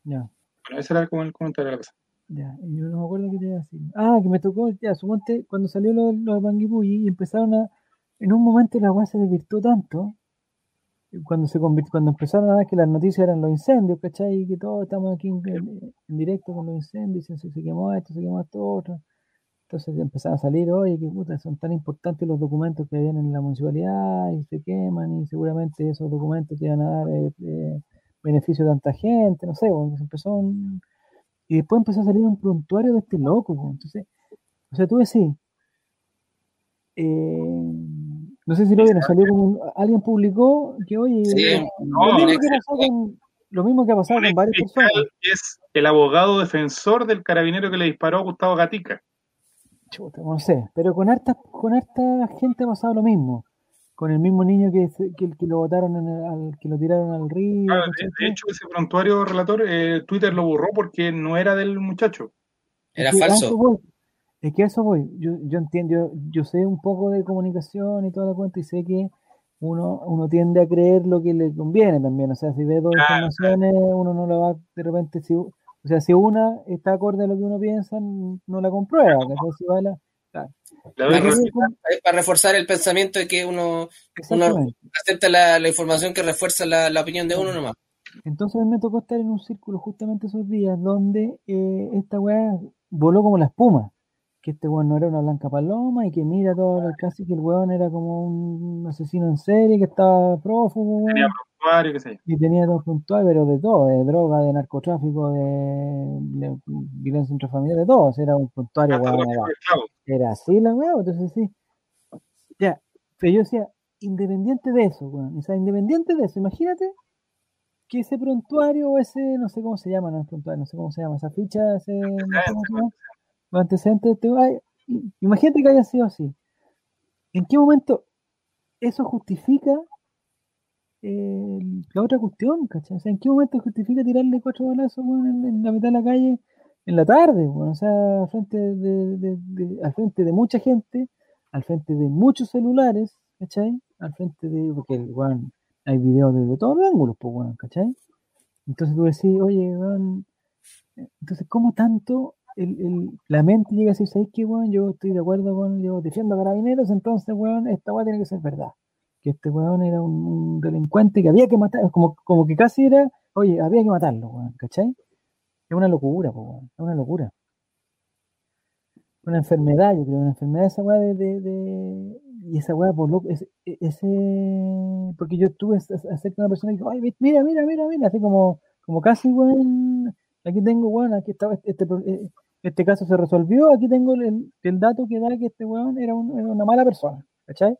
Ya. Bueno, ese era como el comentario de la cosa. Ya, yo no me acuerdo qué te iba a decir. Ah, que me tocó, ya, suponte, cuando salió lo, lo de Panguipulli y empezaron a. En un momento la agua se desvirtuó tanto cuando se cuando empezaron a ver que las noticias eran los incendios, ¿cachai? Y que todos estamos aquí en, directo con los incendios, se, se, quemó esto, se quemó esto otro. Entonces empezaron a salir, oye, que puta, son tan importantes los documentos que habían en la municipalidad y se queman y seguramente esos documentos te iban a dar eh, eh, beneficio a tanta gente, no sé, se empezó y después empezó a salir un prontuario de este loco, entonces, o sea, tú decís, eh, no sé si lo vieron, salió como alguien publicó que oye, lo, mismo que ha pasado con varias personas. Es el abogado defensor del carabinero que le disparó a Gustavo Gatica. Chuta, no sé, pero con harta, con harta gente ha pasado lo mismo. Con el mismo niño que, que, que lo botaron, al, que lo tiraron al río. de, hecho, ese prontuario relator, eh, Twitter lo borró porque no era del muchacho. Era falso. Es que a eso voy. Yo, yo entiendo, yo, sé un poco de comunicación y toda la cuenta y sé que uno, uno tiende a creer lo que le conviene también. O sea, si ve dos informaciones, uno no la va de repente, si, o sea, si una está acorde a lo que uno piensa, no la comprueba. Si va la, para reforzar el pensamiento de que uno, uno acepta la, la, información que refuerza la, la, opinión de uno nomás. Entonces me tocó estar en un círculo justamente esos días donde eh, esta weá voló como la espuma que este weón no era una blanca paloma y que mira todo, casi que el weón era como un asesino en serie que estaba prófugo, prontuario, qué sé yo. Y tenía dos puntuales, pero de todo, de droga, de narcotráfico, de, violencia intrafamiliar, de todo. Era un puntuario, era, así la weón, entonces sí. Ya, pero yo decía, independiente de eso, weón, o sea, independiente de eso, imagínate que ese prontuario o ese, no sé cómo se llama, no, prontuario, no sé cómo se llama, esa ficha, ese, no los antecedentes de imagínate que haya sido así. ¿En qué momento eso justifica la otra cuestión, ¿cachai? O sea, ¿en qué momento justifica tirarle cuatro balazos en, la mitad de la calle en la tarde? O sea, al frente de, al frente de mucha gente, al frente de muchos celulares, ¿cachai? Al frente de, porque bueno, hay videos desde todos los ángulos, pues, bueno, ¿cachai? Entonces tú decís, oye, bueno, entonces, ¿cómo tanto la mente llega a decir, ¿sabes qué, weón? Yo estoy de acuerdo con, yo defiendo a carabineros, entonces, weón, esta weón tiene que ser verdad. Que este weón era un, delincuente que había que matar, como, como que casi era, oye, había que matarlo, weón, ¿cachai? Es una locura, weón, es una locura. Una enfermedad, yo creo, una enfermedad esa weá de, de, y esa weá, por loco, ese, porque yo estuve cerca de una persona y dijo, ay, mira, mira, mira, mira, así como, como casi, weón, aquí tengo, weón, aquí estaba este, este, eh, este caso se resolvió, aquí tengo el, el dato que da que este weón era, una mala persona, ¿cachai?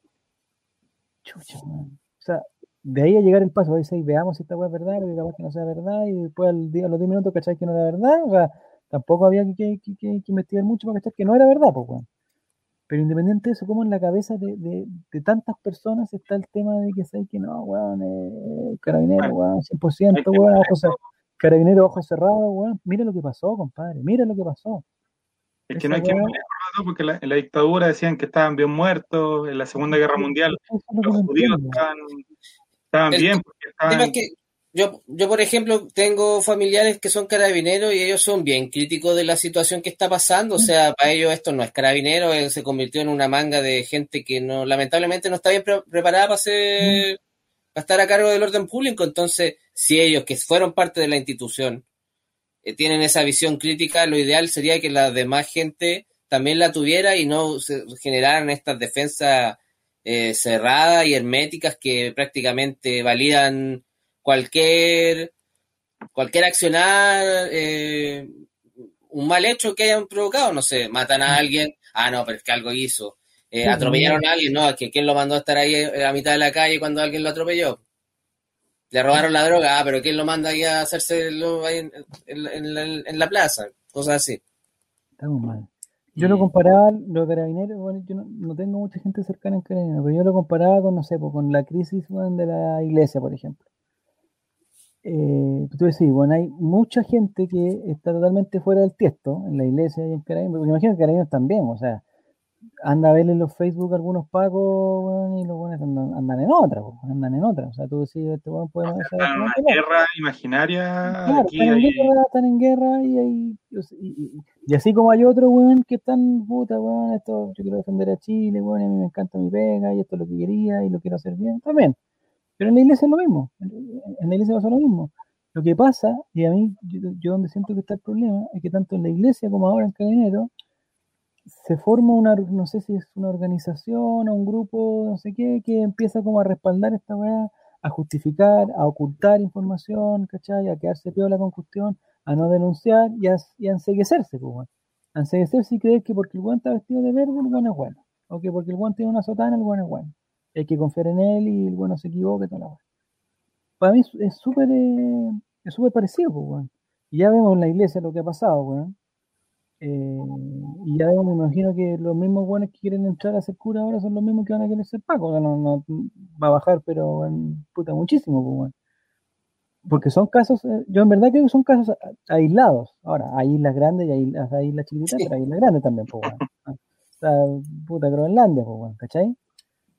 Chucha, O sea, de ahí a llegar el paso, ahí veamos si esta weá es verdad, porque capaz que no sea verdad, y después al día, a los 10 minutos, ¿cachai? Que no era verdad, o sea, tampoco había que, que, que, investigar mucho para cachar que no era verdad, pues weón. Pero independiente de eso, como en la cabeza de, de, de tantas personas está el tema de que sé que no, weón, eh, carabinero, weón, 100%, weón, Carabinero ojos cerrados, weón. Mira lo que pasó, compadre. Mira lo que pasó. Es que no hay que porque en la dictadura decían que estaban bien muertos, en la Segunda Guerra Mundial los judíos estaban, bien. Porque estaban... que yo, yo, por ejemplo, tengo familiares que son carabineros y ellos son bien críticos de la situación que está pasando. O sea, para ellos esto no es carabinero, eh, se convirtió en una manga de gente que no lamentablemente no está bien preparada para ser estar a cargo del orden público. Entonces, si ellos que fueron parte de la institución eh, tienen esa visión crítica, lo ideal sería que la demás gente también la tuviera y no se generaran estas defensas eh, cerradas y herméticas que prácticamente validan cualquier cualquier accionar eh, un mal hecho que hayan provocado, no sé, matan a alguien, ah no, pero es que algo hizo, eh, atropellaron a alguien, ¿no? Que quién lo mandó a estar ahí a mitad de la calle cuando alguien lo atropelló. Le robaron la droga, ah, pero ¿quién lo manda ahí a hacerse ahí en, la plaza? Cosas así. Estamos mal. Yo lo comparaba, los carabineros, bueno, yo no, tengo mucha gente cercana en carabineros, pero yo lo comparaba con, no sé, pues, con la crisis de la iglesia, por ejemplo. Eh, tú decís, bueno, hay mucha gente que está totalmente fuera del tiesto en la iglesia y en carabineros, porque imagino que carabineros también, o sea, anda a ver en los Facebook algunos pacos, y los buenos andan, en otra, andan en otra. O sea, tú decís, este bueno puede Están en una guerra imaginaria. Claro, están, en guerra, están en guerra y, y, y, así como hay otros, weón, que están, puta, weón, esto, yo quiero defender a Chile, weón, a mí me encanta mi pega y esto es lo que quería y lo quiero hacer bien, también. Pero en la iglesia es lo mismo, en la iglesia pasa lo mismo. Lo que pasa, y a mí, yo, yo donde siento que está el problema, es que tanto en la iglesia como ahora en Cadinero, se forma una, no sé si es una organización o un grupo, no sé qué, que empieza como a respaldar esta weá, a justificar, a ocultar información, ¿cachai? A quedarse peor la concuestión, a no denunciar y a, y a enseguecerse, pues, enseguecerse y creer que porque el weón está vestido de verde, el bueno es bueno. O que porque el weón tiene una sotana, el bueno es bueno. Hay que confiar en él y el bueno se equivoque, toda la weá. Para mí es súper eh, es súper parecido, pues, Y ya vemos en la iglesia lo que ha pasado, weón. Eh, y ya me imagino que los mismos buenos que quieren entrar a ser cura ahora son los mismos que van a querer ser Paco. O no, no, va a bajar, pero en, puta, muchísimo. Pues, Porque son casos, eh, yo en verdad creo que son casos aislados. Ahora, hay islas grandes y hay, hay islas chiquititas, pero hay islas grandes también, pues, O sea, puta Groenlandia, pues, ¿cachai?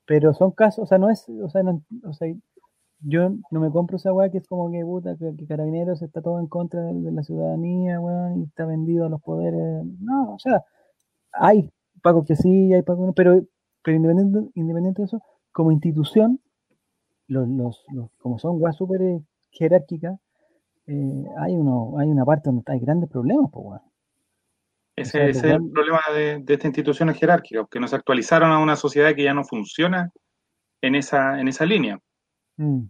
Pero son casos, o sea, no es, o sea, no, o sea, yo no me compro esa weá que es como que puta, que, Carabineros está todo en contra de, la ciudadanía, weón, y está vendido a los poderes. No, o sea, hay pagos que sí, hay pagos que no, pero, pero independiente, independiente de eso, como institución, los, los, los como son weas súper jerárquicas, eh, hay uno, hay una parte donde hay grandes problemas, pues weón. Ese, es el problema de, de estas instituciones jerárquicas, que nos actualizaron a una sociedad que ya no funciona en esa, en esa línea. Mm.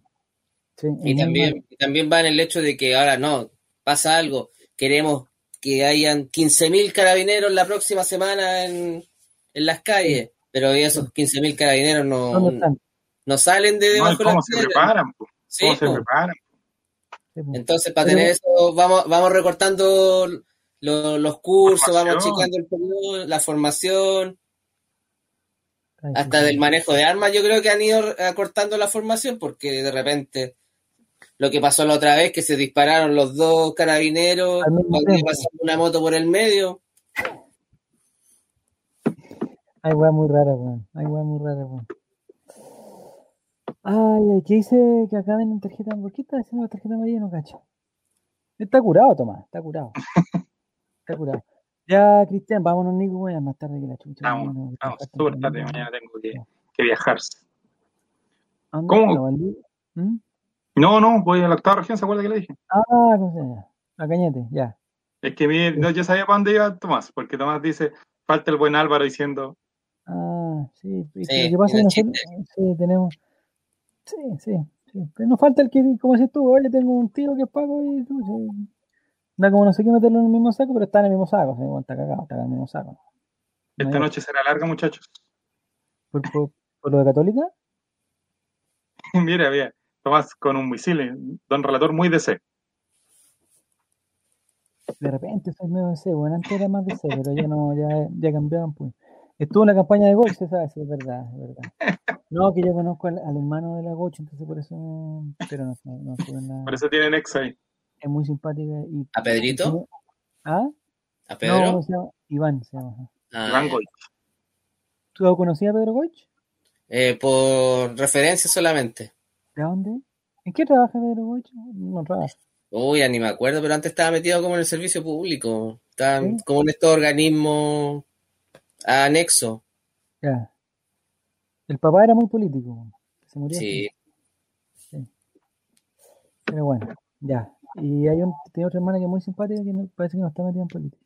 y también, también va en el hecho de que ahora no, pasa algo, queremos que hayan 15.000 carabineros la próxima semana en, las calles, pero esos 15.000 carabineros no, no, salen de debajo ¿Cómo se preparan? ¿Cómo se preparan? Entonces, para tener eso, vamos, vamos recortando los cursos, vamos checando el la formación, hasta del manejo de armas, yo creo que han ido acortando la formación porque de repente lo que pasó la otra vez, que se dispararon los dos carabineros, pasando una moto por el medio. Hay weá muy rara, weón. Hay weá muy rara, weón. Ay, ¿qué dice que acá ven tarjeta? ¿Por qué está diciendo la tarjeta amarilla? No cacho. Está curado, Tomás, está curado. Está curado. Ya, Cristian, vámonos, Nico, voy a más tarde que la chucha. Vamos, vamos, súper tarde, mañana tengo que, que viajar. ¿Cómo? ¿Mm? No, no, voy a la octava región, ¿se acuerda que le dije? Ah, no sé, a Cañete, ya. Es que mi, no, yo sabía para dónde iba Tomás, porque Tomás dice, falta el buen Álvaro diciendo. Ah, sí, sí, ¿qué pasa? Que nosotros, sí, tenemos. Sí, sí, sí. Pero nos falta el que, como dices tú, oye, tengo un tío que es Paco y tú, sí. Da como no sé qué meterlo en el mismo saco, pero está en el mismo saco. ¿sí? Está cagado, está en el mismo saco. Esta noche será larga, muchachos. ¿Por, lo de Católica? mira, mira. Tomás con un misil, don relator muy DC. De repente soy medio DC, bueno, antes era más DC, pero ya no, ya, ya cambiaron, pues. Estuvo en la campaña de Goch, se sabe, sí, es verdad, es verdad. No, que yo conozco al, hermano de la Goch, entonces por eso, pero no, no, no. Por eso tienen ex ahí es muy simpática. Y, ¿A Pedrito? ¿Ah? ¿A Pedro? No, se llama Iván se llama. Ah, Iván Goich. ¿Tú lo conocías a Pedro Goich? Eh, por referencia solamente. ¿De dónde? ¿En qué trabaja Pedro Goich? No trabaja. Uy, ya ni me acuerdo, pero antes estaba metido como en el servicio público. Estaba como en estos organismos anexos. Ya. El papá era muy político. Se murió. Sí. sí. Pero bueno, ya. Y hay un, tiene otra hermana que es muy simpática que parece que no está metida en política.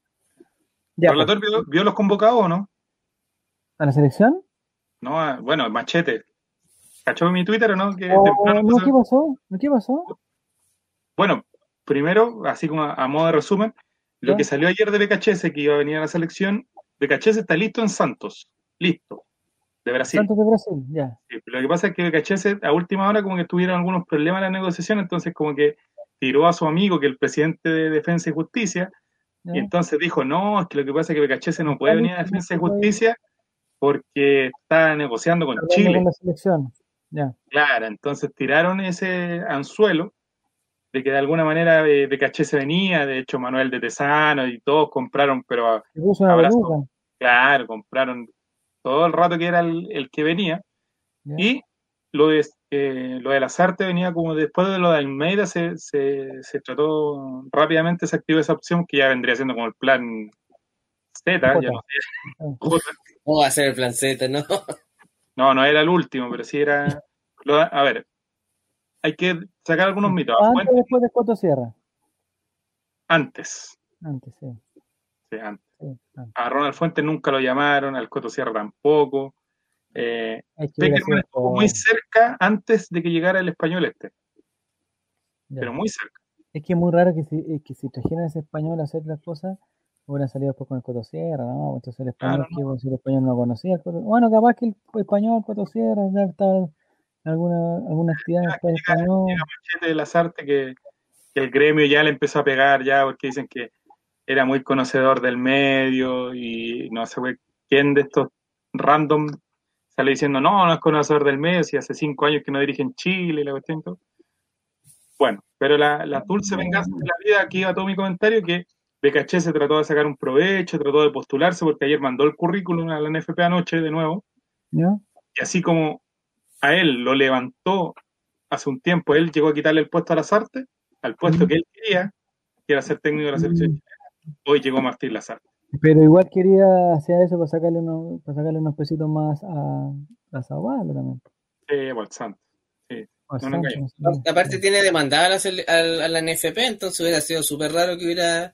Ya, ¿El pues. vio, vio, los convocados o no? ¿A la selección? No, bueno, machete. ¿Cachó mi Twitter o no? Que oh, no, ¿qué pasó? ¿Qué pasó? Bueno, primero, así como a, modo de resumen, lo que salió ayer de BKHS que iba a venir a la selección, BKHS está listo en Santos. Listo. De Brasil. Santos de Brasil, ya. lo que pasa es que BKHS a última hora como que tuvieron algunos problemas en la negociación, entonces como que tiró a su amigo, que es el presidente de Defensa y Justicia, Y entonces dijo, no, es que lo que pasa es que Becachese no puede venir a Defensa de Justicia porque está negociando con Chile. Con la selección. Claro, entonces tiraron ese anzuelo de que de alguna manera de, se venía, de hecho Manuel de Tesano y todos compraron, pero claro, compraron todo el rato que era el, que venía. Y lo de, eh, lo de las artes venía como después de lo de Almeida, se, se, se, trató rápidamente, se activó esa opción que ya vendría siendo como el plan Z. Ya no, ¿Cómo va a ser el plan Z, no? No, no era el último, pero sí era. a ver, hay que sacar algunos mitos. ¿Antes después de Coto Sierra? Antes. Antes, sí. Sí, antes. A Ronald Fuentes nunca lo llamaron, al Coto Sierra tampoco. Eh, estuvo muy cerca antes de que llegara el español este. Pero muy cerca. Es que es muy raro que si, que si trajeran ese español a hacer las cosas, hubieran salido después con el Cotosierra, ¿no? Entonces el español, que, si el español no conocía el Bueno, capaz que el español Cotosierra ya está alguna, alguna actividad en español. Llega de las artes que, que, el gremio ya le empezó a pegar ya porque dicen que era muy conocedor del medio y no sé quién de estos random sale diciendo no, no es conocedor del si hace cinco años que no dirige en Chile y la cuestión todo. Bueno, pero la, la dulce venganza de la vida, aquí va todo mi comentario, que BKC se trató de sacar un provecho, trató de postularse, porque ayer mandó el currículum a la NFP anoche de nuevo. Y así como a él lo levantó hace un tiempo, él llegó a quitarle el puesto a Lazarte, al puesto que él quería, que era ser técnico de la selección chilena. Hoy llegó Martín Lazarte. Pero igual quería hacer eso para sacarle unos, para sacarle unos pesitos más a, a Zavala también. Sí, o Santos. Sí. Aparte tiene demandada a la, a la NFP, entonces hubiera sido súper raro que hubiera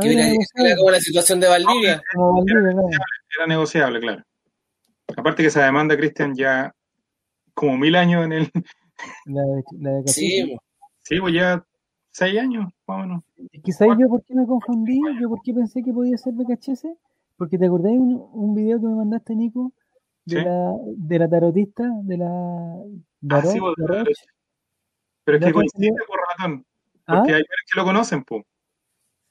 que era, como la situación de Valdivia. era, negociable, claro. Aparte que esa demanda, Cristian, ya como mil años en el. La de, sí, sí, pues ya seis años, vámonos. Quizás yo por qué me confundí, yo por qué pensé que podía ser BKHS, porque te acordás un, un video que me mandaste, Nico, de, la, de la tarotista, de la. Ah, sí, Pero es que coincide por ratón. Porque ¿Ah? hay que lo conocen, pues.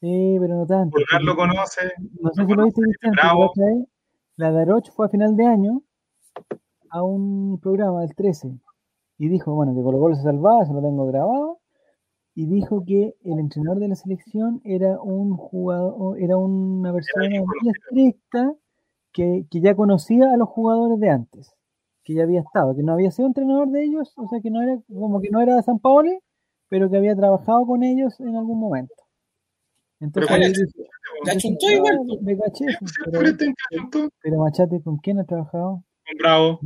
Sí, pero no tanto. Pulgar lo conoce. No sé si lo viste, Bravo. La Daroch fue a final de año a un programa del 13 y dijo, bueno, que Colo Colo se salvaba, se lo tengo grabado, y dijo que el entrenador de la selección era un jugador, era una persona muy estricta que, que, ya conocía a los jugadores de antes, que ya había estado, que no había sido entrenador de ellos, o sea que no era, como que no era de San Paolo, pero que había trabajado con ellos en algún momento. Entonces, pero igual. Me caché, pero, pero, Machate, ¿con quién ha trabajado? Con Bravo.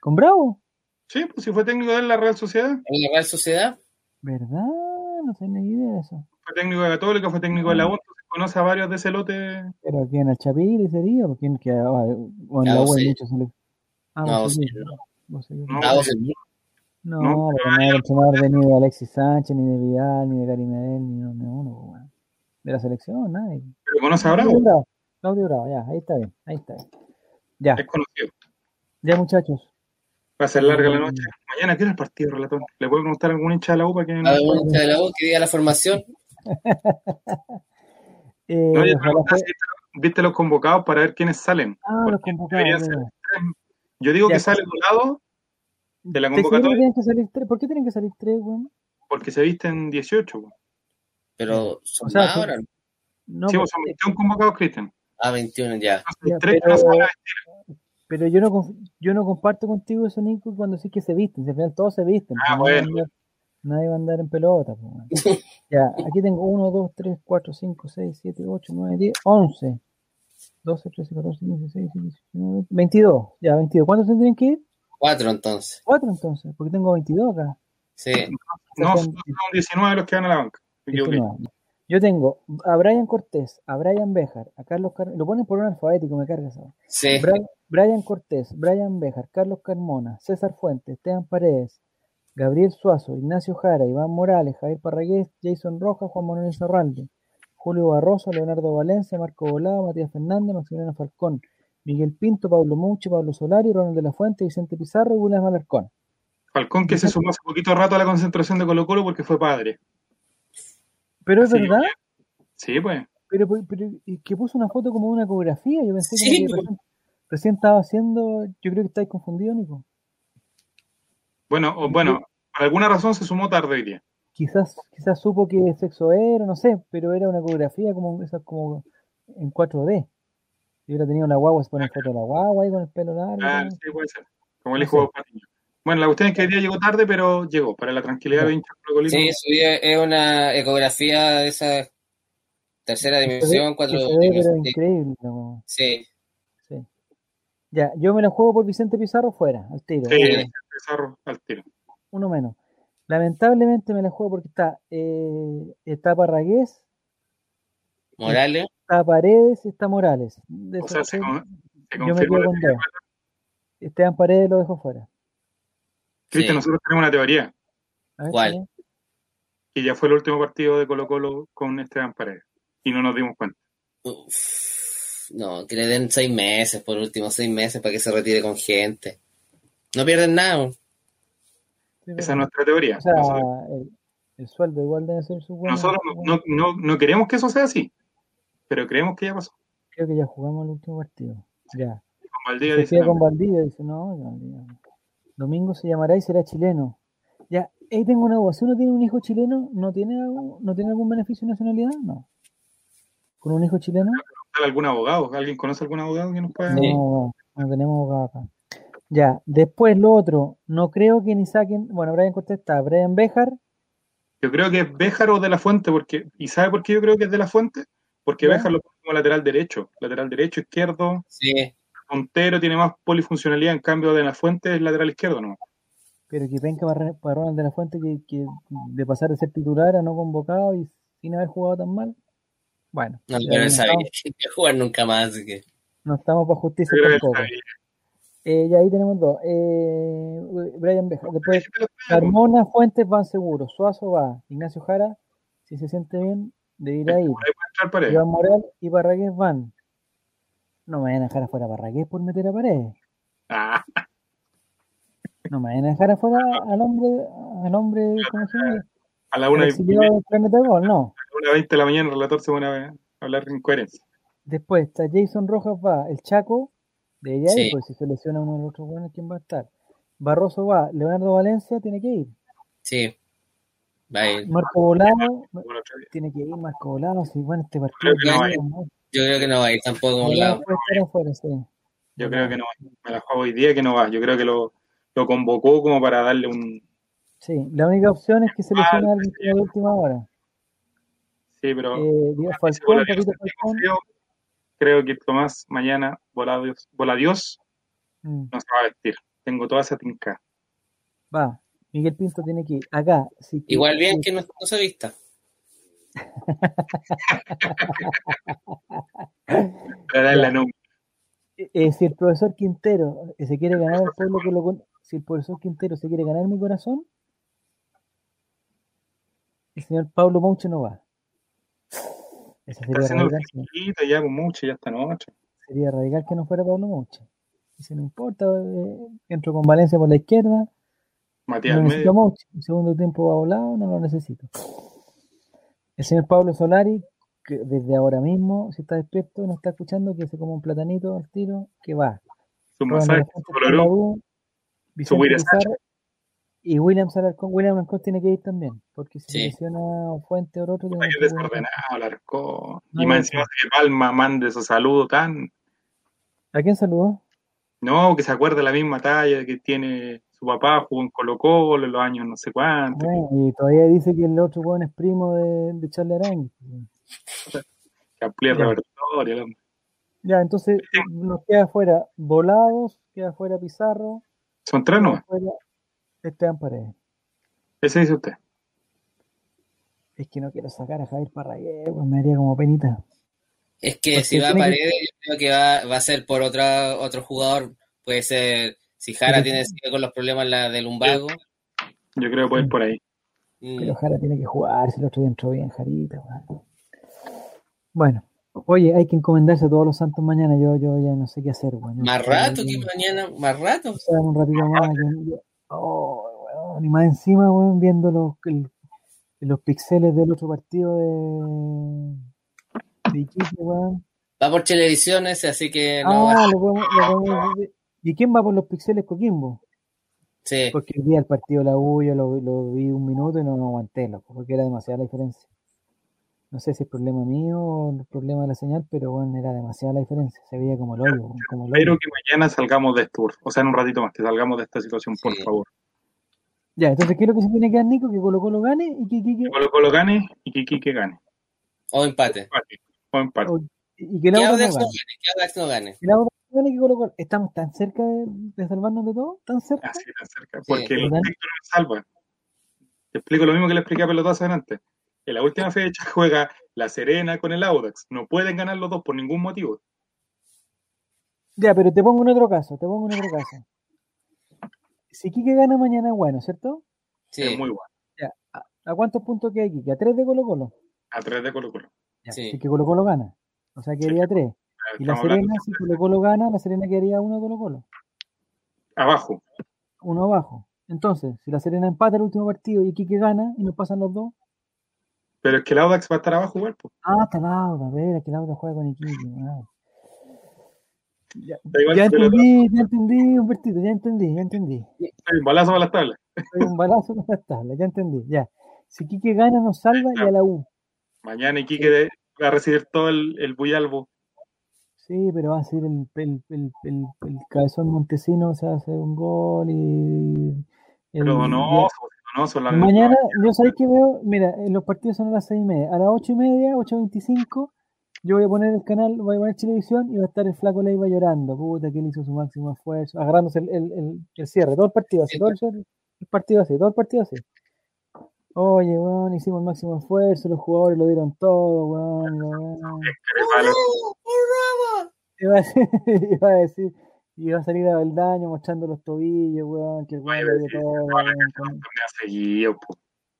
¿Con Bravo? Sí, pues si fue técnico de la Real Sociedad. ¿En la Real Sociedad? ¿Verdad? No tenía ni idea de eso. Fue técnico de Católica, fue técnico de la U, se conoce a varios de ese lote. ¿Pero quién? ¿El Chapir sería? ¿O quién? Que, ah, o en la U hay muchos. Ah, no, sí. No, no, no, porque no era el de ni de Alexis Sánchez, ni de Vidal, ni de Gary Medel, ni de uno, de la selección, nadie. ¿Pero conoce a Bravo? Claudio Bravo, ya, ahí está bien, ahí está bien. Ya. Es conocido. Ya, muchachos. Va a ser larga la noche. Mañana tiene el partido, relator. ¿Le puedo preguntar a algún hincha de la U para que... ¿Algún hincha de la U que diga la formación? eh, no, viste los convocados para ver quiénes salen. Ah, los convocados. Yo digo que sale un lado de la convocatoria. ¿Por qué tienen que salir tres, güey? Porque se visten 18, güey. Pero son o sea, ahora. No, sí, pues, son 21 convocados, Cristian. Ah, 21 ya. pero, pero, yo no yo no comparto contigo eso, Nico, cuando sí que se visten. al final todos se visten. Ah, bueno. Nadie va a andar en pelota. Pues, ya, aquí tengo 1, 2, 3, 4, 5, 6, 7, 8, 9, 10, 11. 12, 13, 14, 15, 16, 17, 19, 22. Ya, 22. ¿Cuántos tendrían que ir? 4 entonces. 4 entonces, porque tengo 22 acá. Sí. No, son 19 los que van a la banca. Yo tengo a Brian Cortés, a Brian Bejar, a Carlos Carmona, lo ponen por un alfabético, me carga eso. Brian, Cortés, Brian Bejar, Carlos Carmona, César Fuentes, Esteban Paredes, Gabriel Suazo, Ignacio Jara, Iván Morales, Javier Parragués, Jason Rojas, Juan Manuel Zarralde, Julio Barroso, Leonardo Valencia, Marco Volado, Matías Fernández, Maximiliano Falcón, Miguel Pinto, Pablo Mucho, Pablo Solari, Ronald de la Fuente, Vicente Pizarro y William Malarcón. Falcón que se sumó hace poquito rato a la concentración de Colo Colo porque fue padre. ¿Pero es verdad? Sí, pues. Pero, pero, que puso una foto como de una ecografía. Yo pensé que recién, estaba haciendo. Yo creo que estáis confundido, Nico. Bueno, bueno, por alguna razón se sumó tarde hoy día. Quizás, quizás supo que sexo era, no sé, pero era una ecografía como esas como en 4D. Si hubiera tenido la guagua, se pone foto de la guagua ahí con el pelo largo. Ah, sí, puede ser. Como el hijo de Bueno, la cuestión es que hoy día llegó tarde, pero llegó, para la tranquilidad de hinchas Sí, es una ecografía de esa tercera dimensión, cuatro dimensiones. increíble. Sí. sí. Ya, yo me la juego por Vicente Pizarro fuera, al tiro. Sí, Vicente Pizarro al tiro. Uno menos. Lamentablemente me la juego porque está, eh, está Parragués. Morales. Está Paredes y está Morales. o sea, se, yo me quedo con dos. Esteban Paredes lo dejo fuera. Cristian, nosotros tenemos una teoría. ¿Cuál? Que ya fue el último partido de Colo Colo con Esteban Paredes y no nos dimos cuenta. No, que le den seis meses, por último, seis meses para que se retire con gente. No pierden nada. Esa es nuestra teoría. O sea, el, sueldo igual debe ser su bueno. Nosotros no, no, no, queremos que eso sea así, pero creemos que ya pasó. Creo que ya jugamos el último partido. Ya. Con Valdivia dice. con Valdivia, dice, no, Domingo se llamará y será chileno. Ya, ahí tengo una duda. Si uno tiene un hijo chileno, ¿no tiene, ¿no tiene algún beneficio de nacionalidad? No con un hijo chileno? ¿Algún abogado? ¿Alguien conoce algún abogado que nos pueda.? No, no, tenemos abogado acá. Ya, después lo otro, no creo que ni saquen. Bueno, Brian contesta, Brian Bejar. Yo creo que es Bejar o de la Fuente, porque. ¿Y sabe por qué yo creo que es de la Fuente? Porque Bejar lo pone como lateral derecho. Lateral derecho, izquierdo. Sí. Montero tiene más polifuncionalidad, en cambio de la Fuente es lateral izquierdo, ¿no? Pero que venga para Ronald de la Fuente que, de pasar de ser titular a no convocado y sin haber jugado tan mal. Bueno. No, pero no sabía que jugar nunca más, así que. No estamos para justicia tampoco. Eh, y ahí tenemos dos. Eh, Brian Beja. Después, Carmona, Fuentes van seguros. Suazo va. Ignacio Jara, si se siente bien, de ir ahí. Iván Moral y Barragués van. No me vayan a dejar afuera Barragués por meter a pared. Ah. No me vayan a dejar afuera al hombre, al hombre, ¿cómo se llama? A la una y gol, no. A la 20 de la mañana el relator se pone a hablar en coherencia. Después está Jason Rojas va, el Chaco, de ella sí. pues si se lesiona uno de los otros buenos, ¿quién va a estar? Barroso va, Leonardo Valencia tiene que ir. Sí. Va a ir. Marco Volado tiene que ir Marco Volado, si bueno este partido. Yo creo que no va a ir tampoco. Yo creo que no va. Me la juego hoy día que no va. Yo creo que lo, lo convocó como para darle un, Sí, la única opción es que se lesione a alguien de última hora. Sí, pero. Eh, Falcón, Creo que Tomás mañana, vola Dios, vola Dios mm. no se va a vestir. Tengo toda esa tinca. Va, Miguel Pinto tiene que ir. Acá. Igual bien que no, se vista. Para la no. Eh, eh, si el profesor Quintero se quiere ganar el pueblo que lo si el profesor Quintero se quiere ganar mi corazón, el señor Pablo Mouche no va. Sería radical. ya con Mouche ya esta noche. Sería radical que no fuera Pablo Mouche. Dice, no importa, eh, entro con Valencia por la izquierda. Matías no necesito. El segundo tiempo va volado, no lo necesito. El señor Pablo Solari, que desde ahora mismo, si está despierto y no está escuchando, que se come un platanito al tiro, que va. Su masaje, su, su y William Alarcón, William Alarcón tiene que ir también, porque si sí. lesiona Fuente o otro. Hay que desordenado Alarcón. y más encima que Palma mande esos saludos tan. ¿A quién saludó? No, que se acuerde la misma talla que tiene su papá, jugó en Colo Colo en los años no sé cuántos. y todavía dice que el otro weón es primo de, de Charlie que amplía el repertorio, Ya, entonces nos queda afuera Volados, queda afuera Pizarro. Son tres, ¿no? Esteban Paredes. Ese dice usted. Es que no quiero sacar a Javier Parragués, pues me haría como penita. Es que si va a Paredes, yo creo que va, va a ser por otra, otro jugador. Puede ser, si Jara tiene sigue con los problemas la del lumbago. Yo creo que puede ir por ahí. Mm. Pero Jara tiene que jugar, si el otro día entró bien, Jarita. Bueno, oye, hay que encomendarse a todos los santos mañana. Yo, yo ya no sé qué hacer. Bueno, más rato que mañana, más rato. O sea, un ratito más. Yo, Oh, y más encima, weón, viendo los, los pixeles del otro partido de. Va por televisiones, así que no. Ah, ¿Y quién va por los pixeles Coquimbo? Sí. Porque el día del partido la U yo lo, lo, vi un minuto y no lo aguanté, loco, porque era demasiada la diferencia. No sé si es problema mío o el problema de la señal, pero bueno, era demasiada la diferencia. Se veía como el hoyo. Como Espero que mañana salgamos de esto, o sea, en un ratito más, que salgamos de esta situación, por favor. Ya, entonces, ¿qué es lo que se tiene que dar, Nico? Que Colo Colo gane y que Quique... Colo Colo gane y que Quique gane. O empate. O empate. y que Audax no gane. Que no gane. Que no gane que Colo Colo. Estamos tan cerca de, de, salvarnos de todo, tan cerca. Así, tan cerca. Porque sí. el Víctor nos salva. Te explico lo mismo que le expliqué a Pelotazo antes. En la última fecha juega La Serena con el Audax. No pueden ganar los dos por ningún motivo. Ya, pero te pongo en otro caso, te pongo en otro caso. Si Quique gana mañana es bueno, ¿cierto? Sí. Es muy bueno. Ya. ¿A, ¿A, cuántos puntos queda Quique? ¿A tres de Colo Colo? A tres de Colo Colo. Ya, sí. que Colo Colo gana. O sea, quedaría sí. tres. Y la Serena, si Colo Colo gana, la Serena quedaría uno de Colo Colo. Abajo. Uno abajo. Entonces, si la Serena empata el último partido y Quique gana y nos pasan los dos. Pero es que el Audax va a estar abajo igual. Pues. Ah, está el Audax, a ver, es que el Audax juega con Iquique. Ah. Ya, ya entendí, ya entendí, Humbertito, ya entendí, ya entendí. Soy un balazo para las tablas. Soy un balazo para las tablas, ya entendí, ya. Si Quique gana, nos salva ya. y a la U. Mañana Iquique va a recibir todo el, el buyalbo. Sí, pero va a ser el, el, el, el, el cabezón montesino, o sea, hace un gol y... Pero no, no, son las Mañana, yo sabéis que veo, mira, los partidos son a las seis y media, a las ocho y media, ocho veinticinco, yo voy a poner el canal, voy a poner televisión y va a estar el flaco Leiva llorando, puta, que él hizo su máximo esfuerzo, agarrándose el, el, el, el cierre, todo el partido así, todo el, el, partido así, todo el partido así. Oye, weón, hicimos el máximo esfuerzo, los jugadores lo dieron todo, weón. weón. Iba, a decir, iba a decir, iba a salir a Beldaño mostrando los tobillos, weón, que el weón dio todo. Weón, con... seguido,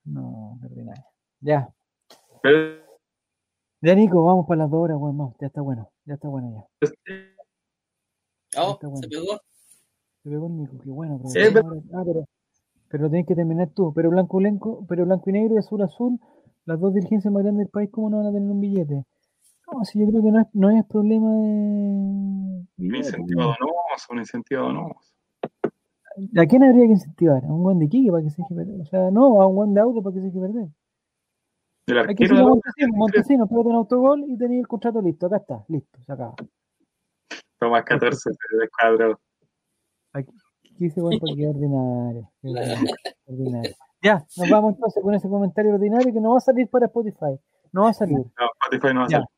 no, ordinario. Ya. Pero... Ya, Nico, vamos para las dos horas, weón, no, ya está bueno, ya está bueno ya. Oh, ya se pegó. Se pegó el Nico, qué bueno. Pero sí, pero... Ah, pero, pero lo tenés que terminar tú. Pero blanco, blanco, pero blanco y negro y azul, azul, las dos dirigencias más grandes del país, ¿cómo no van a tener un billete? No, si yo creo que no es, no es problema de. Un incentivo donoso, un incentivo donoso. ¿A quién habría que incentivar? ¿A un buen de Quique para que se deje perder? O sea, no, a un buen de auto para que se deje perder. El Aquí arquero de Montesino, Montesino, pégate un autogol y tenéis el contrato listo. Acá está, listo, se acaba. Toma 14 de cuadro. Aquí, aquí se vuelve porque es ordinario. ordinario. Ya, nos vamos entonces con ese comentario ordinario que no va a salir para Spotify. No va a salir. No, Spotify no va a ya, salir.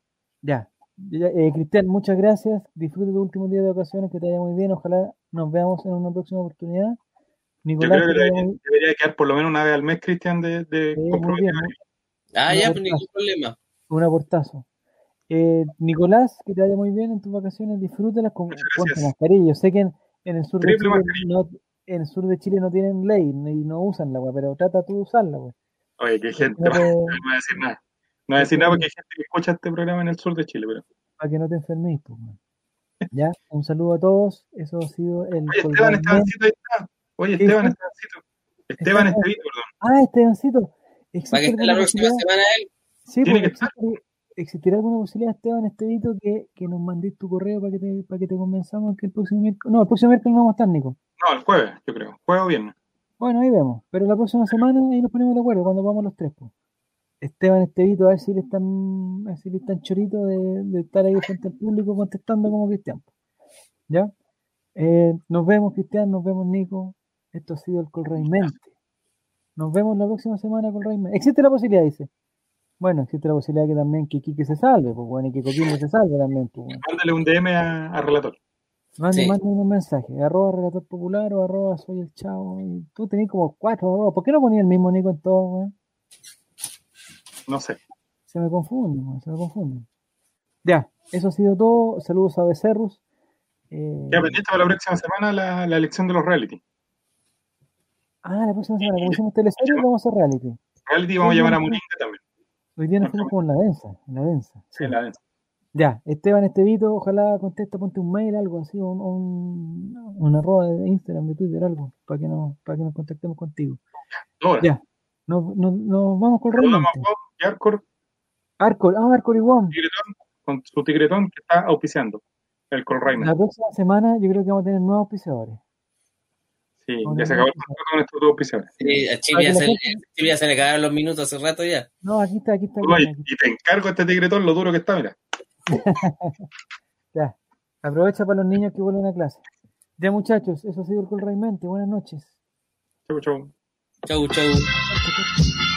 Ya. Eh, Cristian, muchas gracias. Disfrute tu último día de vacaciones, que te vaya muy bien. Ojalá nos veamos en una próxima oportunidad. Nicolás, Yo creo que debería, muy... debería, quedar por lo menos una vez al mes, Cristian, de, de Ah, ya, pues ningún problema. Un aportazo. Eh, Nicolás, que te vaya muy bien en tus vacaciones, disfrútalas con mascarilla. Yo sé que en, en, el sur de Chile no, en el sur de Chile no tienen ley y no usan la pero trata tú de usarla, wey. Oye, qué gente, no, te... no voy a decir nada. No voy a decir nada porque hay gente que escucha este programa en el sur de Chile, pero. Para que no te enfermes, pues, man. Ya, un saludo a todos. Eso ha sido el. Oye, Esteban Estebancito ahí está. Oye, Esteban Estebancito. Esteban Estevito, perdón. Ah, Estebancito. Para que esté la próxima semana él. Sí, porque existe, existirá alguna posibilidad, Esteban Estevito, que, que nos mandéis tu correo para que te, para que te convenzamos que el próximo miércoles. No, el próximo miércoles no vamos a estar, Nico. No, el jueves, yo creo. Jueves o viernes. Bueno, ahí vemos. Pero la próxima semana ahí nos ponemos de acuerdo cuando vamos los tres. Pues. Esteban Estevito, a ver si le están, a ver si le están choritos de, de, estar ahí frente al público contestando como Cristian. ¿Ya? Eh, nos vemos, Cristian, nos vemos, Nico. Esto ha sido el Colrey Mente. Nos vemos la próxima semana con Mente. Existe la posibilidad, dice. Bueno, existe la posibilidad que también que Kike se salve, pues bueno, y que Coquimbo se salve también. Pues, bueno. Mándale un DM a, a Relator. Mande, sí. un mensaje, arroba relator popular o arroba soy el chavo. Y tú tenés como cuatro arroba. ¿Por qué no ponías el mismo Nico en todo, weón? No sé. Se me confunde, se me confunde. Ya, eso ha sido todo. Saludos a Becerrus. Eh... Ya pendiente para la próxima semana la, la elección de los reality. Ah, la próxima semana, como hicimos teleserie, vamos a hacer reality. Reality vamos a llamar a Muringa también. Hoy día nos fuimos con la densa, en la densa. Sí, en la densa. Ya, Esteban Estevito, ojalá contesta, ponte un mail, algo así, un, un, un arroba de Instagram, de Twitter, algo, para que nos, para que nos contactemos contigo. Ahora. Ya, nos, nos, nos vamos con realmente. Arcor. Arcor, ah, Arcor y Juan. con su tigretón que está auspiciando el Colraima. La próxima semana yo creo que vamos a tener nuevos auspiciadores. Sí, ya se acabó el contrato con estos dos auspiciadores. Sí, a Chivia se, se, le cagaron los minutos hace rato ya. No, aquí está, aquí está. Y te encargo este tigretón lo duro que está, mira. ya, aprovecha para los niños que vuelven a clase. Ya muchachos, eso ha sido el Colraimente. Buenas noches. Chau, chau. Chau, chau.